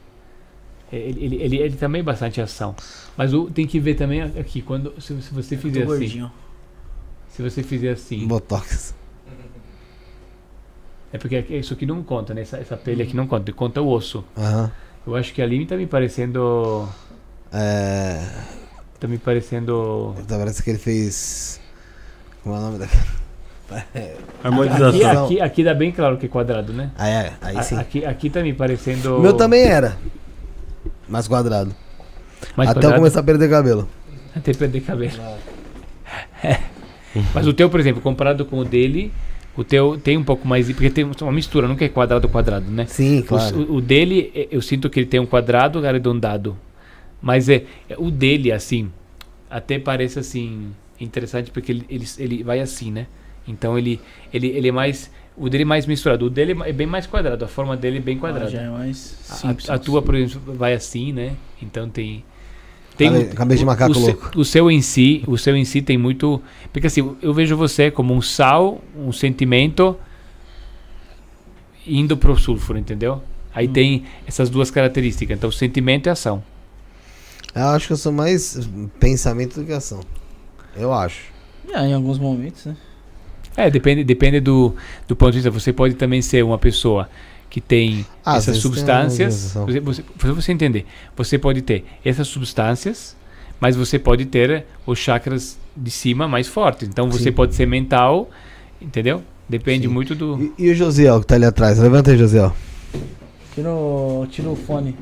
Ele, ele, ele, ele também é bastante ação. Mas o, tem que ver também aqui, quando se, se você Tô fizer assim, gordinho. se você fizer assim, Botox. é porque isso aqui não conta, né? Essa, essa pele aqui não conta, conta o osso. Aham. Eu acho que ali tá me parecendo, É. tá me parecendo Então, parece que ele fez. Como é o nome daquele? *laughs* Aqui, Harmonização. aqui, aqui dá bem claro que é quadrado, né? Ah, é, aí A- sim. Aqui, aqui tá me parecendo. O meu também era. Mais quadrado. mais Até eu quadrado, começar a perder cabelo. Até perder cabelo. *laughs* É. Mas o teu, por exemplo, comparado com o dele, o teu tem um pouco mais. Porque tem uma mistura, nunca é quadrado quadrado, né? Sim, O- claro. O, o dele, eh, eu sinto que ele tem um quadrado arredondado. Mas é, é o dele, assim, até parece assim interessante porque ele, ele, ele vai assim, né? Então ele, ele, ele é mais. O dele é mais misturado. O dele é bem mais quadrado. A forma dele é bem Ah, quadrada. já é mais simples. A, a tua, por exemplo, vai assim, né? Então tem. Cabe- cabeça de o- macaco o, seu- louco. o seu em si, o seu em si tem muito. Porque assim, eu vejo você como um sal, um sentimento indo pro sulfuro, entendeu? Aí Hum. tem essas duas características. Então, sentimento e ação. Eu acho que eu sou mais pensamento do que ação. Eu acho. É, em alguns momentos, né? É, depende, depende do, do ponto de vista. Você pode também ser uma pessoa que tem Ah, essas substâncias. Você, você, pra você entender, você pode ter essas substâncias, mas você pode ter os chakras de cima mais fortes. Então você Sim. pode ser mental, entendeu? Depende Sim. muito do. E, e o Josiel que tá ali atrás? Levanta aí, Josiel. Tira o, tira o fone.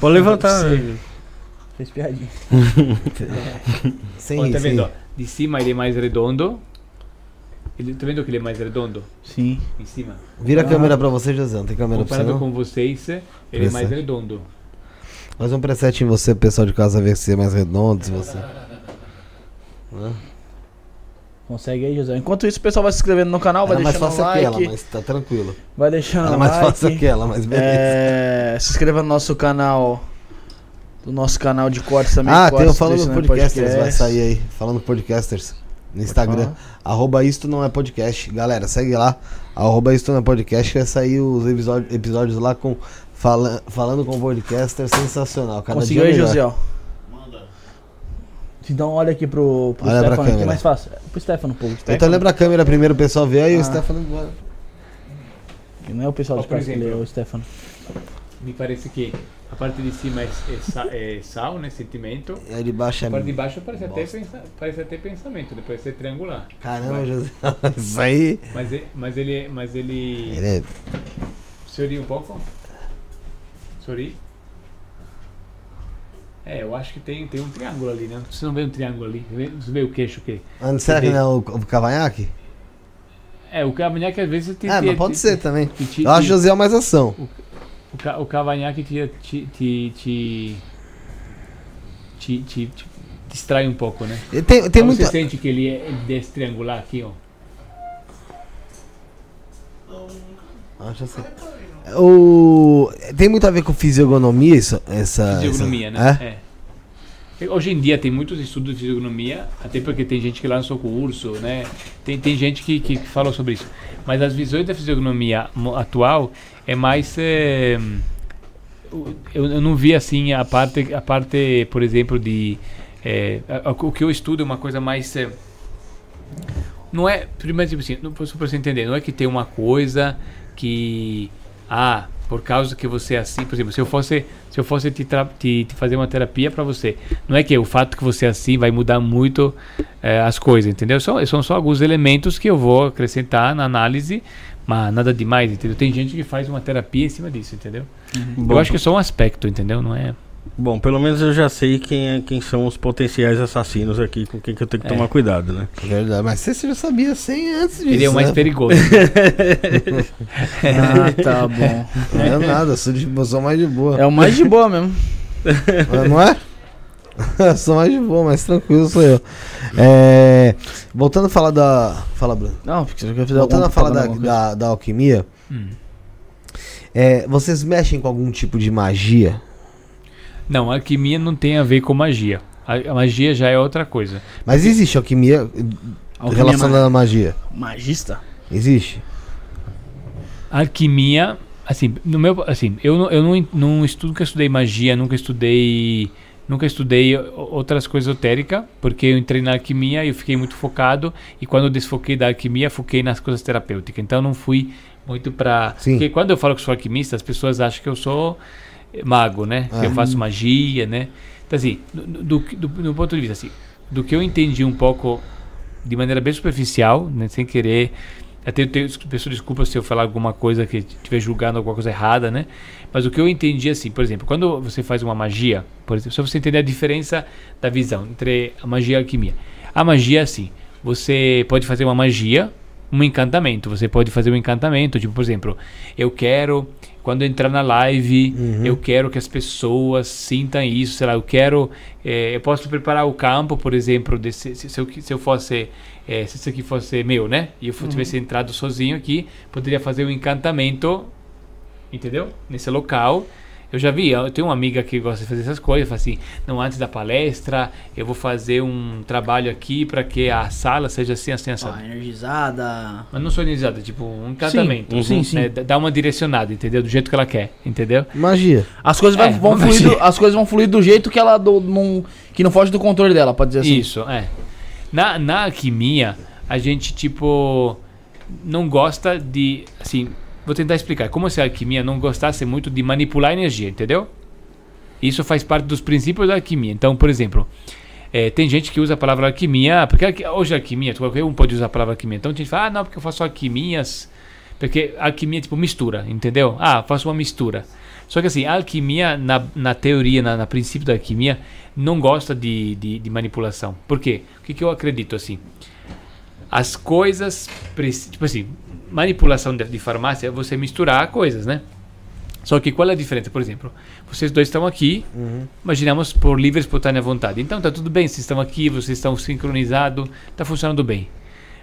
Pode levantar. Sim. Fez piadinha. *laughs* Sim, Ó, tá vendo? De cima ele é mais redondo. Ele, tá vendo que ele é mais redondo? Sim. Em cima. Vira a Ah. câmera pra você, José. Não tem câmera pra você, Comparado não? com vocês, ele é mais redondo. Faz um preset em você, pessoal de casa, ver se é mais redondo, se você... Consegue aí, José. Enquanto isso, o pessoal vai se inscrevendo no canal, vai Era mais deixando fácil um like. aquela, mas tá tranquilo. Vai deixando Era um mais like. fácil aquela, mas beleza. É, se inscreva no nosso canal. Do nosso canal de cortes também. ah, tem o cortes Falando né, Podcasters, vai sair aí. Falando Podcasters. No Instagram. Arroba isto não é podcast. Galera, segue lá. Arroba isto não é podcast. que Vai sair os episódios, episódios lá com fala, falando com podcaster. Sensacional. Cada Conseguiu dia aí, melhor. Josiel? Te dá um olho aqui pro, pro Olha Stefano, que é mais fácil. Pro Stefano um pouco. Então lembra a câmera primeiro, o pessoal vê aí Ah. o Stefano. vai- Não é o pessoal Ó, de é o Stefano. Me parece que a parte de cima é, é, é sal, né? Sentimento. E aí de baixo é. A parte de baixo parece até, pensa, parece até pensamento, depois ser triangular. Caramba, José. *laughs* Isso aí. Mas, é- mas ele. Mas ele. Ele é. Sorri um pouco? Sorri? É, eu acho que tem, tem um triângulo ali, né? Você não vê um triângulo ali? Você vê, o queixo que. Ah, Será que não é o, o cavanhaque? É, o cavanhaque às vezes te. Ah, te- mas pode ser também. Eu acho te- José mais ação. O, ca, o cavanhaque te te, te, te, te, distrai um pouco, né? Ele Tem, tem muito. Você sente que ele é desse triangular aqui, ó. Acho assim. O... Tem muito a ver com fisionomia isso? Essa, Fisionomia, essa... né? É? É. Hoje em dia tem muitos estudos de fisionomia, até porque tem gente que lançou curso, né? Tem, tem gente que, que falou sobre isso. Mas as visões da fisionomia atual é mais. o- eu, eu não vi assim a parte, a parte por exemplo, de. eh, a- a- o que eu estudo é uma coisa mais. eh, não é. Primeiro, tipo assim, não para você entender, não é que tem uma coisa que. Ah, por causa que você é assim, por exemplo, se eu fosse, se eu fosse te, te- te fazer uma terapia para você, não é que o fato que você é assim vai mudar muito eh, as coisas, entendeu? São, são só alguns elementos que eu vou acrescentar na análise, mas nada demais, entendeu? Tem gente que faz uma terapia em cima disso, entendeu? Bom, eu acho que é só um aspecto, entendeu? Não é. Bom, pelo menos eu já sei quem, é, quem são os potenciais assassinos aqui, com quem que eu tenho que É. tomar cuidado, né? Verdade. Mas você já sabia sem antes disso. Ele é o mais né? perigoso. *laughs* Ah, tá bom. *laughs* Não é nada, eu sou, de, sou mais de boa. É o mais de boa mesmo. Não é? *laughs* sou mais de boa, mais tranquilo sou eu. É, voltando a falar da. Fala, Bruno. Não, porque você quer fazer Voltando a falar da, da, da alquimia, Hum. é, vocês mexem com algum tipo de magia? Não, alquimia não tem a ver com magia. A, a magia já é outra coisa. Mas existe alquimia, Alquimia relacionada à magia? Magista? Existe? Alquimia, assim, no meu, assim, eu não, eu não, não estudo, nunca estudei magia, nunca estudei, nunca estudei o- outras coisas esotéricas, porque eu entrei na alquimia e eu fiquei muito focado e quando eu desfoquei da alquimia, foquei nas coisas terapêuticas. Então não fui muito pra, Sim. porque quando eu falo que sou alquimista, as pessoas acham que eu sou mago, né? Que É. eu faço magia, né? Então assim, do, do, do, do ponto de vista assim, do que eu entendi um pouco de maneira bem superficial, né, sem querer. Até eu tenho, peço desculpa se eu falar alguma coisa que estiver julgando alguma coisa errada, né? Mas o que eu entendi assim, por exemplo, quando você faz uma magia, por exemplo, só você entender a diferença da visão entre a magia e a alquimia. A magia é assim, você pode fazer uma magia, um encantamento. Você pode fazer um encantamento, tipo, por exemplo, eu quero quando eu entrar na live, Uhum. eu quero que as pessoas sintam isso, sei lá, eu quero, eh, eu posso preparar o campo, por exemplo, desse, se, se eu, se eu fosse, eh, se isso aqui fosse meu, né? E eu fo- tivesse entrado sozinho aqui, poderia fazer um encantamento, entendeu? Nesse local. Eu já vi, eu tenho uma amiga que gosta de fazer essas coisas, fala assim, não, antes da palestra, eu vou fazer um trabalho aqui para que a sala seja assim, assim, assim. Ó, energizada. Mas não sou organizada, tipo, um encantamento. sim, sim. né? Dá- Dá uma direcionada, entendeu? Do jeito que ela quer, entendeu? Magia. As coisas vai- É, vão uma fluir magia. do, as coisas vão fluir do jeito que ela do, não, que não foge do controle dela, pode dizer assim. Isso, é. Na, na alquimia, a gente, tipo, não gosta de. Assim, vou tentar explicar. Como se a alquimia não gostasse muito de manipular energia, entendeu? Isso faz parte dos princípios da alquimia. Então, por exemplo, eh, tem gente que usa a palavra alquimia, porque alqui- hoje a alquimia, qualquer um pode usar a palavra alquimia. Então, a gente fala, ah, não, porque eu faço alquimias. Porque alquimia é tipo mistura, entendeu? Ah, faço uma mistura. Só que assim, a alquimia, na, na teoria, na, na princípio da alquimia, não gosta de, de, de manipulação. Por quê? O que, que eu acredito assim? As coisas, tipo assim, manipulação de, de farmácia é você misturar coisas, né? Só que qual é a diferença? Por exemplo, vocês dois estão aqui, imaginamos por livre e espontânea vontade. Então tá tudo bem, vocês estão aqui, vocês estão sincronizados, tá funcionando bem.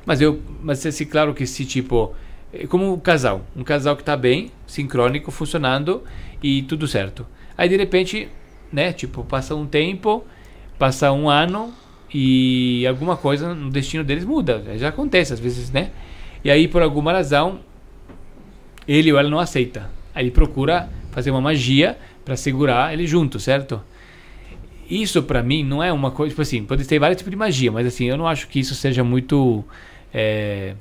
Mas eu, mas é claro que se tipo, é como um casal, um casal que tá bem, sincrônico, funcionando e tudo certo. Aí de repente, né, tipo, passa um tempo, passa um ano e alguma coisa no destino deles muda. Já acontece às vezes, né? E aí por alguma razão ele ou ela não aceita. Aí ele procura fazer uma magia para segurar ele junto, certo? Isso pra mim não é uma coisa, tipo assim, pode ter vários tipos de magia, mas assim, eu não acho que isso seja muito é,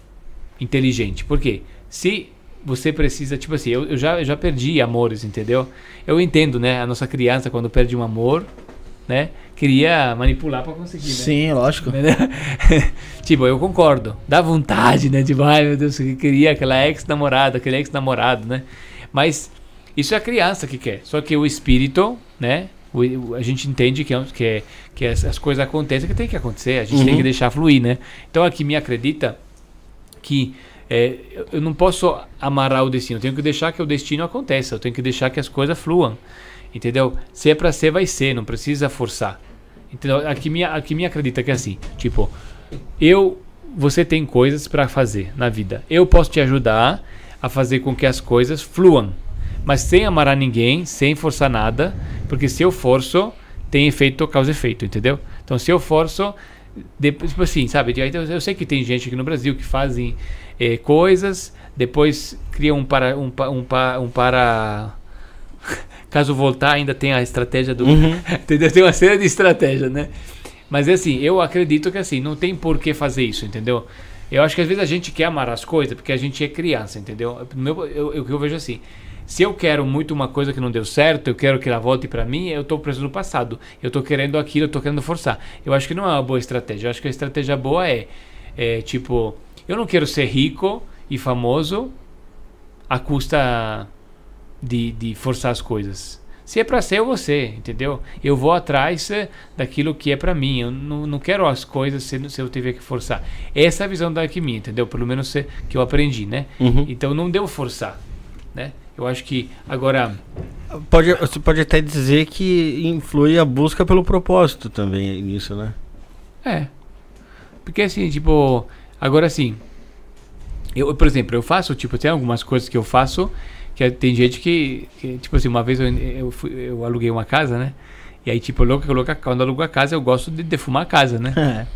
inteligente. Por quê? Se você precisa, tipo assim, eu, eu já, eu já perdi amores, entendeu? Eu entendo, né? A nossa criança, quando perde um amor, né? Queria manipular pra conseguir, né? Sim, lógico. *laughs* Tipo, eu concordo. Dá vontade, né? Tipo, ai meu Deus, eu queria aquela ex-namorada, aquele ex-namorado, né? Mas isso é a criança que quer. Só que o espírito, né? O- a gente entende que, é que, é- que as, as coisas acontecem que tem que acontecer. A gente tem que deixar fluir, né? Então aqui me acredita que é, eu- não posso amarrar o destino. Eu tenho que deixar que o destino aconteça. Eu tenho que deixar que as coisas fluam. Entendeu? Se é pra ser, vai ser. Não precisa forçar. Entendeu? Aqui me, acredita que é assim. Tipo, eu, você tem coisas pra fazer na vida. Eu posso te ajudar a fazer com que as coisas fluam, mas sem amarrar ninguém, sem forçar nada, porque se eu forço, tem efeito causa efeito, entendeu? Então, se eu forço, depois, tipo assim, sabe? Eu, sei que tem gente aqui no Brasil que fazem eh, coisas, depois criam um para um, um, um para *laughs* caso voltar ainda tem a estratégia do *laughs* entendeu? Tem uma série de estratégias, né? Mas é assim, eu acredito que assim, não tem por que fazer isso, entendeu? Eu acho que às vezes a gente quer amar as coisas porque a gente é criança, entendeu? Meu, eu, eu, eu vejo assim, se eu quero muito uma coisa que não deu certo, eu quero que ela volte pra mim, eu tô preso no passado. Eu tô querendo aquilo, eu tô querendo forçar. Eu acho que não é uma boa estratégia. Eu acho que a estratégia boa é, é tipo, eu não quero ser rico e famoso à custa de, de forçar as coisas. Se é pra ser, eu vou ser, entendeu? Eu vou atrás eh, daquilo que é pra mim. Eu não, não quero as coisas se, se eu tiver que forçar. Essa é a visão da alquimia, entendeu? Pelo menos eh, que eu aprendi, né? Uhum. Então não devo forçar, né? Eu acho que agora Pode, você pode até dizer que influi a busca pelo propósito também nisso, né? É. Porque assim, tipo, agora assim, eu, por exemplo, eu faço, tipo, tem algumas coisas que eu faço que tem gente que, que, tipo assim, uma vez eu, eu, fui- eu aluguei uma casa, né? E aí, tipo, louca, louca, quando eu alugo a casa, eu gosto de defumar a casa, né? *laughs* É.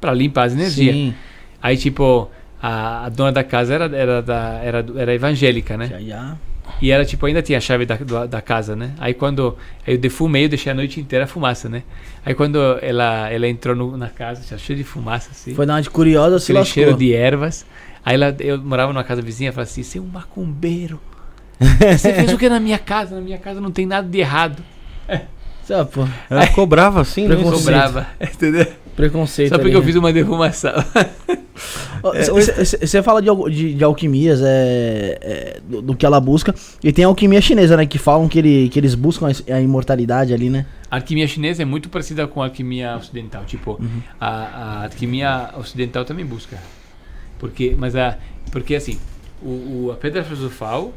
Pra limpar as energias. Sim. Aí, tipo, a, a dona da casa era, era, da, era, era evangélica, né? Já, já. E ela, tipo, ainda tinha a chave da, do- da casa, né? Aí quando aí eu defumei, eu deixei a noite inteira a fumaça, né? Aí quando ela, ela entrou no- na casa, já cheio de fumaça, assim. Foi dar uma de curiosa, se lascou. cheiro de ervas. Aí ela, eu morava numa casa vizinha, falava assim, você é um macumbeiro. Você fez o que na minha casa? Na minha casa não tem nada de errado. Só, pô, Ela cobrava assim, né? Eu sou Preconceito. brava, *laughs* entendeu? preconceito Só porque ali, eu né? fiz uma defumação. Você fala de, de, de alquimias, é, é, do, do que ela busca. E tem a alquimia chinesa, né? Que falam que, ele, que eles buscam a, imortalidade ali, né? A alquimia chinesa é muito parecida com a alquimia ocidental. Tipo, a, a alquimia ocidental também busca. Porque, mas a, porque assim, o, o- a pedra filosofal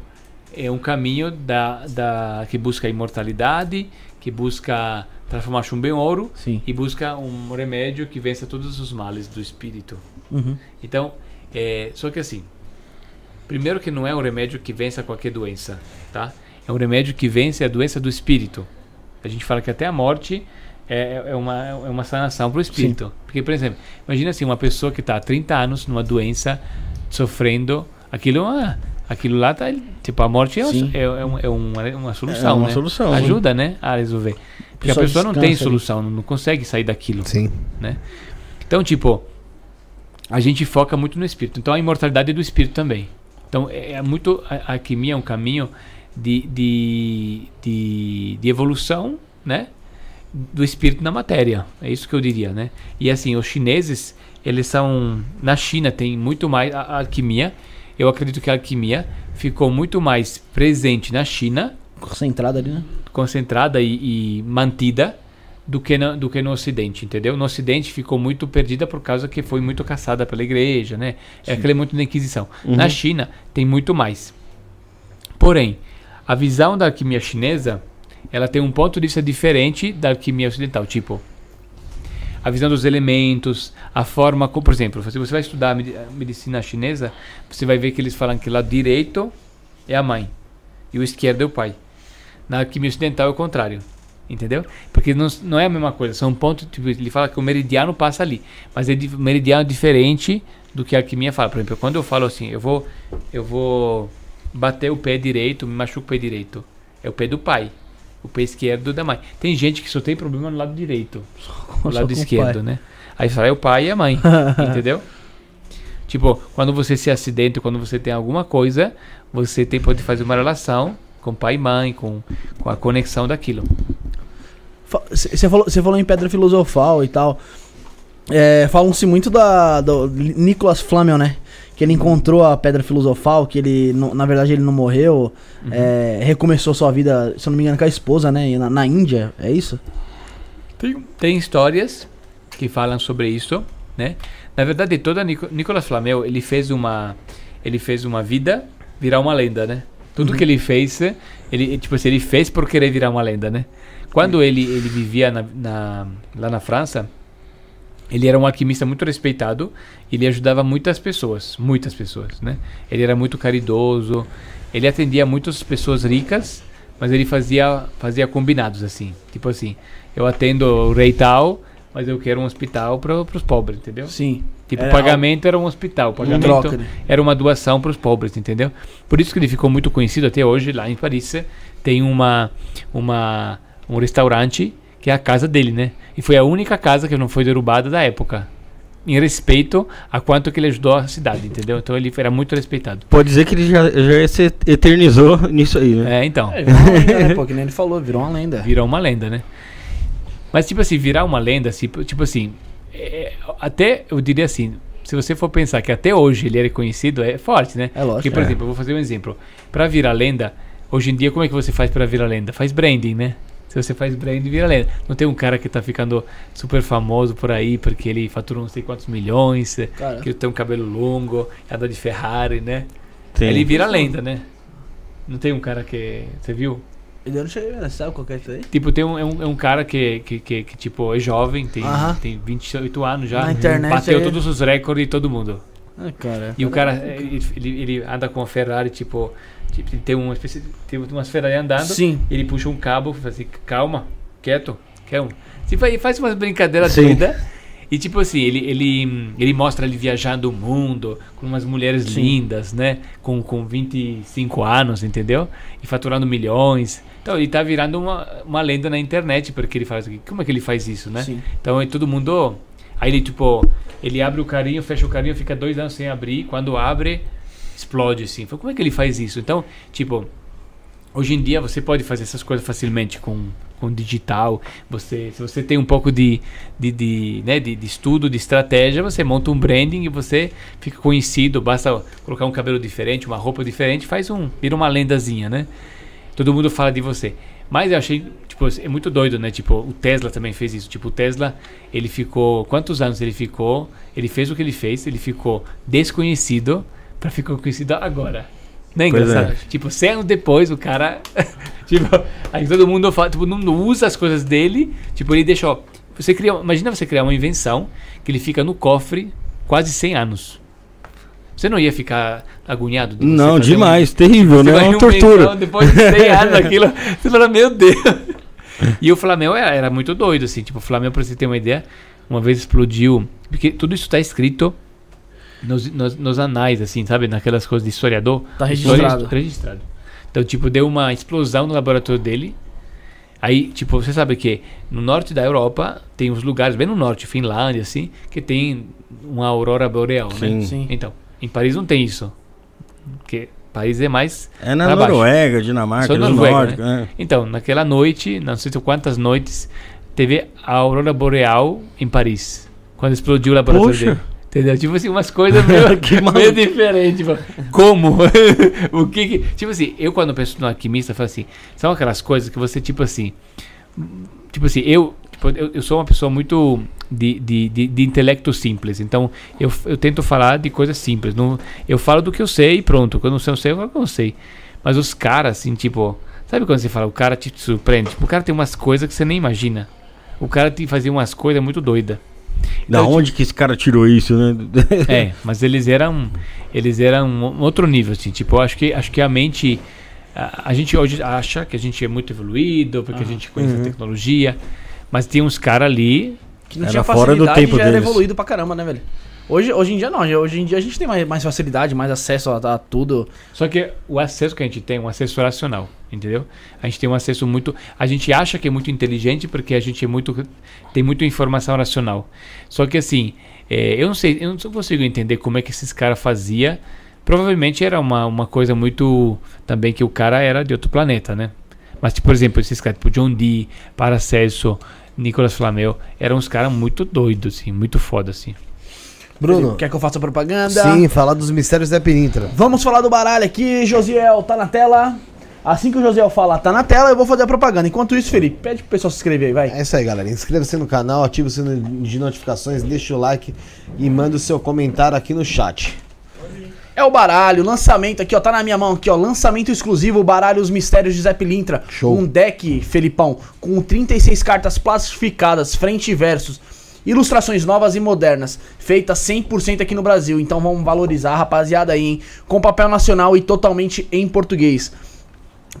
é um caminho da, da, que busca a imortalidade, que busca transformar chumbo em ouro Sim. e busca um remédio que vença todos os males do espírito. Uhum. Então, é, só que assim, primeiro que não é um remédio que vença qualquer doença, tá? É um remédio que vence a doença do espírito. A gente fala que até a morte é, é uma, é uma sanação para o espírito. Porque, por exemplo, imagina assim, uma pessoa que está há 30 anos numa doença, sofrendo, aquilo, é uma- aquilo lá tá, tipo, a morte é, um- é, é um- é uma, é uma solução, uma né? solução, Ajuda, né, a resolver. Porque a Pessoa não tem solução, não consegue sair daquilo Sim. né? Então, tipo, a gente foca muito no espírito. Então, a imortalidade é do espírito também. Então, é, é muito a, a alquimia é um caminho de, de, de, de evolução, né? Do espírito na matéria. É isso que eu diria, né? E assim, os chineses, eles são na China tem muito mais a, a alquimia. Eu acredito que a alquimia ficou muito mais presente na China Concentrado ali, né? concentrada e, e mantida do que, no, do que no Ocidente, entendeu? No Ocidente ficou muito perdida por causa que foi muito caçada pela igreja, né? É aquele muito da Inquisição. Na China tem muito mais. Porém, a visão da alquimia chinesa, ela tem um ponto de vista diferente da alquimia ocidental. Tipo, a visão dos elementos, a forma, como, por exemplo, se você vai estudar medicina chinesa, você vai ver que eles falam que o lado direito é a mãe e o esquerdo é o pai. Na alquimia ocidental é o contrário. Entendeu? Porque não, não é a mesma coisa. São pontos. Tipo, ele fala que o meridiano passa ali. Mas é di- meridiano diferente do que a alquimia fala. Por exemplo, quando eu falo assim, eu vou, eu vou bater o pé direito, me machuco o pé direito. É o pé do pai. O pé esquerdo da mãe. Tem gente que só tem problema no lado direito. No Só lado o esquerdo, né? Aí fala, é o pai e a mãe. *laughs* entendeu? Tipo, quando você se acidenta, quando você tem alguma coisa, você tem, pode fazer uma relação com pai e mãe, com, com a conexão daquilo. Você falou, você falou em pedra filosofal e tal. É, Falam-se muito da, do Nicolas Flamel, né? Que ele encontrou a pedra filosofal, que ele, não- na verdade, ele não morreu. é, recomeçou sua vida, se eu não me engano, com a esposa, né? Na, na Índia, é isso? Tem histórias que falam sobre isso, né? Na verdade, toda Nico, Nicolas Flamel, ele fez uma ele fez uma vida virar uma lenda, né? Tudo que ele fez, ele tipo assim, ele fez por querer virar uma lenda, né? Quando ele ele vivia na, na- lá na França, ele era um alquimista muito respeitado, ele ajudava muitas pessoas, muitas pessoas, né? Ele era muito caridoso, ele atendia muitas pessoas ricas, mas ele fazia fazia combinados assim, tipo assim, eu atendo o rei tal, mas eu quero um hospital para os pobres, entendeu? Sim. Tipo, o Era pagamento era um hospital, o pagamento troca, né? era uma doação para os pobres, entendeu? Por isso que ele ficou muito conhecido até hoje lá em Paris. Tem uma, uma um restaurante que é a casa dele, né? E foi a única casa que não foi derrubada da época. Em respeito a quanto que ele ajudou a cidade, entendeu? Então ele era muito respeitado. Pode dizer que ele já, já se eternizou nisso aí, né? É, então. É, virou uma lenda, né? *laughs* Pô, que nem ele falou, virou uma lenda. virou uma lenda, né? Mas, tipo assim, virar uma lenda, tipo, tipo assim, é, até eu diria assim, se você for pensar que até hoje ele é reconhecido, é forte, né? É lógico. Porque, por É. exemplo, eu vou fazer um exemplo. Pra virar lenda, hoje em dia, como é que você faz pra virar lenda? Faz branding, né? Se você faz branding, vira lenda. Não tem um cara que tá ficando super famoso por aí porque ele faturou não sei quantos milhões, Cara. que tem um cabelo longo, anda de Ferrari, né? Tem. Ele vira lenda, né? Não tem um cara que. Você viu? Eu não cheguei a ver, sabe qual que é isso aí? Tipo, tem um, é um, é um cara que, que, que, que, tipo, é jovem, tem, Aham. tem 28 anos já. Na internet Bateu aí- todos os recordes de todo mundo. Ah, cara. E o cara, é, ele, ele, ele anda com uma Ferrari, tipo, tipo tem uma espécie, tem umas Ferrari andando. Sim. Ele puxa um cabo, fala assim, calma, quieto, quer um. Tipo, aí faz umas brincadeiras doidas. E tipo assim, ele, ele, ele mostra ele viajando o mundo com umas mulheres Sim. lindas, né? Com, com 25 anos, entendeu? E faturando milhões. Então ele tá virando uma, uma lenda na internet, porque ele faz Como é que ele faz isso, né? Sim. Então aí todo mundo. Aí ele, tipo, ele abre o carinho, fecha o carinho, fica dois anos sem abrir. Quando abre, explode assim. Fala, Como é que ele faz isso? Então, tipo, hoje em dia você pode fazer essas coisas facilmente com, com digital. Você, se você tem um pouco de, de, de, né, de, de estudo, de estratégia, você monta um branding e você fica conhecido. Basta colocar um cabelo diferente, uma roupa diferente, faz um. vira uma lendazinha, né? Todo mundo fala de você. Mas eu achei, tipo, é muito doido, né? Tipo, o Tesla também fez isso. Tipo, o Tesla, ele ficou. Quantos anos ele ficou? Ele fez o que ele fez, ele ficou desconhecido pra ficar conhecido agora. Não é Pois engraçado? é. Tipo, 100 anos depois, o cara. *laughs* tipo, aí todo mundo fala, todo mundo usa as coisas dele. Tipo, ele deixou. Você cria, imagina você criar uma invenção que ele fica no cofre quase 100 anos. Você não ia ficar agoniado? de Não, demais. Terrível, né? É uma tortura. Depois de 100 anos aquilo, *laughs* você fala, meu Deus. E o Flamengo era, era muito doido, assim. Tipo, o Flamengo, pra você ter uma ideia, uma vez explodiu. Porque tudo isso tá escrito nos, nos, nos anais, assim, sabe? Naquelas coisas de historiador. Tá registrado. registrado. Então, tipo, deu uma explosão no laboratório dele. Aí, tipo, você sabe que no norte da Europa tem uns lugares, bem no norte, Finlândia, assim, que tem uma aurora boreal, Sim. né? Sim. Então, em Paris não tem isso. Porque Paris é mais É na pra baixo. Noruega, Dinamarca, Noruega, Nórdico. né? é. Então, naquela noite, não sei quantas noites, teve a aurora boreal em Paris. Quando explodiu o laboratório Poxa. dele. Entendeu? Tipo assim, umas coisas meio, *laughs* meio diferentes. Tipo, como? *laughs* o que, que Tipo assim, eu quando penso no alquimista, falo assim, são aquelas coisas que você, tipo assim... Tipo assim, eu, tipo, eu, eu sou uma pessoa muito de, de, de, de intelecto simples. Então, eu, eu tento falar de coisas simples. Não, eu falo do que eu sei e pronto. Quando eu não sei, eu falo que eu não sei. Mas os caras, assim, tipo... Sabe quando você fala, o cara te surpreende? Tipo, o cara tem umas coisas que você nem imagina. O cara te fazia umas coisas muito doidas. Da Então, onde que esse cara tirou isso, né? *laughs* É, mas eles eram eles eram um outro nível assim, tipo, eu acho que acho que a mente a, a gente hoje acha que a gente é muito evoluído porque a gente conhece Uhum. a tecnologia, mas tem uns caras ali, Que não Era tinha fora do facilidade tempo já era deles. evoluído pra caramba, né, velho? Hoje, hoje em dia não, hoje em dia a gente tem mais, mais facilidade, mais acesso a, a tudo. só que o acesso que a gente tem é um acesso racional, entendeu? A gente tem um acesso muito, a gente acha que é muito inteligente porque a gente é muito tem muita informação racional. Só que assim, é, eu não sei, eu não consigo entender como é que esses caras fazia. Provavelmente era uma, uma coisa muito também que o cara era de outro planeta, né? Mas tipo, por exemplo, esses caras tipo John Dee, Paracelso, Nicolas Flamel, eram uns caras muito doidos assim, muito foda assim. Bruno, Quer que eu faça propaganda? sim, falar dos mistérios da Penintra. Vamos falar do baralho aqui, Josiel, tá na tela. Assim que o Josiel falar, tá na tela, eu vou fazer a propaganda. Enquanto isso, Felipe, pede pro pessoal se inscrever aí, vai. É isso aí, galera. Inscreva-se no canal, ative o sino de notificações, deixa o like e manda o seu comentário aqui no chat. É o baralho, lançamento aqui, ó, tá na minha mão aqui, ó, lançamento exclusivo, baralho Os Mistérios de Zé Pilintra. Show. Um deck, Felipão, com 36 cartas plastificadas, frente e versos. Ilustrações novas e modernas, feitas 100% aqui no Brasil. Então vamos valorizar, rapaziada aí, hein? Com papel nacional e totalmente em português.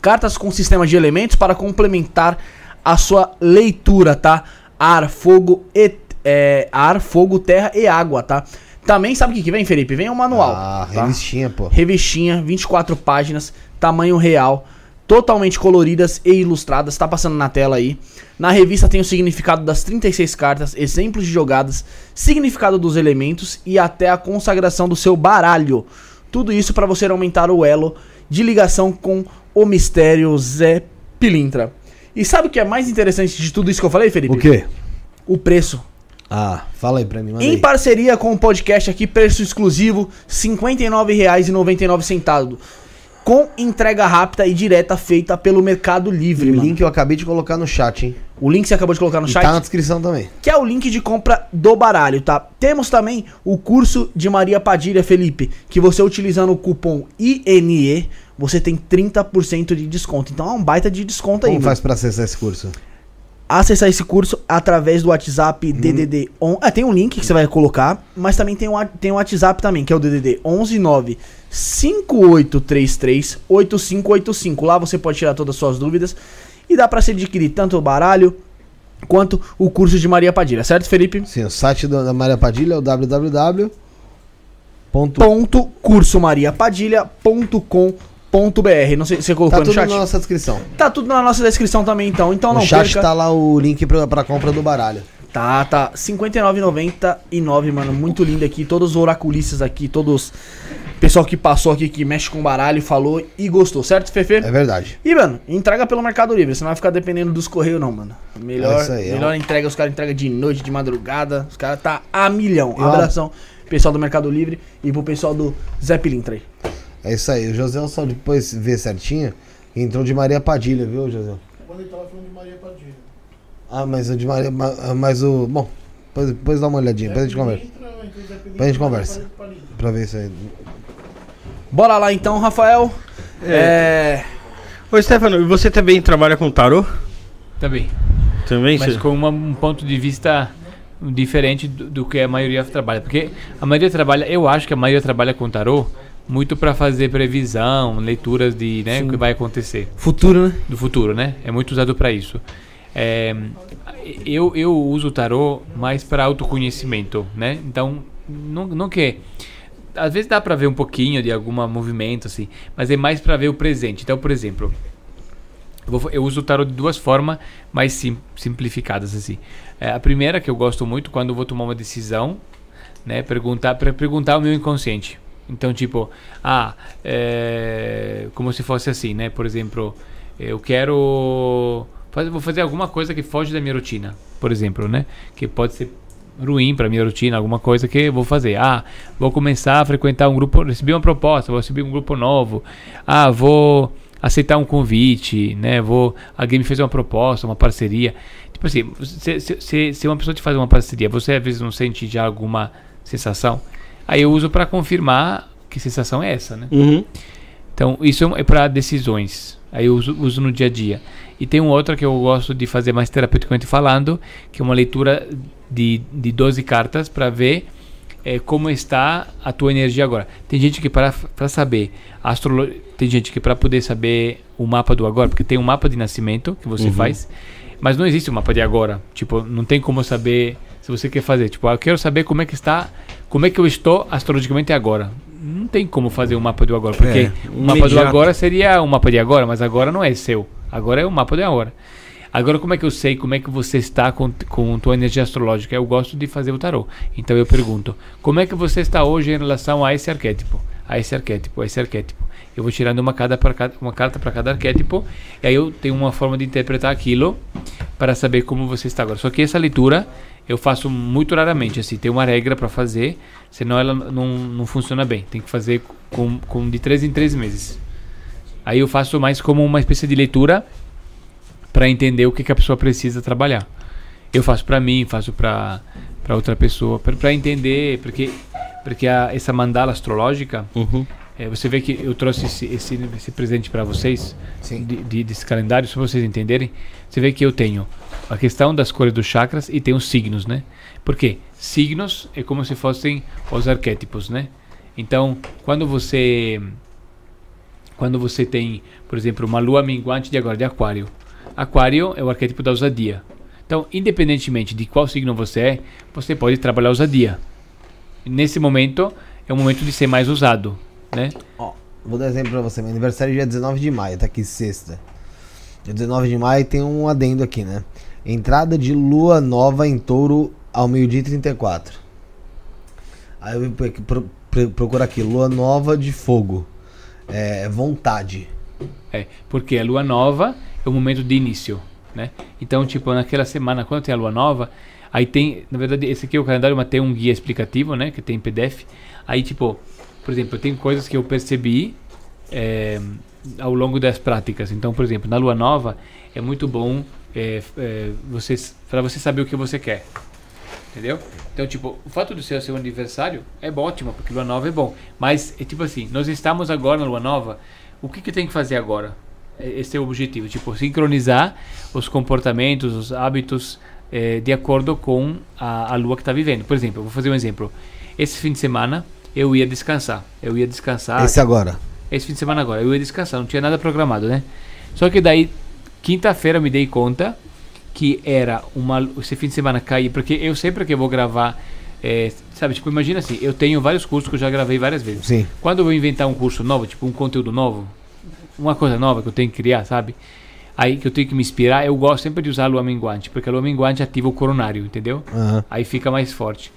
Cartas com sistemas de elementos para complementar a sua leitura, tá? Ar, fogo, e, é, ar, fogo, terra e água, tá? Também sabe o que, que vem, Felipe? Vem um manual. Ah, tá? revistinha, pô. Revistinha, 24 páginas, tamanho real, totalmente coloridas e ilustradas, tá passando na tela aí. Na revista tem o significado das 36 cartas, exemplos de jogadas, significado dos elementos e até a consagração do seu baralho. Tudo isso para você aumentar o elo de ligação com o mistério Zé Pilintra. E sabe o que é mais interessante de tudo isso que eu falei, Felipe? O quê? O preço. Ah, fala aí pra mim, Em aí. parceria com o podcast aqui, preço exclusivo, R$ 59,99. com entrega rápida e direta feita pelo Mercado Livre, E o mano. link eu acabei de colocar no chat, hein? O link você acabou de colocar no E chat, tá na descrição também. que é o link de compra do baralho, tá? Temos também o curso de Maria Padilha, Felipe, que você utilizando o cupom INE, você tem 30% de desconto. Então é um baita de desconto aí, Como mano. faz pra acessar esse curso? Acessar esse curso através do WhatsApp DDD 11. Ah, tem um link que você vai colocar, mas também tem o um, tem o WhatsApp também, que é o DDD 119 5833 8585. Lá você pode tirar todas as suas dúvidas e dá pra se adquirir tanto o baralho quanto o curso de Maria Padilha, certo, Felipe? Sim, o site da Maria Padilha é o www. Ponto, Ponto cursomariapadilha.com.br. Não sei se você colocou tá no tudo chat. na nossa descrição. Tá tudo na nossa descrição também, então. Então não no chat perca. tá lá o link pra, pra compra do baralho. Tá, tá. R$ 59,99, mano. Muito lindo aqui. Todos os oraculistas aqui, todos. Pessoal que passou aqui, que mexe com baralho, falou e gostou, certo, Fefe? É verdade. E, mano, entrega pelo Mercado Livre. Você não vai ficar dependendo dos correios, não, mano. Melhor, É isso aí, é melhor entrega. Os caras entregam de noite, de madrugada. Os caras tá a milhão. Eu- Abração, pessoal do Mercado Livre e pro pessoal do Zé Pilintra aí. É isso aí. O José só depois vê certinho. Entrou de Maria Padilha, viu, José? Quando ele tava falando de Maria Padilha. Ah, mas o de Maria. ma- Mas o. Bom, depois, depois dá uma olhadinha, depois a gente conversa. Depois a gente conversa. Pra ver isso aí. Bora lá então, Rafael. É. Ô, Stefano, e você também trabalha com tarô? Também. Também? Mas com uma- um ponto de vista diferente do, do que a maioria trabalha. Porque a maioria trabalha, eu acho que a maioria trabalha com tarô muito para fazer previsão, leituras de né, o que vai acontecer Futuro, né? do futuro, né? É muito usado para isso. É, eu, eu uso o tarô mais para autoconhecimento, né? Então, não, não que às vezes dá para ver um pouquinho de algum movimento assim, mas é mais para ver o presente. Então, por exemplo, eu, vou- eu uso o tarot de duas formas mais sim- simplificadas assim. É, a primeira que eu gosto muito quando eu vou tomar uma decisão, né, perguntar para perguntar ao meu inconsciente. Então, tipo, ah, é, como se fosse assim, né? Por exemplo, eu quero fazer, vou fazer alguma coisa que foge da minha rotina, por exemplo, né? Que pode ser ruim para minha rotina, alguma coisa que eu vou fazer. Ah, vou começar a frequentar um grupo, recebi uma proposta, vou receber um grupo novo. Ah, vou aceitar um convite, né? Vou, alguém me fez uma proposta, uma parceria. Tipo assim, se, se, se, uma pessoa te faz uma parceria, você às vezes não sente já alguma sensação? Aí eu uso para confirmar que sensação é essa, né? Uhum. Então, isso é para decisões. Aí eu uso, uso no dia a dia. E tem um outra que eu gosto de fazer mais terapeuticamente falando, que é uma leitura de, de 12 cartas para ver eh, como está a tua energia agora. Tem gente que para saber astrolo tem gente que para poder saber o mapa do agora, porque tem um mapa de nascimento que você faz, mas não existe um mapa de agora. Tipo, não tem como saber se você quer fazer. Tipo, ah, eu quero saber como é que está, como é que eu estou astrologicamente agora. Não tem como fazer um mapa do agora, porque É, o mapa do imediato. agora seria um mapa de agora, mas agora não é seu. Agora é o mapa de agora. Agora, como é que eu sei como é que você está com, com tua energia astrológica? Eu gosto de fazer o tarô. Então eu pergunto: como é que você está hoje em relação a esse arquétipo? A esse arquétipo, a esse arquétipo. Eu vou tirando uma, cada cada, uma carta para cada arquétipo, e aí eu tenho uma forma de interpretar aquilo para saber como você está agora. Só que essa leitura eu faço muito raramente, assim, tem uma regra para fazer, senão ela não, não funciona bem. Tem que fazer com, com de três em três meses. Aí eu faço mais como uma espécie de leitura para entender o que, que a pessoa precisa trabalhar. Eu faço para mim, faço para para outra pessoa, para entender, porque porque a, essa mandala astrológica, Uhum. é, você vê que eu trouxe esse, esse, esse presente para vocês, de, de- desse calendário, só pra vocês entenderem. Você vê que eu tenho a questão das cores dos chakras e tem os signos, né? Por quê? Signos é como se fossem os arquétipos, né? Então, quando você quando você tem, por exemplo, uma lua minguante de agora de aquário. Aquário é o arquétipo da ousadia. Então, independentemente de qual signo você é, você pode trabalhar a ousadia. Nesse momento, é o momento de ser mais ousado, né? Ó, vou dar exemplo pra você. Meu aniversário é dia 19 de maio, tá aqui sexta. Dia 19 de maio tem um adendo aqui, né? Entrada de lua nova em touro ao meio-dia e 34. Aí eu pro- pro- pro- procurar aqui, lua nova de fogo. É vontade. É, porque a lua nova é o momento de início, né? Então, tipo, naquela semana, quando tem a lua nova, aí tem, na verdade, esse aqui é o calendário, mas tem um guia explicativo, né? Que tem em PDF. Aí, tipo, por exemplo, tem coisas que eu percebi é, ao longo das práticas. Então, por exemplo, na lua nova é muito bom é, é, você para você saber o que você quer. Entendeu? Então, tipo, o fato de ser o seu aniversário é ótimo, porque lua nova é bom. Mas, é tipo assim, nós estamos agora na lua nova, o que, que tem que fazer agora? É- Esse é o objetivo, tipo, sincronizar os comportamentos, os hábitos eh, de acordo com a, a lua que está vivendo. Por exemplo, eu vou fazer um exemplo. Esse fim de semana eu ia descansar. Eu ia descansar. Esse agora. Esse fim de semana agora, eu ia descansar, não tinha nada programado, né? Só que daí, quinta-feira, me dei conta que era uma. Esse fim de semana cair, porque eu sempre que vou gravar. eh, sabe, tipo, imagina assim, eu tenho vários cursos que eu já gravei várias vezes. Sim. Quando eu vou inventar um curso novo, tipo um conteúdo novo, uma coisa nova que eu tenho que criar, sabe? Aí que eu tenho que me inspirar, eu gosto sempre de usar a lua minguante, porque a lua minguante ativa o coronário, entendeu? Aham. Aí fica mais forte.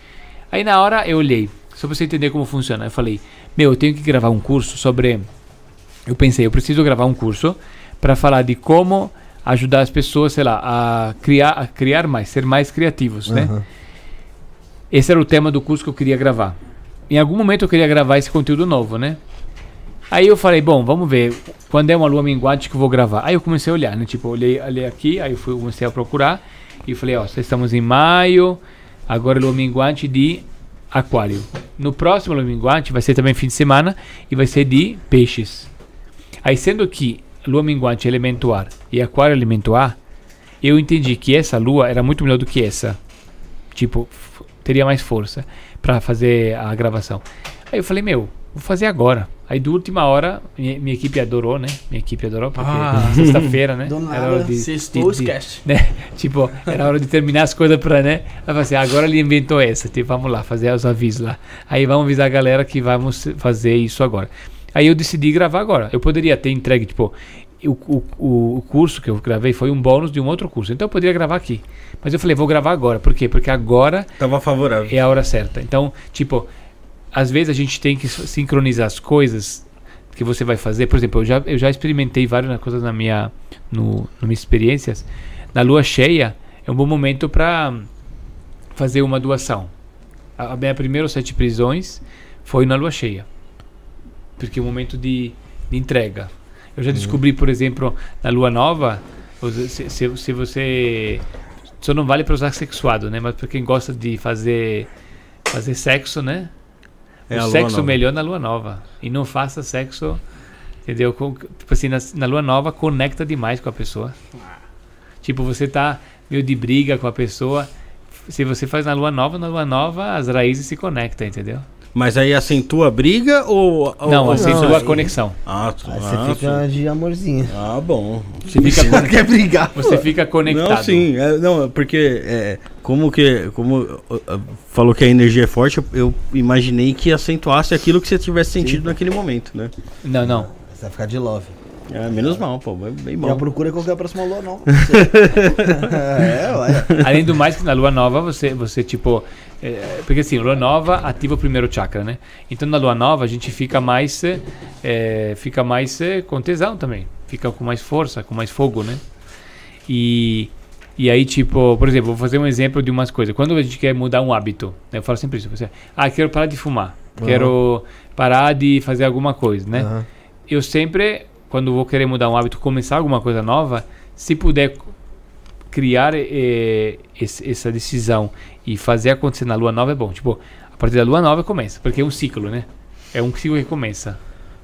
Aí na hora eu olhei, só pra você entender como funciona. Eu falei, meu, eu tenho que gravar um curso sobre. Eu pensei, eu preciso gravar um curso para falar de como ajudar as pessoas, sei lá, a criar, a criar mais, ser mais criativos, né? Aham. Esse era o tema do curso que eu queria gravar. Em algum momento eu queria gravar esse conteúdo novo, né? Aí eu falei, bom, vamos ver quando é uma lua minguante que eu vou gravar. Aí eu comecei a olhar, né? Tipo, olhei, olhei aqui, aí eu fui, comecei a procurar e falei, ó, estamos em maio, agora é lua minguante de aquário. No próximo lua minguante vai ser também fim de semana e vai ser de peixes. Aí sendo que lua minguante é elemento ar e aquário é elemento ar, eu entendi que essa lua era muito melhor do que essa. Tipo, teria mais força para fazer a gravação. Aí eu falei, meu, vou fazer agora. Aí de última hora, minha, minha equipe adorou, né? Minha equipe adorou, porque Ah. *laughs* sexta-feira, né? Era hora de- sextou, de- de- né? *laughs* Tipo, era hora de terminar as coisas pra, né? Aí eu falei assim, agora ele inventou essa, tipo, vamos lá, fazer os avisos lá. Aí vamos avisar a galera que vamos fazer isso agora. Aí eu decidi gravar agora. Eu poderia ter entregue, tipo, o, o, o- curso que eu gravei foi um bônus de um outro curso. Então eu poderia gravar aqui. Mas eu falei, vou gravar agora. Por quê? Porque agora Tava favorável. é a hora certa. Então, tipo, às vezes a gente tem que sincronizar as coisas que você vai fazer. Por exemplo, eu já, eu já experimentei várias coisas na minha, no, nas minhas experiências. Na lua cheia é um bom momento para fazer uma doação. A, a minha primeira sete prisões foi na lua cheia. Porque é um momento de, de entrega. Eu já descobri, por exemplo, na lua nova, se, se, se você. Só não vale para usar sexuado, né? Mas para quem gosta de fazer fazer sexo, né? É o sexo nova. melhor na lua nova. E não faça sexo, entendeu? Com, tipo assim, na, na lua nova conecta demais com a pessoa. Tipo, você tá meio de briga com a pessoa. Se você faz na lua nova, na lua nova as raízes se conectam, entendeu? Mas aí acentua a briga ou. ou- não, ou- assim, não, sua aí- conexão. Ah, tu- Aí ah, você fica de amorzinho. Ah, bom. Você fica, con- Quer brigar? você fica conectado. Não, sim. é, não, é porque é, como que. Como falou que a energia é forte, eu, eu imaginei que acentuasse aquilo que você tivesse sentido naquele momento, né? Não, não. Você vai ficar de love. É, menos mal, pô. Bem, bem Já bom. procura qual que é a próxima lua, não. *laughs* *laughs* é, olha. Além do mais, que na lua nova você, você tipo. É, porque assim, lua nova ativa o primeiro chakra, né? Então na lua nova a gente fica mais. é, fica mais é, com tesão também. Fica com mais força, com mais fogo, né? E. E aí, tipo, por exemplo, vou fazer um exemplo de umas coisas. Quando a gente quer mudar um hábito, né, eu falo sempre isso. Você, ah, quero parar de fumar. Quero parar de fazer alguma coisa, né? Aham. eu sempre, quando vou querer mudar um hábito, começar alguma coisa nova, se puder criar eh, essa decisão e fazer acontecer na lua nova é bom. Tipo, a partir da lua nova começa, porque é um ciclo, né? É um ciclo que começa.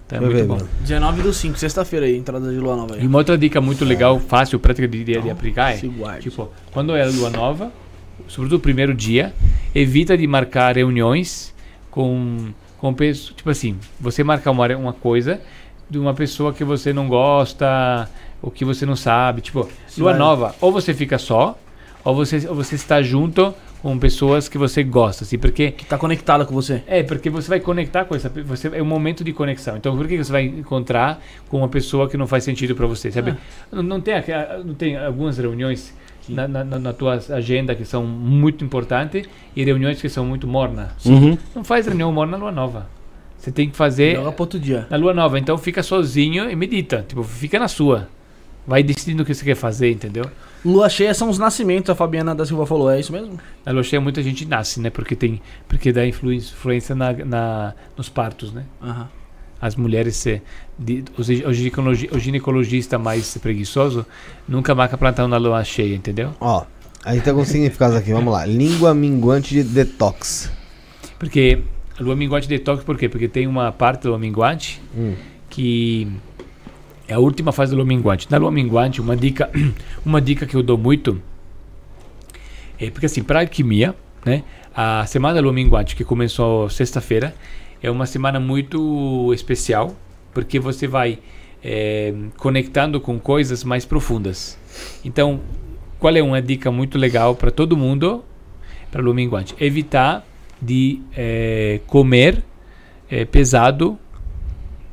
Então é Vai muito ver, bom. mano. 19 do 5, sexta-feira aí, entrada de lua nova E aí. uma outra dica muito legal, fácil, prática de, de, de aplicar é, tipo, quando é a lua nova, sobretudo o primeiro dia, evita de marcar reuniões com, com pessoas, tipo assim, você marcar uma, uma coisa de uma pessoa que você não gosta, ou que você não sabe, tipo, lua nova, ou você fica só, ou você, ou você está junto com pessoas que você gosta, assim, porque Que tá conectada com você. é, porque você vai conectar com essa você É um momento de conexão. Então, por que você vai encontrar com uma pessoa que não faz sentido para você? Sabe? Não, não, tem, não tem algumas reuniões na, na, na- na tua agenda que são muito importantes e reuniões que são muito mornas. Uhum. Não faz reunião morna na lua nova. Você tem que fazer Joga pro outro dia. na lua nova. Então, fica sozinho e medita. Tipo, fica na sua. Vai decidindo o que você quer fazer, entendeu? Lua cheia são os nascimentos, a Fabiana da Silva falou, é isso mesmo? Na lua cheia muita gente nasce, né? Porque tem porque dá influ- influência na, na, nos partos, né? Aham. as mulheres, eh, de, o, gi- o ginecologi- o ginecologista mais preguiçoso nunca marca plantão na lua cheia, entendeu? Ó, a gente tá com significados aqui, vamos lá. Língua minguante de detox. Porque lua minguante detox, por quê? Porque tem uma parte da lua minguante Hum. que é a última fase da lua minguante. Na lua minguante, uma dica, *clears throat* uma dica que eu dou muito é porque assim, para alquimia, né? A semana da lua minguante que começou sexta-feira é uma semana muito especial porque você vai eh, conectando com coisas mais profundas. Então, qual é uma dica muito legal para todo mundo para lua minguante? Evitar de eh, comer eh, pesado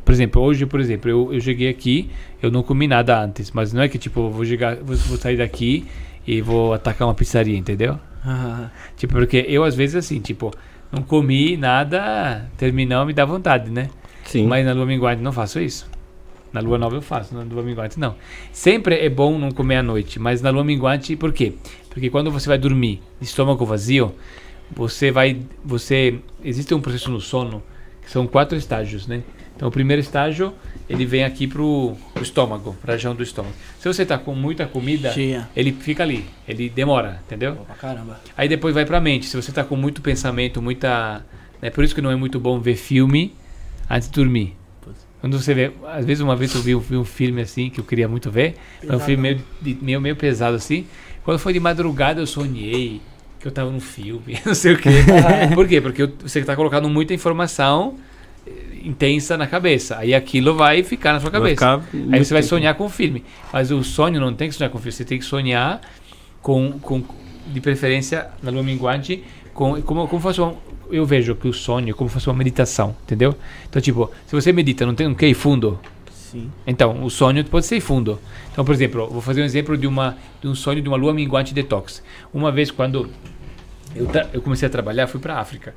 por exemplo, hoje, por exemplo, eu, eu cheguei aqui, eu não comi nada antes, mas não é que tipo, vou, chegar, vou, vou sair daqui e vou atacar uma pizzaria, entendeu? Ah, Tipo, porque eu às vezes assim, tipo, não comi nada, terminou, me dá vontade, né? Sim. Mas na lua minguante não faço isso. Na lua nova eu faço, na lua minguante não. Sempre é bom não comer à noite, mas na lua minguante, por quê? Porque quando você vai dormir, estômago vazio, você vai, você, existe um processo no sono, que são quatro estágios, né? Então o primeiro estágio, ele vem aqui pro, pro estômago, pra região do estômago. Se você tá com muita comida, cheia. ele fica ali, ele demora, entendeu? Pô, caramba. Aí depois vai pra mente. Se você tá com muito pensamento, muita. É por isso que não é muito bom ver filme antes de dormir. Quando você vê. Às vezes, uma vez eu vi, um- vi um filme assim que eu queria muito ver. É um filme meio, de- meio, meio pesado assim. Quando foi de madrugada eu sonhei que eu tava num filme, *laughs* não sei o quê. *laughs* por quê? Porque eu- você tá colocando muita informação intensa na cabeça. Aí aquilo vai ficar na sua cabeça. Aí você vai sonhar com o filme. Mas o sonho não tem que sonhar com o filme. Você tem que sonhar com, com de preferência na lua minguante, com, como, como fosse um, eu vejo que o sonho é como fosse uma meditação, entendeu? Então, tipo, se você medita, não tem um que fundo. Sim. Então, o sonho pode ser fundo. Então, por exemplo, vou fazer um exemplo de, uma, de um sonho de uma lua minguante detox. Uma vez, quando eu, eu comecei a trabalhar, fui para a África.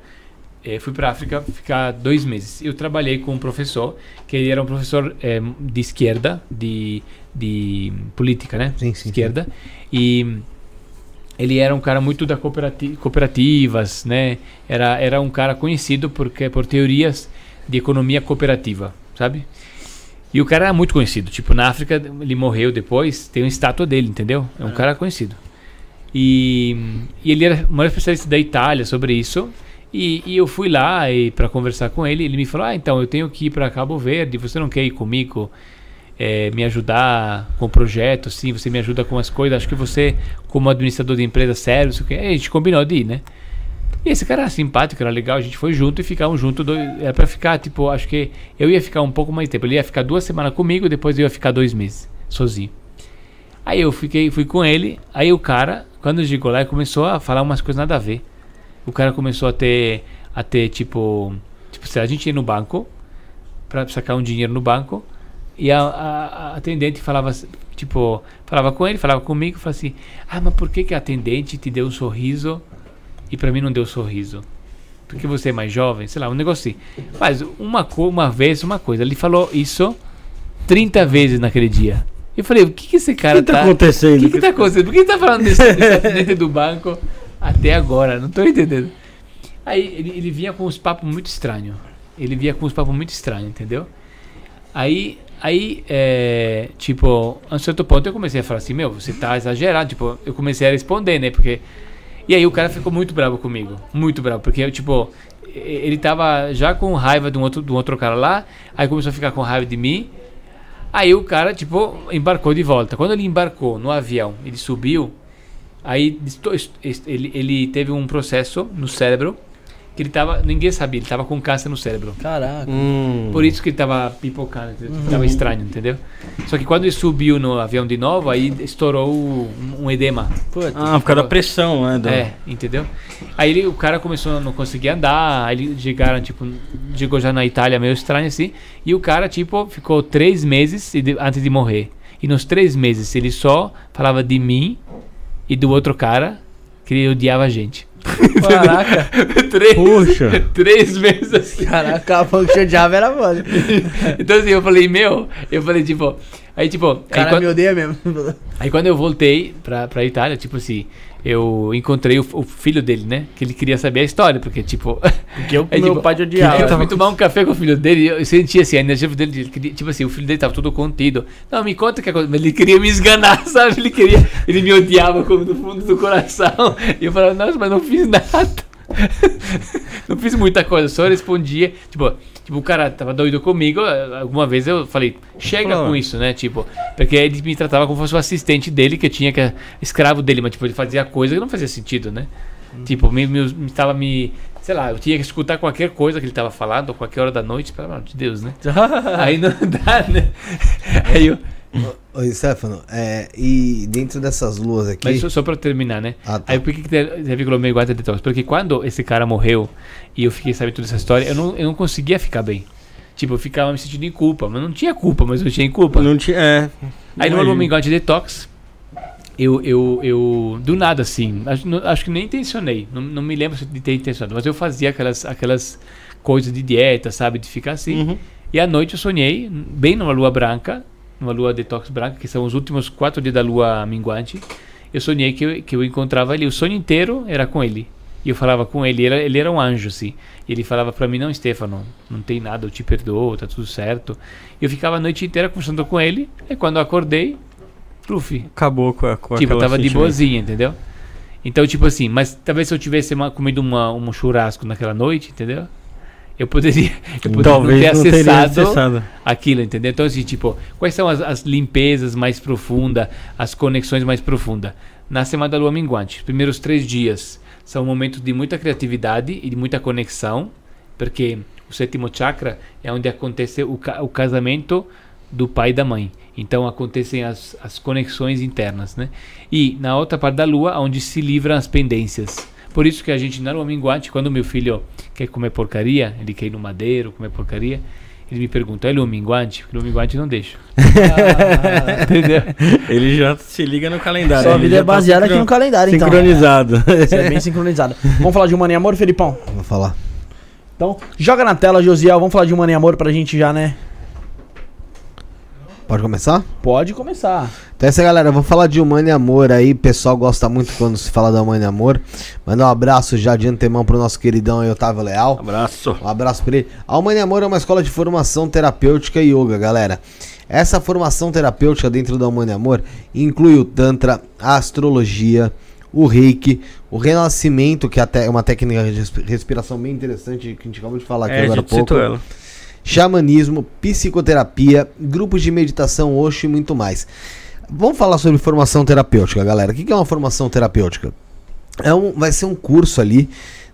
Eh, fui para a África ficar dois meses. Eu trabalhei com um professor, que ele era um professor eh, de esquerda, de, de política, né? Sim, sim, sim. esquerda. E ele era um cara muito da cooperati cooperativas, né? Era, era um cara conhecido porque, por teorias de economia cooperativa, sabe? E o cara era muito conhecido. Tipo, na África, ele morreu depois, tem uma estátua dele, entendeu? É um cara conhecido. E, e ele era um especialista da Itália sobre isso. E, e eu fui lá para conversar com ele. Ele me falou: Ah, então eu tenho que ir para Cabo Verde. Você não quer ir comigo? eh, me ajudar com o projeto, sim, você me ajuda com as coisas. Acho que você, como administrador de empresa sério, a gente combinou de ir, né? E esse cara era simpático, era legal, a gente foi junto e ficamos juntos. dois- Era pra ficar, tipo, acho que eu ia ficar um pouco mais tempo. Ele ia ficar duas semanas comigo, depois eu ia ficar dois meses, sozinho. Aí eu fiquei, fui com ele, aí o cara, quando chegou lá, começou a falar umas coisas nada a ver. O cara começou a ter, a ter tipo, tipo, se a gente ia no banco, pra sacar um dinheiro no banco, e a, a, a atendente falava, tipo, falava com ele, falava comigo, falava assim, ah, mas por que, que a atendente te deu um sorriso e pra mim não deu sorriso? Porque você é mais jovem? Sei lá, um negócio assim. Mas uma, uma vez, uma coisa, ele falou isso 30 vezes naquele dia. Eu falei, o que, que esse cara O que tá tá... acontecendo? O que, que tá *laughs* acontecendo? Por que ele tá falando desse, desse atendente do banco até agora? Não tô entendendo. Aí ele, ele vinha com uns papos muito estranhos. Ele vinha com uns papos muito estranhos, entendeu? Aí, aí é, tipo, a um certo ponto eu comecei a falar assim, meu, você tá exagerado. Tipo, eu comecei a responder, né? Porque. E aí o cara ficou muito bravo comigo. Muito bravo. Porque, eu, tipo, ele tava já com raiva de um outro, de um outro cara lá. Aí começou a ficar com raiva de mim. Aí o cara, tipo, embarcou de volta. Quando ele embarcou no avião, ele subiu. Aí disto- est- est- ele, ele teve um processo no cérebro que ele tava. Ninguém sabia, ele tava com câncer no cérebro. Caraca. Hum. Por isso que ele tava pipocando, tava estranho, entendeu? Só que quando ele subiu no avião de novo, aí estourou um, um edema. Puta. Ah, por causa da pressão, né? da- É, entendeu? Aí ele, o cara começou a não conseguir andar, aí eles chegaram, tipo, chegou já na Itália meio estranho assim, e o cara, tipo, ficou três meses antes de morrer. E nos três meses ele só falava de mim e do outro cara que ele odiava a gente. *laughs* Caraca. *laughs* três, Puxa. *laughs* três meses assim. Caraca, a function Java era foda. Então assim, eu falei, meu, eu falei, tipo, aí tipo, O aí, cara quando, me odeia mesmo. aí quando eu voltei pra, pra Itália, tipo assim, eu encontrei o, o filho dele, né? Que ele queria saber a história, porque, tipo. Porque eu, *laughs* É, meu tipo, pai de Eu odiava. fui tomar um café com o filho dele eu sentia assim, a energia dele, tipo assim, o filho dele tava todo contido. Não, me conta o que aconteceu. Ele queria me esganar, *laughs* sabe? Ele queria, ele me odiava como do fundo do coração. E eu falava, nossa, mas não fiz nada. *laughs* não fiz muita coisa, só respondia. Tipo, tipo, o cara tava doido comigo. eh, Alguma vez eu falei, chega com isso, né? Tipo, porque ele me tratava como se fosse o assistente dele, que eu tinha que. escravo dele, mas tipo, ele fazia coisa que não fazia sentido, né? Tipo, me, me, me tava me. Sei lá, eu tinha que escutar qualquer coisa que ele tava falando, ou qualquer hora da noite, pelo amor de Deus, né? *laughs* Aí não dá, né? Aí eu. Oi, Stefano, é, e dentro dessas luas aqui. Mas só, só pra terminar, né? Ah, tá. Aí por que que te- teve guarda detox? Porque quando esse cara morreu e eu fiquei sabendo toda essa história, eu não, eu não conseguia ficar bem. Tipo, eu ficava me sentindo em culpa, mas não tinha culpa, mas eu tinha em culpa. Não tinha. É. Aí no. Album God Detox, eu, eu, eu, do nada assim, acho, não- acho que nem intencionei, não, não me lembro de ter intencionado, mas eu fazia aquelas, aquelas coisas de dieta, sabe, de ficar assim. Uhum. E à noite eu sonhei, bem numa lua branca, numa lua detox branca, que são os últimos quatro dias da lua minguante. Eu sonhei que eu, que eu encontrava ele, o sonho inteiro era com ele. E eu falava com ele, ele era, ele era um anjo, assim. E ele falava pra mim: Não, Stefano, não tem nada, eu te perdoo, tá tudo certo. E eu ficava a noite inteira conversando com ele. E quando eu acordei, pluf. Acabou com a. Com Tipo, eu tava de boazinha, entendeu? Então, tipo assim, mas talvez se eu tivesse uma- comido uma, um churrasco naquela noite, entendeu? Eu poderia, *laughs* eu poderia Talvez não não ter acessado acessado. aquilo, entendeu? Então, assim, tipo, quais são as, as limpezas mais profundas, as conexões mais profundas? Na semana da lua minguante, os primeiros três dias são momentos de muita criatividade e de muita conexão, porque o sétimo chakra é onde acontece o, ca- o casamento do pai e da mãe. Então acontecem as, as conexões internas, né? E na outra parte da lua, onde se livram as pendências. Por isso que a gente, na lua minguante, quando meu filho quer comer porcaria, ele quer ir no madeiro, comer porcaria, ele me pergunta, é lua minguante? Porque lua minguante eu não deixo. *laughs* Entendeu? Ele já se liga no calendário. Sua ele vida é tá baseada aqui sincro- no calendário, então. Sincronizado. Você é bem sincronizado. Vamos falar de Humano e Amor, Felipão? Vou falar. Então, joga na tela, Josiel. Vamos falar de Humano e Amor pra gente já, né? Pode começar? Pode começar. Então é isso aí, galera. Vou falar de Humano e Amor aí. O pessoal gosta muito quando se fala da Humano e Amor. Mandar um abraço já de antemão pro nosso queridão aí, Otávio Leal. Abraço. Um abraço pra ele. A Humano e Amor é uma escola de formação terapêutica e yoga, galera. Essa formação terapêutica dentro da Humano e Amor inclui o Tantra, a astrologia, o reiki, o renascimento, que até é uma técnica de respi- respiração bem interessante que a gente acabou de falar aqui É, agora há pouco. ela. Xamanismo, psicoterapia, grupos de meditação, Osho e muito mais. Vamos falar sobre formação terapêutica, galera. O que é uma formação terapêutica? É um, vai ser um curso ali,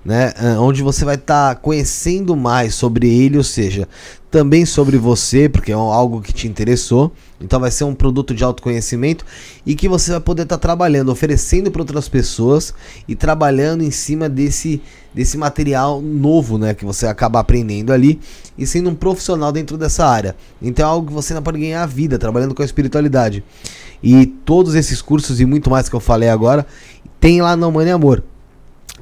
né, ah, onde você vai estar conhecendo mais sobre ele, ou seja, também sobre você, porque é algo que te interessou. Então vai ser um produto de autoconhecimento e que você vai poder estar trabalhando, oferecendo para outras pessoas e trabalhando em cima desse desse material novo, né, que você acaba aprendendo ali e sendo um profissional dentro dessa área. Então é algo que você ainda pode ganhar a vida trabalhando com a espiritualidade. E todos esses cursos e muito mais que eu falei agora tem lá no Mãe Amor.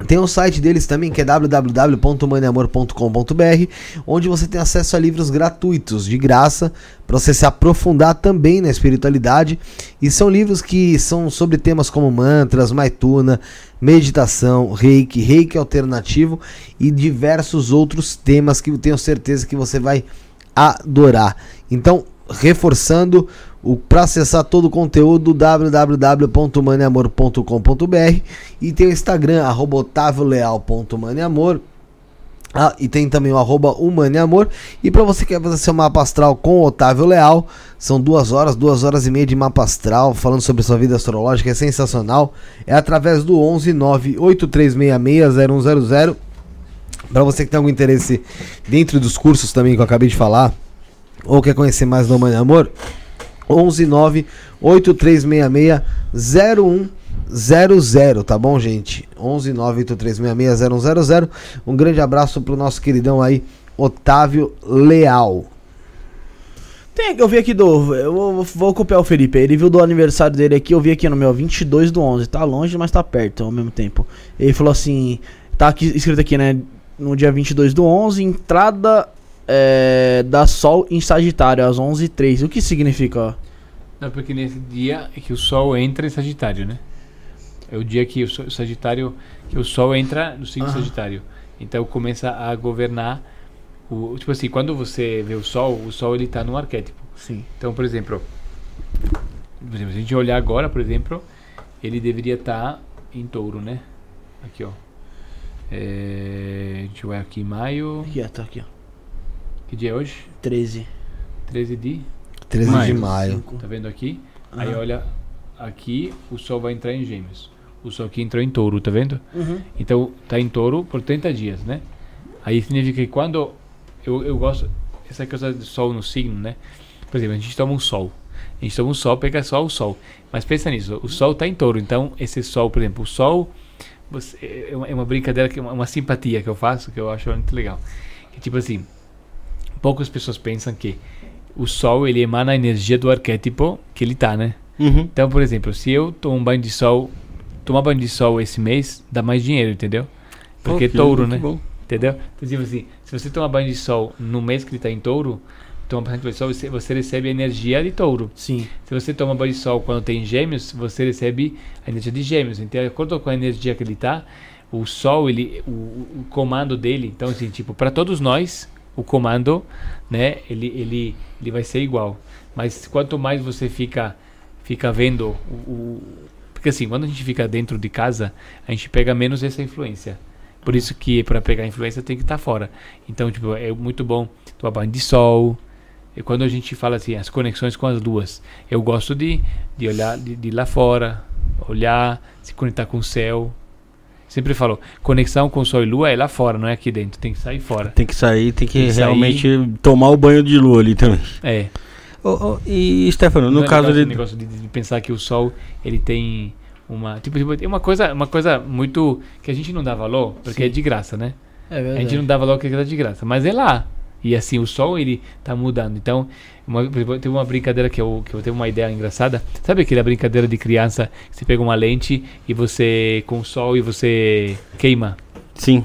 Tem o site deles também que é www.maneamor.com.br, onde você tem acesso a livros gratuitos, de graça, para você se aprofundar também na espiritualidade. E são livros que são sobre temas como mantras, maituna, meditação, reiki, reiki alternativo e diversos outros temas que eu tenho certeza que você vai adorar. Então, reforçando, para acessar todo o conteúdo www.maneamor.com.br e tem o Instagram arroba otavioleal.maneamor ah, e tem também o arroba humaneamor e para você que quer fazer seu mapa astral com o Otávio Leal são duas horas, duas horas e meia de mapa astral falando sobre sua vida astrológica, é sensacional é através do 11 983660100 para você que tem algum interesse dentro dos cursos também que eu acabei de falar ou quer conhecer mais do Mãe Amor, 11 9 8366 0100, tá bom, gente? 11 9 8366 0100. Um grande abraço pro nosso queridão aí, Otávio Leal. Tem, eu vi aqui do. Eu vou, vou copiar o Felipe. Ele viu do aniversário dele aqui. Eu vi aqui no meu 22 do 11. Tá longe, mas tá perto ao mesmo tempo. Ele falou assim: tá aqui, escrito aqui, né? No dia 22 do 11, entrada é, da Sol em Sagitário, às 11h03. O que significa? Não, porque nesse dia é que o Sol entra em Sagitário, né? É o dia que o Sagitário, que o Sol entra no signo Aham. Sagitário. Então começa a governar o tipo assim, quando você vê o Sol, o Sol ele tá no arquétipo. Sim. Então, por exemplo, por exemplo, se a gente olhar agora, por exemplo, ele deveria estar em Touro, né? Aqui, ó. É, deixa eu ver aqui, maio. Aqui, ó, tá aqui, ó. Que dia é hoje? 13. 13 de 13 de Maio. maio. Cinco. Tá vendo aqui? Aí Aham. olha, aqui o Sol vai entrar em Gêmeos. O Sol aqui entrou em Touro, tá vendo? Uhum. Então tá em Touro por 30 dias, né? Aí significa que quando eu, eu gosto essa coisa do Sol no signo, né? Por exemplo, a gente toma um Sol. A gente toma um Sol, pega só o Sol. Mas pensa nisso, o Sol tá em Touro, então esse Sol, por exemplo, o Sol você- é, uma, é uma brincadeira, que é uma, uma simpatia que eu faço, que eu acho muito legal. Que, tipo assim, poucas pessoas pensam que o Sol ele emana a energia do arquétipo que ele tá, né? Uhum. Então, por exemplo, se eu tomo um banho de sol, tomar banho de sol esse mês, dá mais dinheiro, entendeu? Porque é Pô, touro, né? bom. Entendeu? Então, tipo assim, se você tomar banho de sol no mês que ele tá em touro, toma bastante banho de sol, você, você recebe a energia de touro. Sim. Se você toma banho de sol quando tem gêmeos, você recebe a energia de gêmeos. Então, de acordo com a energia que ele tá, o sol, ele, o, o comando dele, então assim, tipo, para todos nós, o comando, né, ele, ele, ele vai ser igual. Mas quanto mais você fica, fica vendo o, o- porque assim, quando a gente fica dentro de casa, a gente pega menos essa influência. Por isso que para pegar influência tem que estar fora. Então, tipo, é muito bom tomar banho de sol, e quando a gente fala assim, as conexões com as luas, eu gosto de, de olhar de, de lá fora, olhar, se conectar com o céu. Sempre falo, conexão com sol e lua é lá fora, não é aqui dentro, tem que sair fora. Tem que sair, tem que Tem que sair. realmente tomar o banho de lua ali também. É. Ô, ô, e Stefano, no não é caso esse de. negócio de, de pensar que o sol ele tem uma tipo, tipo, uma coisa uma coisa muito que a gente não dá valor porque Sim. é de graça, né? É A gente não dá valor porque é de graça, mas é lá. E assim, o sol ele tá mudando. Então, uma, teve uma brincadeira que eu, que eu teve uma ideia engraçada. Sabe aquela brincadeira de criança? que Você pega uma lente e você com o sol e você queima. Sim.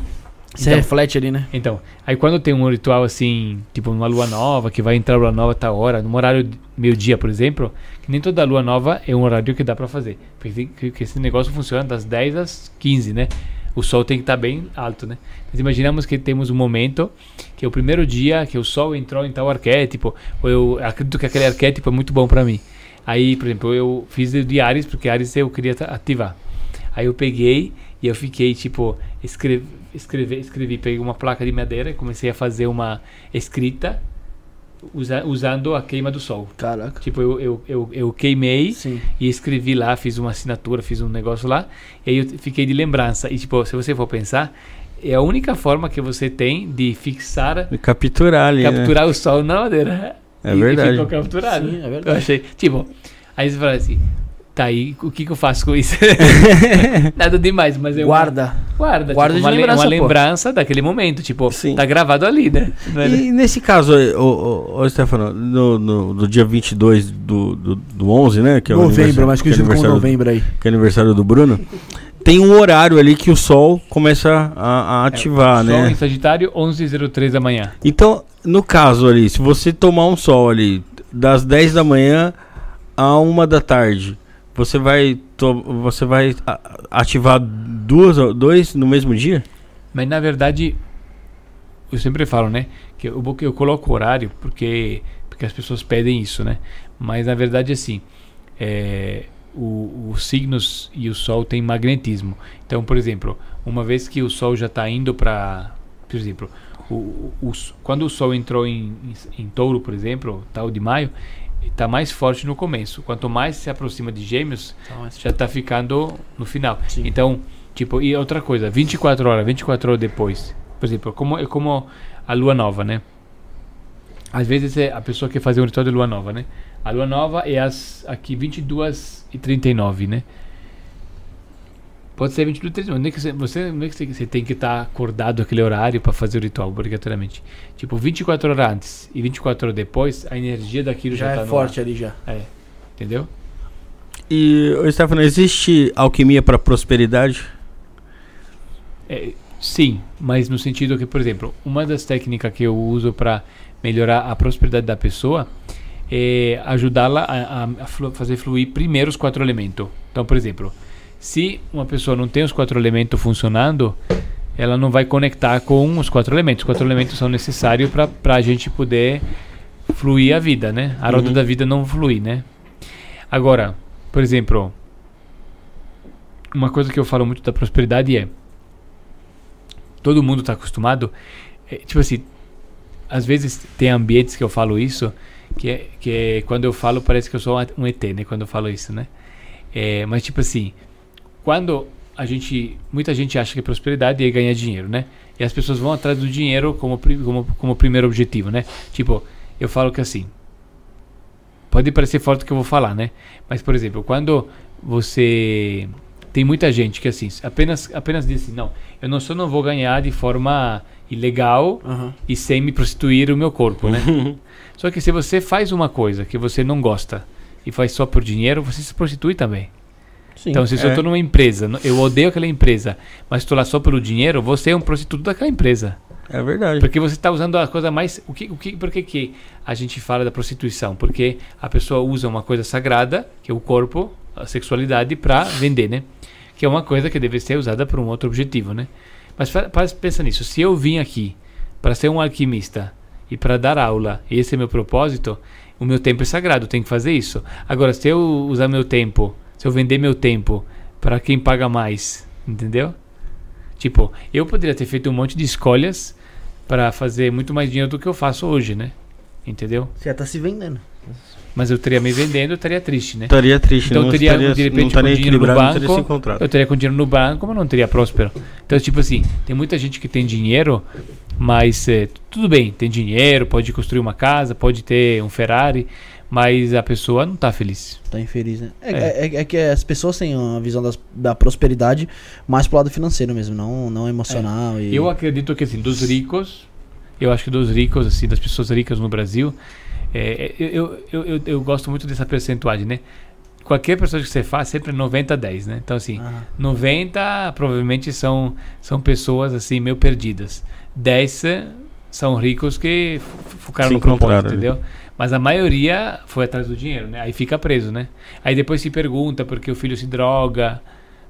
Você Então- reflete ali, né? Então, aí quando tem um ritual assim, tipo uma lua nova, que vai entrar a lua nova a tal hora, no horário meio-dia, por exemplo, que nem toda lua nova é um horário que dá pra fazer. Porque, tem- que- que esse negócio funciona das 10 às 15, né? O sol tem que estar bem alto, né? Mas imaginamos que temos um momento que é o primeiro dia que o sol entrou em tal arquétipo, ou eu acredito que aquele arquétipo é muito bom pra mim. Aí, por exemplo, eu fiz de Ares, porque Ares eu queria ativar. Aí eu peguei e eu fiquei, tipo, escrevi, escrevi, escrevi, peguei uma placa de madeira e comecei a fazer uma escrita usa, usando a queima do sol. Caraca. Tipo, eu, eu, eu, eu queimei Sim. e escrevi lá, fiz uma assinatura, fiz um negócio lá, e aí eu fiquei de lembrança. E, tipo, se você for pensar, é a única forma que você tem de fixar, Capturar ali. né? capturar o sol na madeira. É E- verdade. E ficou capturado. Sim, é verdade. Eu achei, tipo, aí você fala assim, tá aí, o que que eu faço com isso? *laughs* Nada demais, mas é uma- Guarda. Guarda, Guarda tipo, de uma, le- lembrança, uma pô. lembrança daquele momento, tipo, Sim. tá gravado ali, né? Não é- E nesse caso, ô, ô, ô, Stefano, no, no, do dia 22 do, do, do 11, né? Que é o novembro, aniversário- mais que é do- novembro aí. que é aniversário do Bruno, tem um horário ali que o sol começa a, a ativar, Sol né? em Sagitário, 11h03 da manhã. Então, no caso ali, se você tomar um sol ali das 10 da manhã a 1 da tarde, você vai, você vai ativar duas, dois no mesmo dia? Mas na verdade, eu sempre falo, né? Que eu, eu coloco horário porque, porque as pessoas pedem isso, né? Mas na verdade, assim, é, o- os signos e o Sol têm magnetismo. Então, por exemplo, uma vez que o Sol já está indo para. Por exemplo, o, o- quando o Sol entrou em, em, em touro, por exemplo, tal de maio, está mais forte no começo. Quanto mais se aproxima de gêmeos, já está ficando no final. Sim. Então, tipo, e outra coisa, 24 horas, 24 horas depois, por exemplo, como, é como a lua nova, né? Às vezes é a pessoa quer fazer um ritual de lua nova, né? A lua nova é às aqui 22 e 39, né? Pode ser 22 e 39, não é que você, você, não é que você, tem que estar acordado aquele horário para fazer o ritual, obrigatoriamente. Tipo, 24 horas antes e 24 horas depois, a energia daquilo já, Já tá é forte ar. ali já. É, entendeu? E, Stefano, existe alquimia para prosperidade? É, sim, mas no sentido que, por exemplo, uma das técnicas que eu uso para melhorar a prosperidade da pessoa é ajudá-la a, a- a fazer fluir primeiro os quatro elementos. Então, por exemplo, Se uma pessoa não tem os quatro elementos funcionando, ela não vai conectar com os quatro elementos. Os quatro elementos são necessários para a gente poder fluir a vida, né? A roda Uhum. da vida não flui, né? Agora, por exemplo, uma coisa que eu falo muito da prosperidade é todo mundo está acostumado, é, tipo assim, às vezes tem ambientes que eu falo isso que é, que é quando eu falo parece que eu sou um ET, né? Quando eu falo isso, né? É, mas tipo assim, quando a gente, muita gente acha que prosperidade é ganhar dinheiro, né? E as pessoas vão atrás do dinheiro como como, como primeiro objetivo, né? Tipo, eu falo que assim, pode parecer forte o que eu vou falar, né? Mas por exemplo, quando você tem muita gente que assim, apenas apenas diz assim, não, eu não só não vou ganhar de forma ilegal Aham. e sem me prostituir o meu corpo, né? *laughs* só que se você faz uma coisa que você não gosta e faz só por dinheiro, você se prostitui também. Sim. Então, se eu É. estou numa empresa, eu odeio aquela empresa, mas estou lá só pelo dinheiro, você é um prostituto daquela empresa. É verdade. Porque você está usando a coisa mais. O que, o que, por que, que a gente fala da prostituição? Porque a pessoa usa uma coisa sagrada, que é o corpo, a sexualidade, para vender, né? Que é uma coisa que deve ser usada para um outro objetivo, né? Mas fa- faz- pensa nisso. Se eu vim aqui para ser um alquimista e para dar aula, e esse é meu propósito, o meu tempo é sagrado, eu tenho que fazer isso. Agora, se eu usar meu tempo, se eu vender meu tempo para quem paga mais, entendeu? Tipo, eu poderia ter feito um monte de escolhas para fazer muito mais dinheiro do que eu faço hoje, né? Entendeu? Você já tá se vendendo. Mas eu teria me vendendo, eu estaria triste, né? Estaria triste, Então não teria, estaria, de repente, não estaria com dinheiro no equilibrado, não teria se banco, encontrado. eu teria com dinheiro no banco, mas não teria próspero. Então, tipo assim, tem muita gente que tem dinheiro, mas eh, tudo bem, tem dinheiro, pode construir uma casa, pode ter um Ferrari, mas a pessoa não tá feliz. Tá infeliz, né? É, É. é- é que as pessoas têm uma visão das- da prosperidade mais pro lado financeiro mesmo, não, não emocional. E... Eu acredito que assim, dos ricos, eu acho que dos ricos, assim, das pessoas ricas no Brasil, é, eu, eu, eu, eu, eu gosto muito dessa percentuagem, né? Qualquer pessoa que você faz, sempre é 90 a 10, né? Então, assim, Ah, 90 provavelmente são, são pessoas assim meio perdidas. 10 eh, são ricos que focaram no propósito, encontraram, né? Mas a maioria foi atrás do dinheiro, né? Aí fica preso, né? Aí depois se pergunta por que o filho se droga,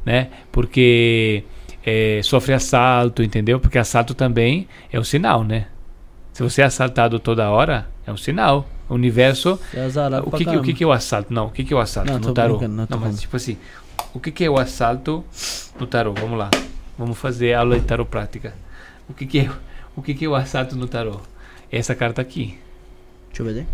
né? Porque eh, sofre assalto, entendeu? Porque assalto também é um sinal, né? Se você é assaltado toda hora, é um sinal. O universo é o que, que, o que, que é o assalto? Não, o que, que é o assalto Não, no tarô? brincando, não, tô mas tipo assim, o que, que é o assalto no tarô? Vamos lá. Vamos fazer aula de tarô prática. O que, que, é, o que, que é o assalto no tarô? É essa carta aqui. Deixa eu ver. daí.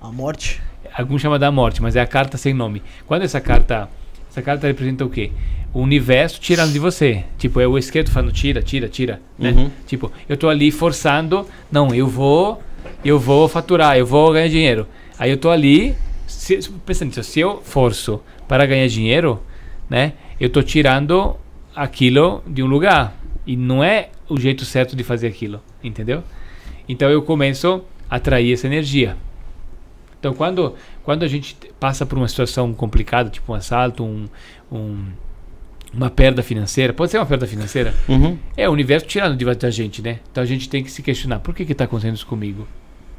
A morte. Alguns chamam da morte, mas é a carta sem nome. Quando essa carta. Essa carta representa o quê? O universo tirando de você. Tipo, é o esquerdo falando tira, tira, tira. Né? Uhum. Tipo, eu tô ali forçando. Não, eu vou. Eu vou faturar, eu vou ganhar dinheiro. Aí eu tô ali. Se, pensa nisso, se eu forço para ganhar dinheiro, né? Eu tô tirando aquilo de um lugar. E não é o jeito certo de fazer aquilo. Entendeu? Então eu começo a atrair essa energia. Então, quando, quando a gente passa por uma situação complicada, tipo um assalto, um, um- uma perda financeira, pode ser uma perda financeira, Uhum. é o universo tirando de da gente, né? Então a gente tem que se questionar, por que que tá acontecendo isso comigo?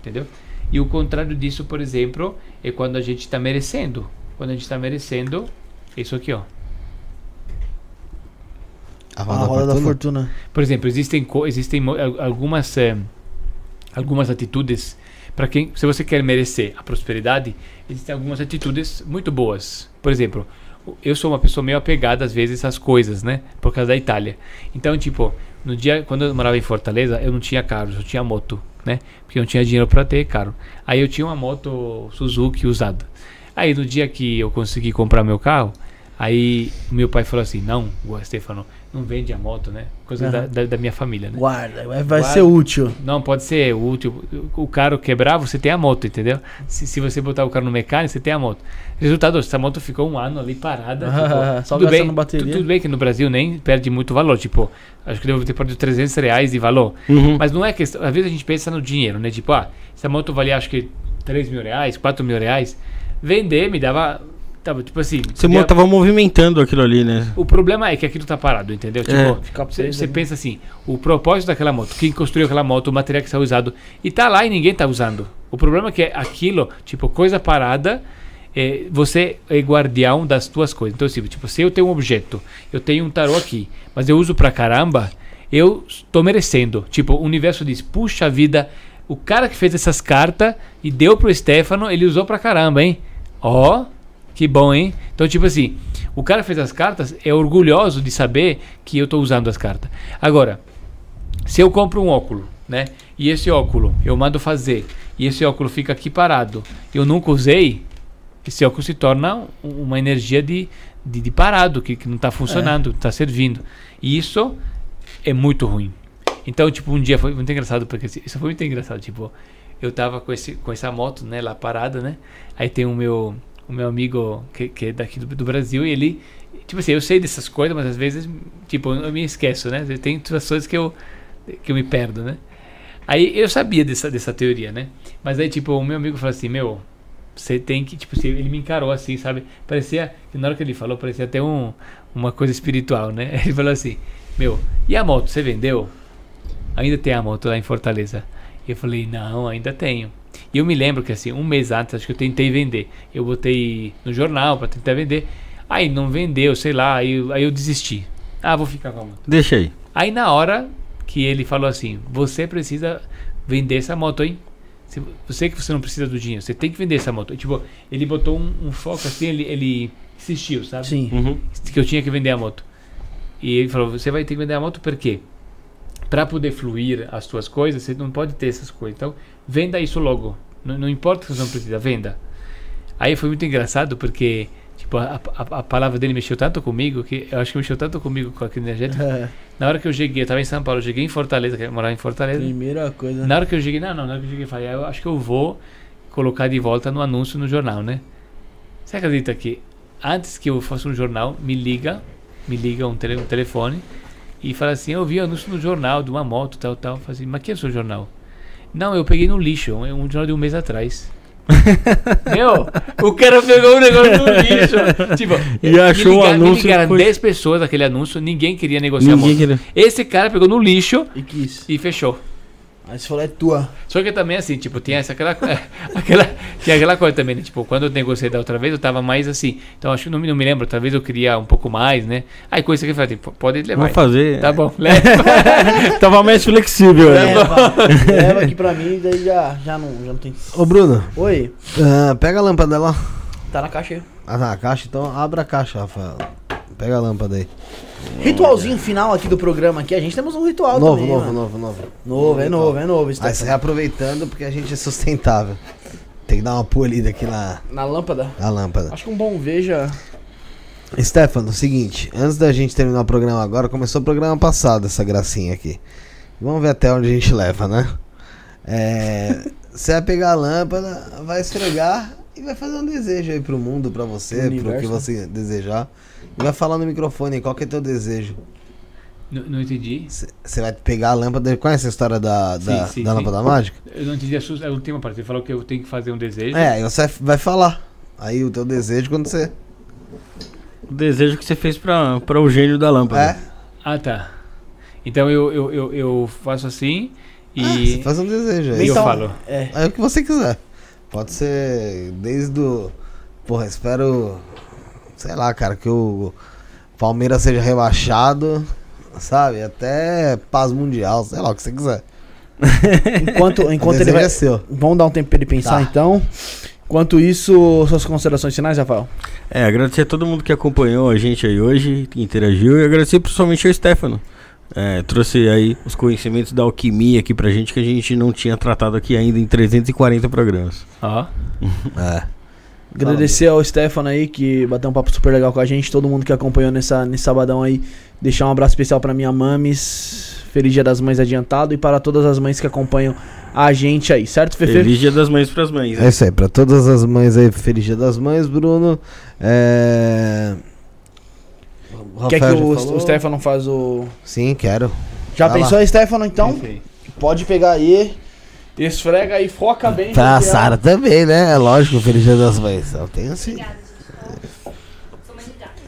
Entendeu? E o contrário disso, por exemplo, é quando a gente está merecendo. Quando a gente está merecendo, é isso aqui, ó. A A roda, roda da fortuna. fortuna. Por exemplo, existem, existem algumas, eh, algumas atitudes para quem, se você quer merecer a prosperidade, existem algumas atitudes muito boas. Por exemplo, eu sou uma pessoa meio apegada às vezes às coisas, né? Por causa da Itália. Então, tipo, no dia quando eu morava em Fortaleza, eu não tinha carro, eu tinha moto, né? Porque eu não tinha dinheiro para ter carro. Aí eu tinha uma moto Suzuki usada. Aí no dia que eu consegui comprar meu carro, aí meu pai falou assim: "Não, Stefano, não vende a moto, né? Coisa da, Aham. da, da minha família, né? Guarda, vai, Guarda. ser útil. Não, pode ser útil. O carro quebrar, você tem a moto, entendeu? Se, se você botar o carro no mecânico, você tem a moto. Resultado, essa moto ficou um ano ali parada. Ah, tipo, só tudo, bem, bateria. tu- tudo bem que no Brasil nem perde muito valor. Tipo, acho que deve ter perdido 300 reais de valor. Uhum. Mas não é questão. Às vezes a gente pensa no dinheiro, né? Tipo, ah, essa moto valia acho que 3 mil reais, 4 mil reais. Vender me dava. Tava, tipo assim. Você podia- tava movimentando aquilo ali, né? o problema é que aquilo tá parado, entendeu? É. Tipo, Fica você ali. pensa assim, o propósito daquela moto, quem construiu aquela moto, o material que está usado, e tá lá e ninguém tá usando. O problema é que aquilo, tipo, coisa parada, é, você é guardião das tuas coisas. Então, assim, tipo, se eu tenho um objeto, eu tenho um tarô aqui, mas eu uso pra caramba, eu estou merecendo. Tipo, o universo diz, puxa vida, o cara que fez essas cartas e deu pro Stefano, ele usou pra caramba, hein? Ó, que bom, hein? Então, tipo assim, o cara fez as cartas é orgulhoso de saber que eu estou usando as cartas. Agora, se eu compro um óculo, né? E esse óculo eu mando fazer, e esse óculo fica aqui parado, eu nunca usei, esse óculos se torna um- uma energia de, de, de parado, que, que não está funcionando, está servindo. E isso é muito ruim. Então, tipo, um dia foi muito engraçado, porque isso foi muito engraçado, tipo, eu tava com, esse, com essa moto, né, lá parada, né, aí tem o meu, o meu amigo que, que é daqui do, do Brasil e ele, tipo assim, eu sei dessas coisas, mas às vezes, tipo, eu me esqueço, né, tem situações que eu, que eu me perdo, né. Aí eu sabia dessa, dessa teoria, né, mas aí, tipo, o meu amigo falou assim, meu, você tem que, tipo, assim, ele me encarou assim, sabe? Parecia, na hora que ele falou, parecia até um, uma coisa espiritual, né? *laughs* Ele falou assim: Meu, e a moto, você vendeu? Ainda tem a moto lá em Fortaleza. E eu falei: Não, ainda tenho. E eu me lembro que, assim, um mês antes, acho que eu tentei vender. Eu botei no jornal pra tentar vender. Aí não vendeu, sei lá, aí, eu- aí eu desisti. Ah, vou ficar com a moto. Deixa aí. Aí na hora que ele falou assim, você precisa vender essa moto, hein? Se- Você que você não precisa do dinheiro, você tem que vender essa moto. E, tipo, ele botou um, um foco assim, ele, ele insistiu, sabe? Sim. Uhum. Que eu tinha que vender a moto. E ele falou, você vai ter que vender a moto por quê? Para poder fluir as suas coisas, você não pode ter essas coisas. Então, venda isso logo. Não, não importa que você não precisa, venda. Aí foi muito engraçado porque tipo, a, a, a palavra dele mexeu tanto comigo que eu acho que mexeu tanto comigo com aquele *laughs* energético. É, Na hora que eu cheguei, eu tava em São Paulo, eu cheguei em Fortaleza, que eu morava em Fortaleza. primeira coisa. Na hora que eu cheguei, não, não, na hora que eu cheguei, eu falei, ah, eu acho que eu vou colocar de volta no anúncio no jornal, né? Você acredita que antes que eu faça um jornal, me liga, me liga um, tele, um telefone e fala assim, eu vi anúncio no jornal de uma moto, tal, tal. Eu falei assim, mas que é o seu jornal? Não, eu peguei no lixo, um jornal de um mês atrás. *laughs* Meu, o cara pegou um negócio no lixo. Tipo, E me achou o ligaram- anúncio Me ligaram foi- 10 pessoas naquele anúncio, ninguém queria negociar a Ninguém moto. queria. Esse cara pegou no lixo E quis. e fechou. Aí você falou, é tua. Só que também assim, tipo, tinha essa aquela, *laughs* aquela tinha aquela coisa também, né? Tipo, quando eu negociei da outra vez, eu tava mais assim. Então acho que não, me- não me lembro, talvez eu queria um pouco mais, né? Aí coisa que eu falei, tipo, pode levar. Vamos fazer. Tá bom, *laughs* leva. *laughs* Tava mais flexível? Leva, leva aqui pra mim, daí já, já, não, já não tem. Ô, Bruno, Oi, ah, pega a lâmpada lá. tá na caixa aí. Ah, tá, a caixa, então abra a caixa, Rafael. Pega a lâmpada aí. Ritualzinho final aqui do programa aqui, a gente temos um ritual Novo, também, novo, mano. novo, novo. Novo, é novo, é novo. Aí você Stefano. reaproveitando porque a gente é sustentável. Tem que dar uma polida aqui na, Na lâmpada. na lâmpada. Acho que um bom veja. Stefano, seguinte, antes da gente terminar o programa agora, começou o programa passado, essa gracinha aqui. Vamos ver até onde a gente leva, né? É, *laughs* você vai pegar a lâmpada, vai esfregar e vai fazer um desejo aí pro mundo, pra você, Pro pro que universo. você desejar. E vai falar no microfone aí, qual que é teu desejo. Não, não entendi. Você vai pegar a lâmpada, conhece a história da, da, Sim, sim, da sim. lâmpada mágica? Eu não entendi a, su- a última parte. Você falou que eu tenho que fazer um desejo. É, aí você vai falar. Aí o teu desejo quando você. O desejo que você fez pra, pra o gênio da lâmpada. É, Ah, tá. Então eu, eu, eu, eu faço assim Ah, você e. faz um desejo aí. eu Então, falo. É. Aí o que você quiser. Pode ser desde o. Porra, espero. Sei lá, cara, que o Palmeiras seja rebaixado, sabe? Até paz mundial, sei lá, o que você quiser. *laughs* Enquanto, enquanto ele vai. é seu. Vamos dar um tempo pra ele pensar Tá. então. Enquanto isso, suas considerações finais, Rafael? É, agradecer a todo mundo que acompanhou a gente aí hoje, que interagiu, e agradecer principalmente ao Stefano. É, trouxe aí os conhecimentos da alquimia aqui pra gente que a gente não tinha tratado aqui ainda em 340 programas. Ó. *laughs* É. Agradecer ao Stefano aí que bateu um papo super legal com a gente, todo mundo que acompanhou nessa, nesse sabadão aí. Deixar um abraço especial pra minha mames. Feliz Dia das Mães adiantado e para todas as mães que acompanham a gente aí, certo, Fefe? Feliz Dia das Mães pras mães. É né? isso aí, pra todas as mães aí, feliz dia das mães, Bruno. É. O Quer que Rafael o, falou? o Stefano faz o. Sim, quero. Já Vai pensou, Stefano? Então, Perfeito. pode pegar aí, esfrega aí, foca bem. Pra Josiel. Sara também, né? É lógico, feliz dia das mães. Eu tenho assim. Obrigada,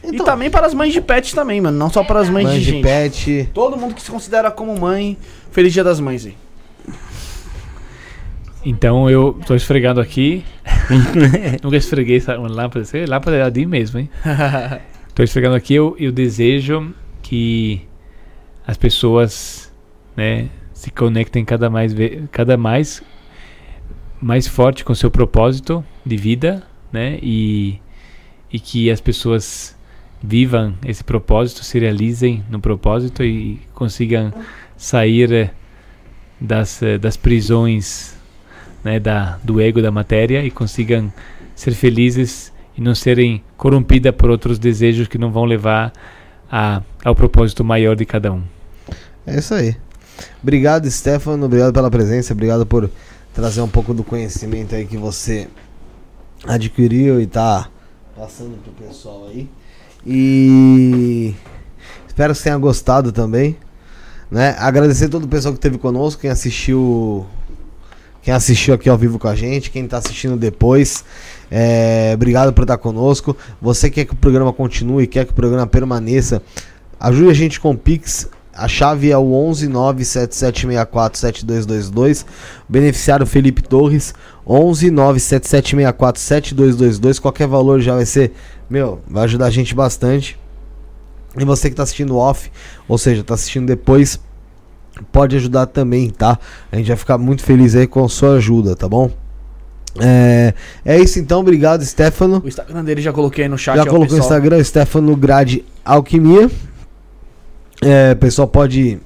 de. E também para as mães de pet também, mano. Não só para as mães Mãe de de gente. pet. Todo mundo que se considera como mãe, feliz dia das mães aí. Então eu tô esfregando aqui. *laughs* Nunca esfreguei essa, uma lâmpada. Lâmpada é a de mesmo, hein? *laughs* Tô esfregando aqui, eu, eu desejo que as pessoas, né, se conectem cada mais, cada mais, mais forte com seu propósito de vida, né, e, e que as pessoas vivam esse propósito, se realizem no propósito e consigam sair eh, das, eh, das prisões, né, da, do ego da matéria e consigam ser felizes e não serem corrompidas por outros desejos que não vão levar a, ao propósito maior de cada um. É isso aí. Obrigado, Stefano. Obrigado pela presença. Obrigado por trazer um pouco do conhecimento aí que você adquiriu e tá passando pro pessoal aí. E espero que tenha gostado também. Né? Agradecer todo o pessoal que esteve conosco, quem assistiu. Quem assistiu aqui ao vivo com a gente, quem está assistindo depois, é, obrigado por estar conosco. Você quer que o programa continue, quer que o programa permaneça, ajude a gente com o Pix. A chave é o 11 97764 7222. Beneficiário Felipe Torres, 11 97764 7222. Qualquer valor já vai ser, meu, vai ajudar a gente bastante. E você que está assistindo off, ou seja, está assistindo depois, pode ajudar também, tá? A gente vai ficar muito feliz aí com a sua ajuda, tá bom? É, é isso então, obrigado, Stefano. O Instagram dele já coloquei aí no chat. Já no pessoal. Instagram, Stefano Grade Alquimia. É, o pessoal pode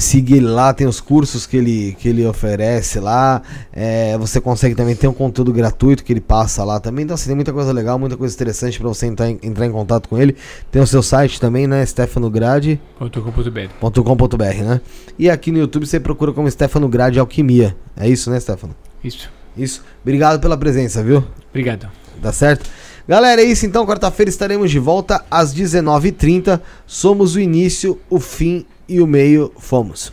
seguir ele lá, tem os cursos que ele, que ele oferece lá. É, você consegue também ter um conteúdo gratuito que ele passa lá também. Então, assim, tem muita coisa legal, muita coisa interessante para você entrar em, entrar em contato com ele. Tem o seu site também, né? stefanograde.com.br, .com.br. né? E aqui no YouTube você procura como Stefano Grade Alquimia. É isso, né, Stefano? Isso. Isso. Obrigado pela presença, viu? Obrigado. Tá certo? Galera, é isso então. Quarta-feira estaremos de volta às 19h30. Somos o início, o fim e o meio. Fomos.